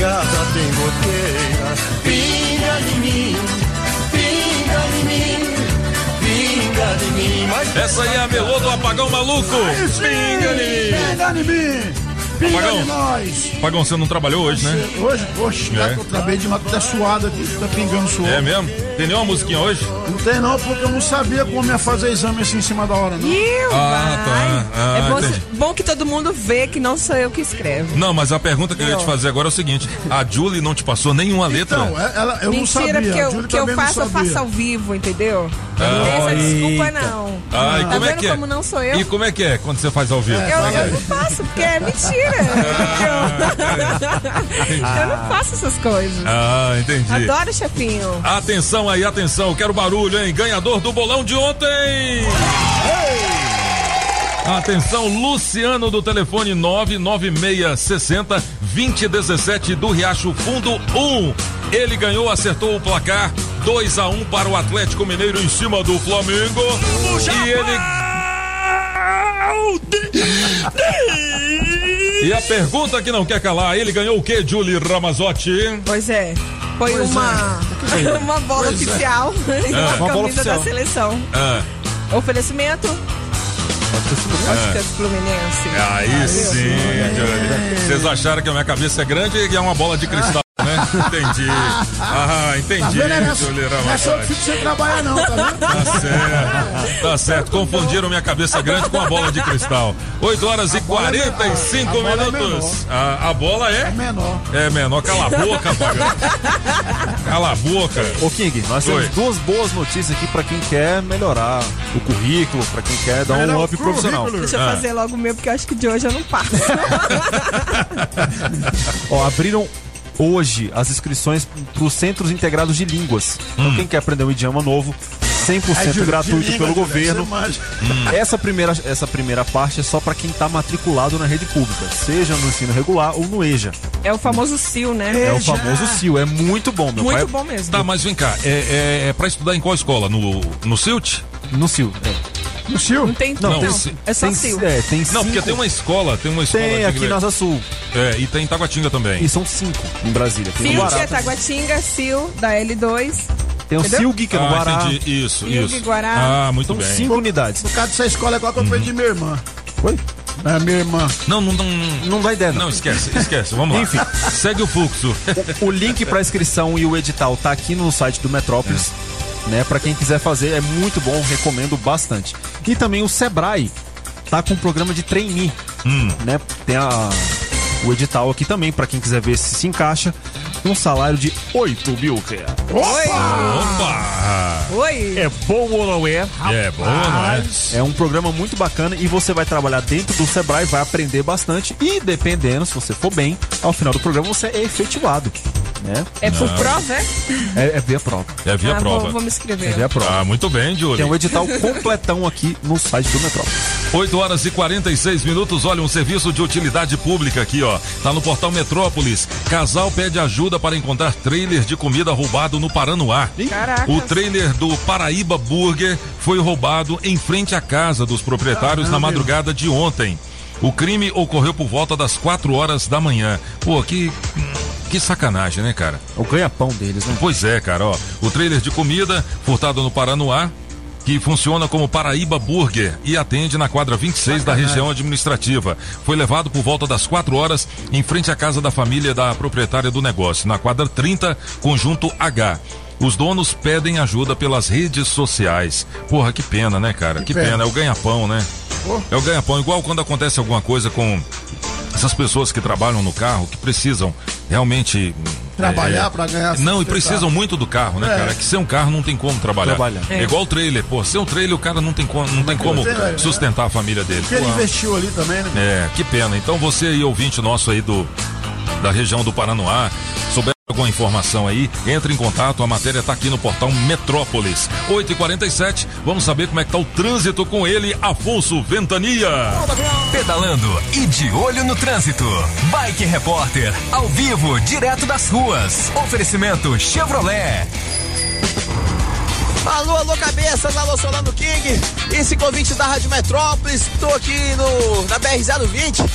Tem goteira, pinga de mim, pinga de mim, pinga de mim. Mas Essa aí é a melô do apagão maluco. Pinga de mim. Pinga de mim. Pinga de nós. Apagão, você não trabalhou hoje, né? Hoje, poxa, tá É. eu acabei de matar até suado aqui, tá pingando suor. É mesmo? Tem nenhuma musiquinha hoje? Não tem não, porque eu não sabia como ia fazer exame assim em cima da hora, não. Ih, Ah, tá. Ah, é bom, bom que todo mundo vê que não sou eu que escrevo. Não, mas a pergunta que eu ia te fazer agora é o seguinte: a Julie não te passou nenhuma letra? Então, é- ela, eu não sabia. Mentira, porque eu, que eu faço, eu faço ao vivo, entendeu? Ah, não tem essa desculpa, não. Ah, e tá como é vendo que é? como não sou eu? E como é que é quando você faz ao vivo? Eu, eu não faço, porque é mentira. eu não faço essas coisas. Ah, entendi. Adoro, chefinho. Atenção aí, atenção, quero barulho, hein? Ganhador do bolão de ontem! Atenção, Luciano do telefone 99660 2017 do Riacho Fundo 1. Ele ganhou, acertou o placar 2 a 1 para o Atlético Mineiro em cima do Flamengo. E ele E a pergunta que não quer calar, ele ganhou o que, Julie Ramazotti? Pois é. Foi Pois uma, é. uma bola Pois é. oficial e Ah. uma, Uma bola camisa da seleção. Ah, Oferecimento? Óticas Fluminense. aí Valeu. sim. Vocês acharam que a minha cabeça é grande e é uma bola de cristal? Entendi. Ah, Tá entendi, vendo? Não é só- Julie não é só que sem trabalhar não, tá vendo? Tá certo, tá certo. Confundiram minha cabeça grande com a bola de cristal. 8 horas e bola é menor. 45 A bola é minutos. A, a bola é? É menor. É menor. Cala a boca, Pagão. Cala a boca. Ô King, nós Oi. temos duas boas notícias aqui pra quem quer melhorar o currículo, pra quem quer dar Melhorar um up profissional. Deixa eu Ah. fazer logo o meu, porque eu acho que de hoje eu não passo. Ó, abriram hoje as inscrições para os Centros Integrados de Línguas. Hum. Então, quem quer aprender um idioma novo, 100% Ai, Júlio, gratuito de língua, pelo governo. Hum. Essa, primeira, essa primeira parte é só para quem está matriculado na rede pública, seja no ensino regular ou no EJA. É o famoso CIL, né? É o famoso CIL, é muito bom, meu Muito pai. bom mesmo. Tá, mas vem cá, é, é, é pra estudar em qual escola? No, no CILT? No CIL, No CIL? Não tem Não, não, tem- é só tem- CIL. é, tem Não, porque tem uma escola, tem uma escola Tem aqui na Asa Sul. É, e tem em Taguatinga também. E são cinco em Brasília. Guará. é Taguatinga, CIL, da L2. Tem o Entendeu? CIL Geek no Ah, Guará. entendi. Isso, Silvio isso. Guará. Ah, muito São bem. cinco unidades. No caso dessa escola é igual que eu aprendi de minha irmã. Oi? É minha irmã. Não, não, não. Não dá ideia, não. Não, esquece, esquece. Vamos lá. Enfim. Segue o fluxo. O link para inscrição e o edital tá aqui no site do Metrópolis. Né, para quem quiser fazer, é muito bom, recomendo bastante. E também o Sebrae tá com um programa de trainee, né? Tem a, o edital aqui também para quem quiser ver se se encaixa. Um salário de 8 mil reais. Opa! Oi! É bom ou não é? É bom ou não é? É um programa muito bacana e você vai trabalhar dentro do Sebrae, vai aprender bastante e dependendo, se você for bem, ao final do programa você é efetivado. Né? É por Não. prova, é? É, é via prova. É via Ah, prova. Vou, vou me inscrever. É via prova. Ah, muito bem, Júlio. Tem um edital completão aqui no site do Metrópolis. 8 horas e 46 minutos. Olha, um serviço de utilidade pública aqui, ó. Tá no portal Metrópolis. Casal pede ajuda para encontrar trailer de comida roubado no Paranoá. Caracas. O trailer do Paraíba Burger foi roubado em frente à casa dos proprietários na madrugada de ontem. O crime ocorreu por volta das 4 horas da manhã. Pô, que. Que sacanagem, né, cara? O ganha-pão deles, né? Pois é, cara, ó. O trailer de comida, furtado no Paranoá, que funciona como Paraíba Burger e atende na quadra 26 da região administrativa. Foi levado por volta das 4 horas em frente à casa da família da proprietária do negócio, na quadra 30, conjunto H. Os donos pedem ajuda pelas redes sociais. Porra, que pena, né, cara? Que, pena. pena. É o ganha-pão, né? É o ganha-pão. Igual quando acontece alguma coisa com essas pessoas que trabalham no carro, que precisam realmente. Trabalhar é, pra ganhar Não, e precisam muito do carro, né, É. cara? Que sem um carro não tem como trabalhar. Trabalhar. É. É. igual o trailer, pô. Sem o trailer o cara não tem como, não tem como tem, é. sustentar a família dele. Porque ele Pô, investiu ali também, né? é, que pena. Então você aí, ouvinte nosso aí do da região do Paranoá, souber alguma informação aí, entre em contato, a matéria tá aqui no portal Metrópolis. 8h47, vamos saber como é que tá o trânsito com ele, Afonso Ventania. Pedalando e de olho no trânsito. Bike Repórter, ao vivo, direto das ruas. Oferecimento Chevrolet. Alô, alô, cabeças, alô, Solano King, esse convite da Rádio Metrópolis, tô aqui no, na BR-020,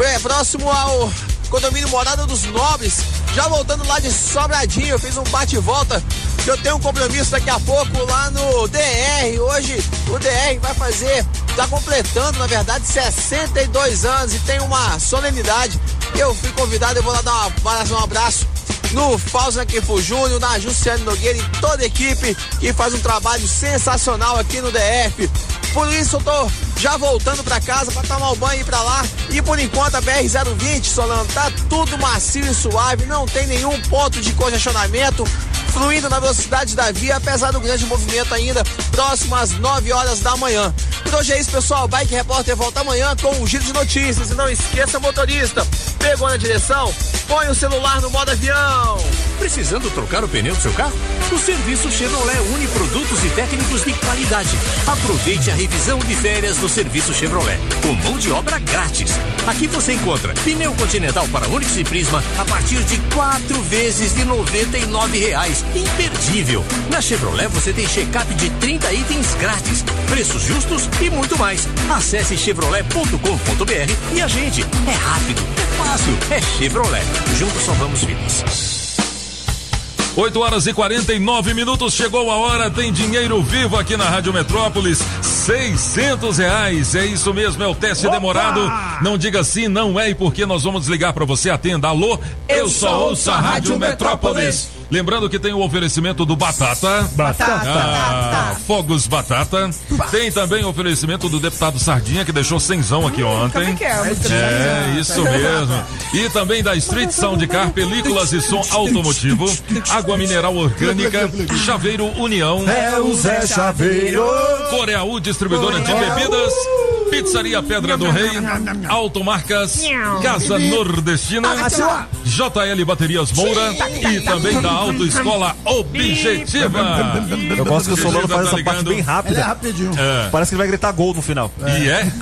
é, próximo ao condomínio Morada dos Nobres, já voltando lá de Sobradinho, eu fiz um bate e volta, que eu tenho um compromisso daqui a pouco lá no DR, hoje o DR vai fazer, tá completando, na verdade, 62 anos e tem uma solenidade, eu fui convidado, eu vou lá dar uma- um abraço no Fausa Kefo Júnior, na Jussiane Nogueira e toda a equipe que faz um trabalho sensacional aqui no DF. Por isso eu tô já voltando pra casa pra tomar o banho e ir pra lá. E por enquanto a BR-020, Solano, tá tudo macio e suave, não tem nenhum ponto de congestionamento. Fluindo na velocidade da via, apesar do grande movimento ainda, próximo às 9 horas da manhã. Por hoje é isso, pessoal. Bike Repórter volta amanhã com um giro de notícias. E não esqueça, motorista, pegou na direção, põe o celular no modo avião. Precisando trocar o pneu do seu carro? O serviço Chevrolet une produtos e técnicos de qualidade. Aproveite a revisão de férias do serviço Chevrolet, com mão de obra grátis. Aqui você encontra pneu continental para Onix e Prisma a partir de quatro vezes de 99 reais. Imperdível! Na Chevrolet você tem check-up de 30 itens grátis, preços justos e muito mais. Acesse chevrolet.com.br e agende. É rápido, é fácil, é Chevrolet. Juntos salvamos vidas. 8 horas e 49 minutos, chegou a hora, tem dinheiro vivo aqui na Rádio Metrópolis, 600 reais, é isso mesmo, é o teste demorado, não diga sim, não é e porque nós vamos ligar para você, atenda, alô, eu, só ouço a Rádio Metrópolis. Lembrando que tem o oferecimento do Batata. Batata. Ah, Fogos Batata. Tem também o oferecimento do deputado Sardinha, que deixou cenzão aqui ontem. Como é que é? É, isso mesmo. E também da Street Sound Car, películas e som automotivo, água mineral orgânica, Chaveiro União. É o Zé Chaveiro. Coreaú, distribuidora de bebidas. Pizzaria Pedra do Rei, Automarcas, Casa Nordestina, JL Baterias Moura e também da Autoescola Objetiva. Eu gosto que o Solano faz tá essa parte bem rápida. É rapidinho. É. Parece que ele vai gritar gol no final. E é?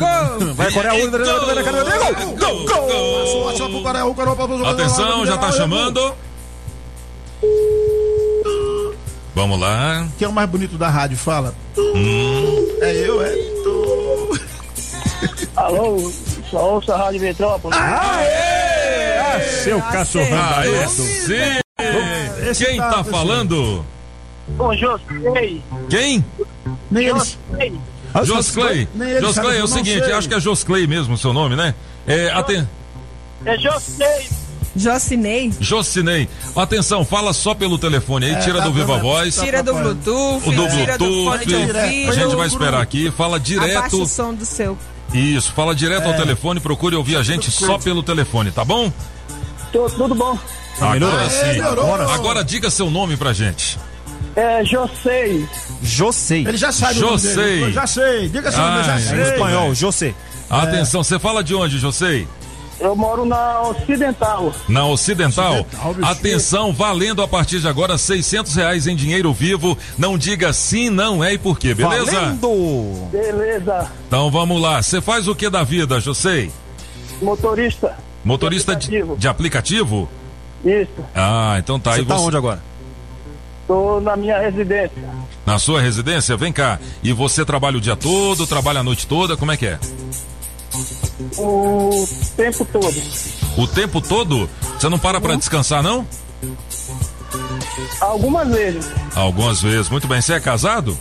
Vai Coreia gol, gol, gol. Atenção, já tá chamando. Vamos lá. Quem é o mais bonito da rádio? Fala. Hum. É eu, é. Alô, só ouça a Rádio Metrópolis. Ah, seu cachorrão Ah, esse. Esse Quem tá tá, falando? Ô, Josei, Quem? Nem Josclay, sabe, Josclay, é o seguinte, sei. acho que é Josclay mesmo o seu nome, né? É, aten... É Josei. Jocinei. Jocinei, atenção, fala só pelo telefone aí, É, tira tá do Viva Voz. Tira do Bluetooth, O do tira do fone Bluetooth. de ouvido. A gente vai esperar aqui, fala Abaixa direto. o som do seu. Isso, fala direto ao É. telefone, procure ouvir a gente só pelo telefone, tá bom? Tudo bom? Agora sim. melhorou. Agora diga seu nome pra gente. É Josei. Josei. Ele já sabe o nome dele. Josei. Eu Já sei. Diga seu nome, eu já Ai, sei. em espanhol, José. Atenção, você fala de onde, Josei? Eu moro na Ocidental. Na Ocidental. Ocidental, Atenção, valendo a partir de agora 600 reais em dinheiro vivo. Não diga sim, não é e por quê, beleza? Valendo! Beleza. Então vamos lá. Você faz o que da vida, Josei? Motorista. Motorista de, de aplicativo? Isso. Ah, então tá. Você E tá onde agora? Tô na minha residência. Na sua residência? Vem cá. E você trabalha o dia todo, trabalha a noite toda? Como é que é? O tempo todo. O tempo todo? Você não para pra descansar, não? Algumas vezes. Algumas vezes. Muito bem. Você é casado?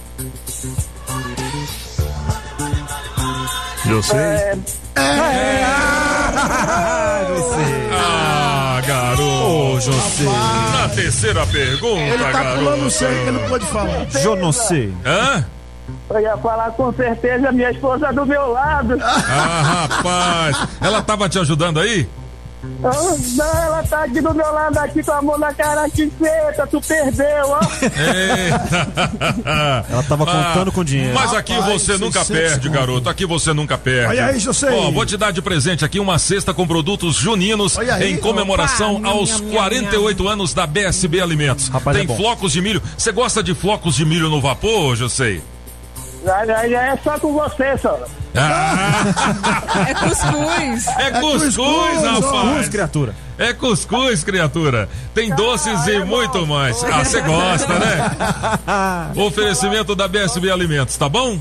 Eu sei. É... Ah, garoto. Ô, José. Na terceira pergunta, Ele tá garoto. pulando o que ele não pode falar. Eu não sei. Hã? Eu ia falar com certeza minha esposa do meu lado. Ah, rapaz. Ela tava te ajudando aí? Ah, Não, ela tá aqui do meu lado, aqui com a mão na cara, que feita, tu perdeu, ó. Ela tava contando com dinheiro. Mas aqui Rapaz, você nunca 600 perde, conto. garoto. Aqui você nunca perde. Olha aí, José. Ó, vou te dar de presente aqui uma cesta com produtos juninos aí. em comemoração Opa, aos nham, 48 anos da BSB Alimentos. Rapaz, Tem é flocos de milho. Você gosta de flocos de milho no vapor, José? Já, é só com você, só. É cuscuz. É cuscuz, rapaz. Cuscuz, criatura. É cuscuz, criatura. Tem doces e muito mais. Ah, você gosta, né? Oferecimento da BSB Alimentos, tá bom?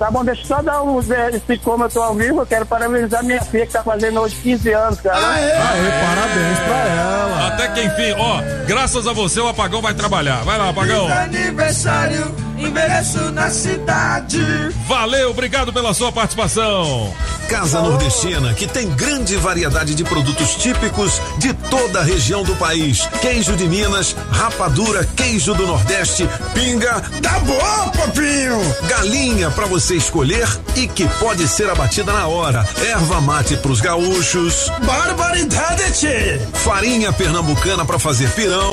Tá bom, deixa eu só dar um. Se como eu tô ao vivo, eu quero parabenizar minha filha que tá fazendo hoje 15 anos, cara. parabéns pra ela. Até que enfim, ó, graças a você o apagão vai trabalhar. Vai lá, apagão. aniversário, envelheço na cidade. Valeu, obrigado pela sua participação. Casa Nordestina, que tem grande variedade de produtos típicos de toda a região do país. Queijo de Minas, rapadura, queijo do Nordeste, pinga. Tá bom, papinho! Galinha para você escolher e que pode ser abatida na hora. Erva mate pros gaúchos. Barbaridade! Farinha pernambucana para fazer pirão.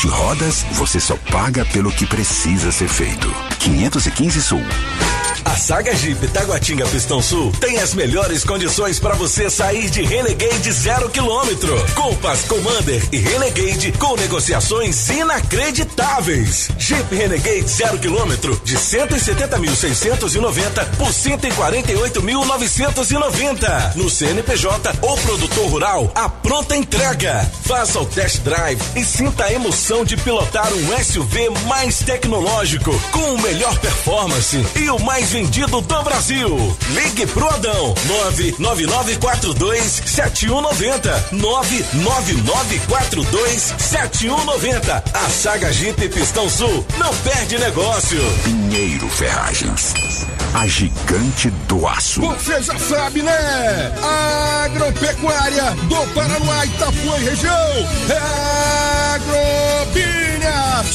De rodas, você só paga pelo que precisa ser feito. 515 Sul. A Saga Jeep Taguatinga Pistão Sul tem as melhores condições para você sair de Renegade zero quilômetro. Compass, Commander e Renegade com negociações inacreditáveis. Jeep Renegade zero quilômetro de 170.690 por 148.990 no CNPJ ou produtor rural. A pronta entrega. Faça o test drive e sinta a emoção de pilotar um SUV mais tecnológico com o melhor performance e o mais vendido do Brasil. Ligue pro Adão 999427190 999427190. A Saga Jeep Pistão Sul não perde negócio. Pinheiro Ferragens. A gigante do aço. Você já sabe, né? Agropecuária do Paraná, Itapuã e região. É Agrobinha.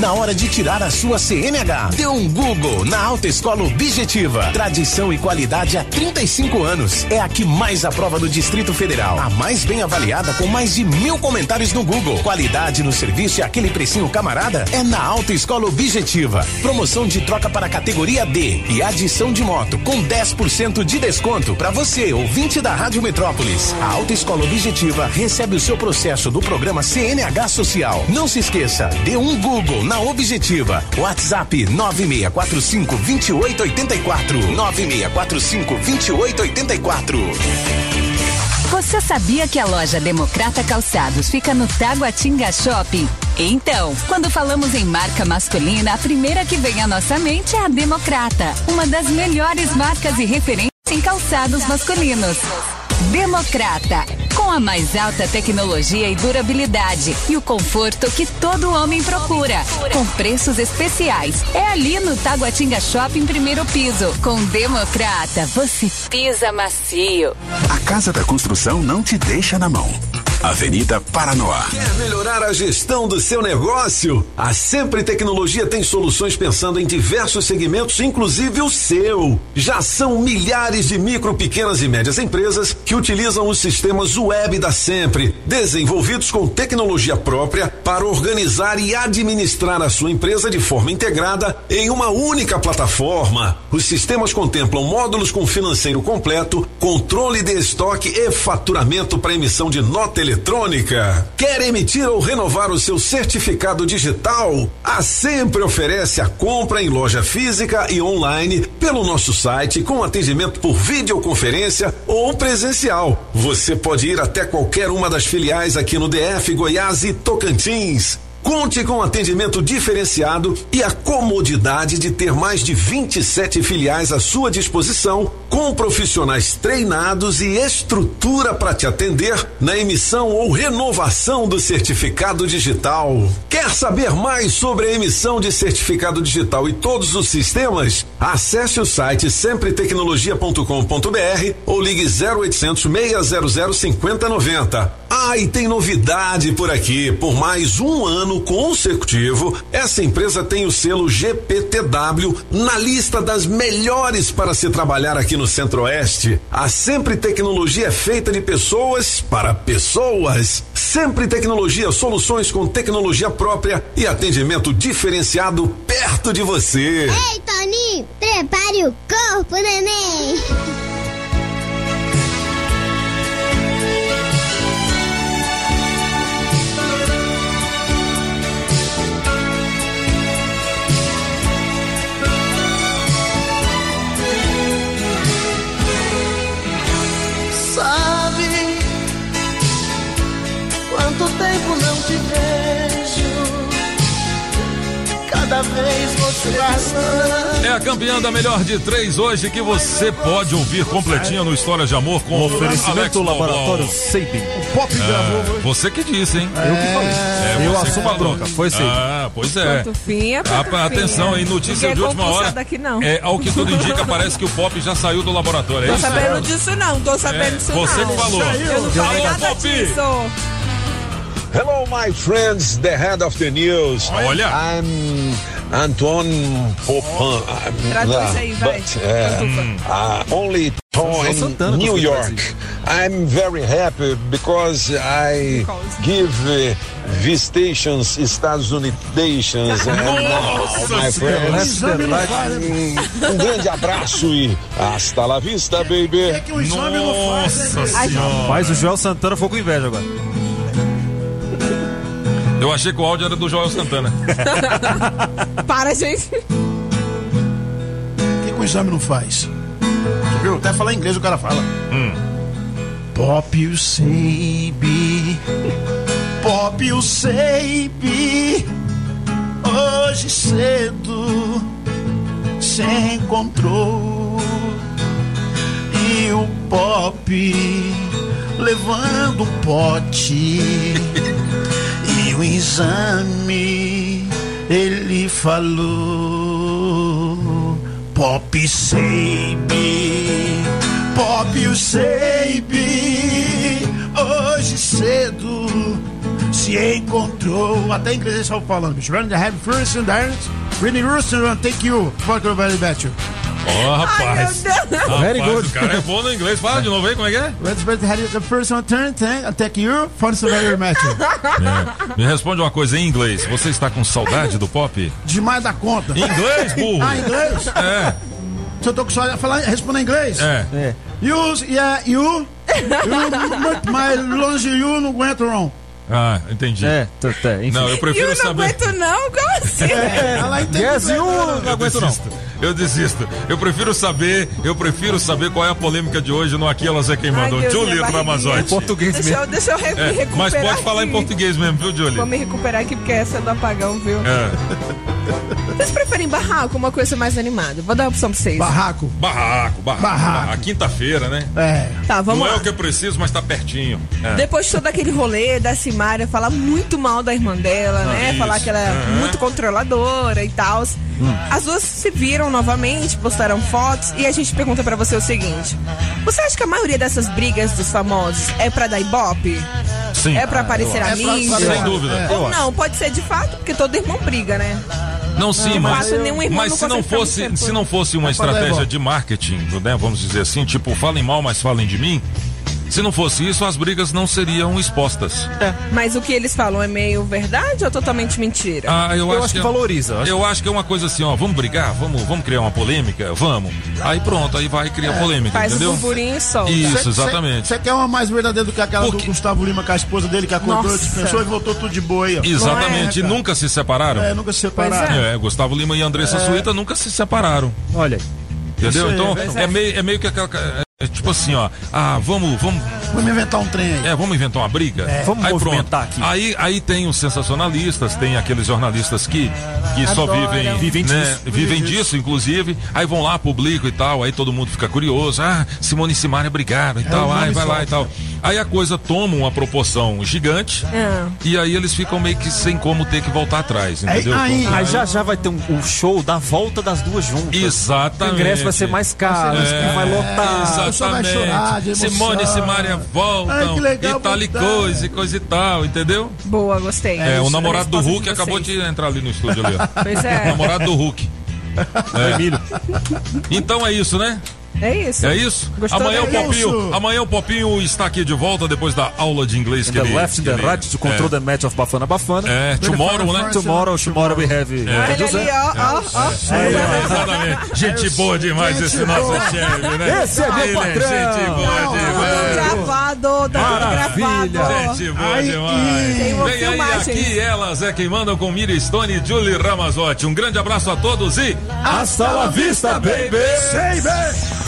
Na hora de tirar a sua CNH, dê um Google na Autoescola Objetiva. Tradição e qualidade há 35 anos. É a que mais aprova do Distrito Federal. A mais bem avaliada com mais de mil comentários no Google. Qualidade no serviço e aquele precinho camarada é na Autoescola Objetiva. Promoção de troca para categoria D e adição de moto com 10% de desconto para você, ouvinte da Rádio Metrópolis. A Autoescola Objetiva recebe o seu processo do programa CNH Social. Não se esqueça, dê um Google na Objetiva. WhatsApp 9645 2884. 9645 2884. Você sabia que a loja Democrata Calçados fica no Taguatinga Shopping? Então, quando falamos em marca masculina, a primeira que vem à nossa mente é a Democrata, uma das melhores marcas e referências em calçados masculinos. Democrata, com a mais alta tecnologia e durabilidade e o conforto que todo homem procura, com preços especiais. É ali no Taguatinga Shopping primeiro piso. Com Democrata, você pisa macio. A Casa da Construção não te deixa na mão. Avenida Paranoá. Quer melhorar a gestão do seu negócio? A Sempre Tecnologia tem soluções pensando em diversos segmentos, inclusive o seu. Já são milhares de micro, pequenas e médias empresas que utilizam os sistemas web da Sempre, desenvolvidos com tecnologia própria para organizar e administrar a sua empresa de forma integrada em uma única plataforma. Os sistemas contemplam módulos com financeiro completo, controle de estoque e faturamento para emissão de nota eletrônica. Quer emitir ou renovar o seu certificado digital? A Sempre oferece a compra em loja física e online pelo nosso site com atendimento por videoconferência ou presencial. Você pode ir até qualquer uma das filiais aqui no DF, Goiás e Tocantins. Conte com atendimento diferenciado e a comodidade de ter mais de 27 filiais à sua disposição, com profissionais treinados e estrutura para te atender na emissão ou renovação do certificado digital. Quer saber mais sobre a emissão de certificado digital e todos os sistemas? Acesse o site sempretecnologia.com.br ou ligue 0800 600 5090. Ah, e tem novidade por aqui. Por mais um ano consecutivo, essa empresa tem o selo GPTW na lista das melhores para se trabalhar aqui no Centro-Oeste. A Sempre Tecnologia é feita de pessoas para pessoas. Sempre Tecnologia, soluções com tecnologia própria e atendimento diferenciado perto de você. Ei, Toninho, prepare o corpo, neném. É a campeã da melhor de três hoje que você pode ouvir completinha no História de Amor com o Oferecimento Alex do Laboratório. Sabin. O Pop gravou. Você que disse, hein? Eu que falei. É, Eu você assumo a bronca, foi Sabin. Ah, pois é. Pantufinha, Ah, pantufinha. atenção aí, notícia Ninguém de última hora. daqui, não. É, ao que tudo indica, parece que o Pop já saiu do laboratório. É Tô isso? sabendo disso não, tô sabendo É, disso você não. que falou. Eu não falei Alô, nada Pop. disso. Hello, my friends, the head of the news. Olha. I'm Antoine Popin. Traduz aí, vai. But uh, uh, only in New York. I'm very happy because I give uh, visitations Estados Unidos. Nossa my friends. Senhora. Um, grande abraço e hasta la vista, baby. que o não faz, né? Nossa senhora. Mas o Joel Santana ficou com inveja agora. Eu achei que o áudio era do Joel Santana. Para, gente. O que, que o exame não faz? Você viu? Até falar inglês o cara fala. Pop you say be. Pop you say be. Hoje cedo se encontrou. E o pop levando um pote. O exame ele falou Pop Sabe Pop Sabe hoje cedo se encontrou. Até em inglês falando, bicho. Running the heavy first and then Really Rooster, thank you. Fuck you very Ó, rapaz. Rapaz, Very good. O cara é bom no inglês. Fala de novo aí, como é que é? Let's bet the first one turn, thank you. For the very much. É. Me responde uma coisa em inglês. Você está com saudade do pop? Demais da conta. Inglês, burro. Ah, inglês? É. Se eu tô com saudade, falar, responder em inglês? É. You, yeah, you. You, mais longe you, não aguento, não. Ah, entendi. É, tá, tá, enfim. Não, eu prefiro eu não saber. aguento não, como assim? É, ela entende. Yes, you, não aguento não. Eu desisto. Eu prefiro saber, eu prefiro saber qual é a polêmica de hoje no Aqui Elas é Quem Ai, Mandam. Deus, Julie minha barriguinha. Ramazotti. Português Deixa mesmo. eu, deixa eu re- me É, recuperar mas pode falar em aqui. português mesmo, viu, Julie? Vou me recuperar aqui porque essa é do apagão, viu? É. Vocês preferem barraco ou uma coisa mais animada? Vou dar a opção pra vocês. Barraco. Barraco, barraco. Barraco. A quinta-feira, né? É. Tá, vamos Não é lá. o que eu preciso, mas tá pertinho. É. Depois de todo aquele rolê da Simária falar muito mal da irmã dela, né? isso. Falar que ela é Aham. muito controladora e tal. As duas se viram novamente, postaram fotos e a gente pergunta pra você o seguinte: Você acha que a maioria dessas brigas dos famosos é pra dar ibope? Sim. É pra aparecer acho. a É pra- mídia? Sem dúvida. É. Ou não, pode ser de fato, porque todo irmão briga, né? Não, sim, De mas, mas não se não fosse, se não fosse uma estratégia de marketing, né, vamos dizer assim, tipo, falem mal, mas falem de mim. Se não fosse isso, as brigas não seriam expostas. Mas o que eles falam é meio verdade ou totalmente mentira? Ah, eu, Eu acho que é- valoriza. eu acho Eu acho que é uma coisa assim, ó, vamos brigar, vamos, vamos criar uma polêmica, vamos. Aí pronto, aí vai criar polêmica, Faz entendeu? burburinho e solta. Isso, exatamente. Você quer uma mais verdadeira do que aquela Porque- do Gustavo Lima com a esposa dele que acordou, dispensou e voltou tudo de boa aí, ó. Exatamente, e é, cara? nunca se separaram. É, nunca se separaram. É, Gustavo Lima e Andressa Suíta nunca se separaram. Olha aí. Entendeu? Aí, então, pois é, meio, é meio que aquela. É tipo assim, ó. Ah, vamos, vamos. Vamos inventar um trem aí. É, vamos inventar uma briga? Vamos aí, movimentar pronto. aqui. Aí, aí tem os sensacionalistas, tem aqueles jornalistas que, que só Adoram. vivem, Vivem né, disso. vivem disso, inclusive. Aí vão lá, publicam e tal, aí todo mundo fica curioso. Ah, Simone e Simaria brigaram e É, tal, ai, nome vai lá e tal. Aí a coisa toma uma proporção gigante É. e aí eles ficam meio que sem como ter que voltar atrás, entendeu? aí- Então, Aí já já vai ter um, um show da volta das duas juntas. Exatamente. O ingresso vai ser mais caro, É, vai lotar. Pessoa vai chorar. Simone e Simaria voltam Ai, que legal, e tal e coisa e coisa e tal, entendeu? Boa, gostei. É, o isso, namorado do Hulk de acabou de entrar ali no estúdio ali, ó. Pois O é. namorado do Hulk. É. Então é isso, né? É isso. É isso? Gostou amanhã o da- Popinho, isso? amanhã o Popinho está aqui de volta depois da aula de inglês In que the ele left and que the ele- right to control é. the match of Bafana Bafana. É, tomorrow, né? Tomorrow, tomorrow we have. Olha José. ali, ó, ó, ó. É, exatamente. Gente boa demais Gente esse nosso boa. chefe, né? Esse é meu Ele patrão. Gente boa Tudo demais. gravado, tá Maravilha. gravado. Gente boa Aí, demais. Vem aí aqui, elas é quem mandam com Miriam Stone e Julie Ramazotti. Um grande abraço a todos e Hasta la vista, baby!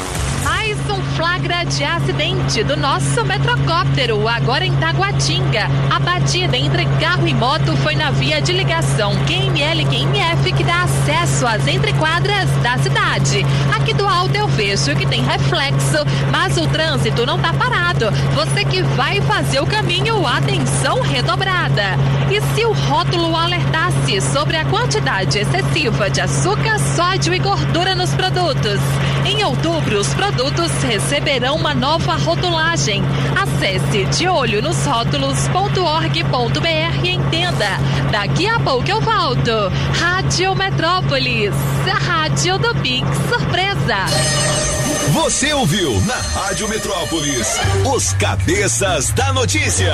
Um flagra de acidente do nosso metrocóptero, agora em Taguatinga. A batida entre carro e moto foi na via de ligação QML QMF que dá acesso às entrequadras da cidade. Aqui do alto eu vejo que tem reflexo, mas o trânsito não tá parado. Você que vai fazer o caminho, atenção redobrada. E se o rótulo alertasse sobre a quantidade excessiva de açúcar, sódio e gordura nos produtos? Em outubro, os produtos receberão uma nova rotulagem. Acesse deolhonosrótulos.org.br e entenda. Daqui a pouco eu volto. Rádio Metrópolis, a rádio do Big Surpresa. Você ouviu na Rádio Metrópolis os cabeças da notícia.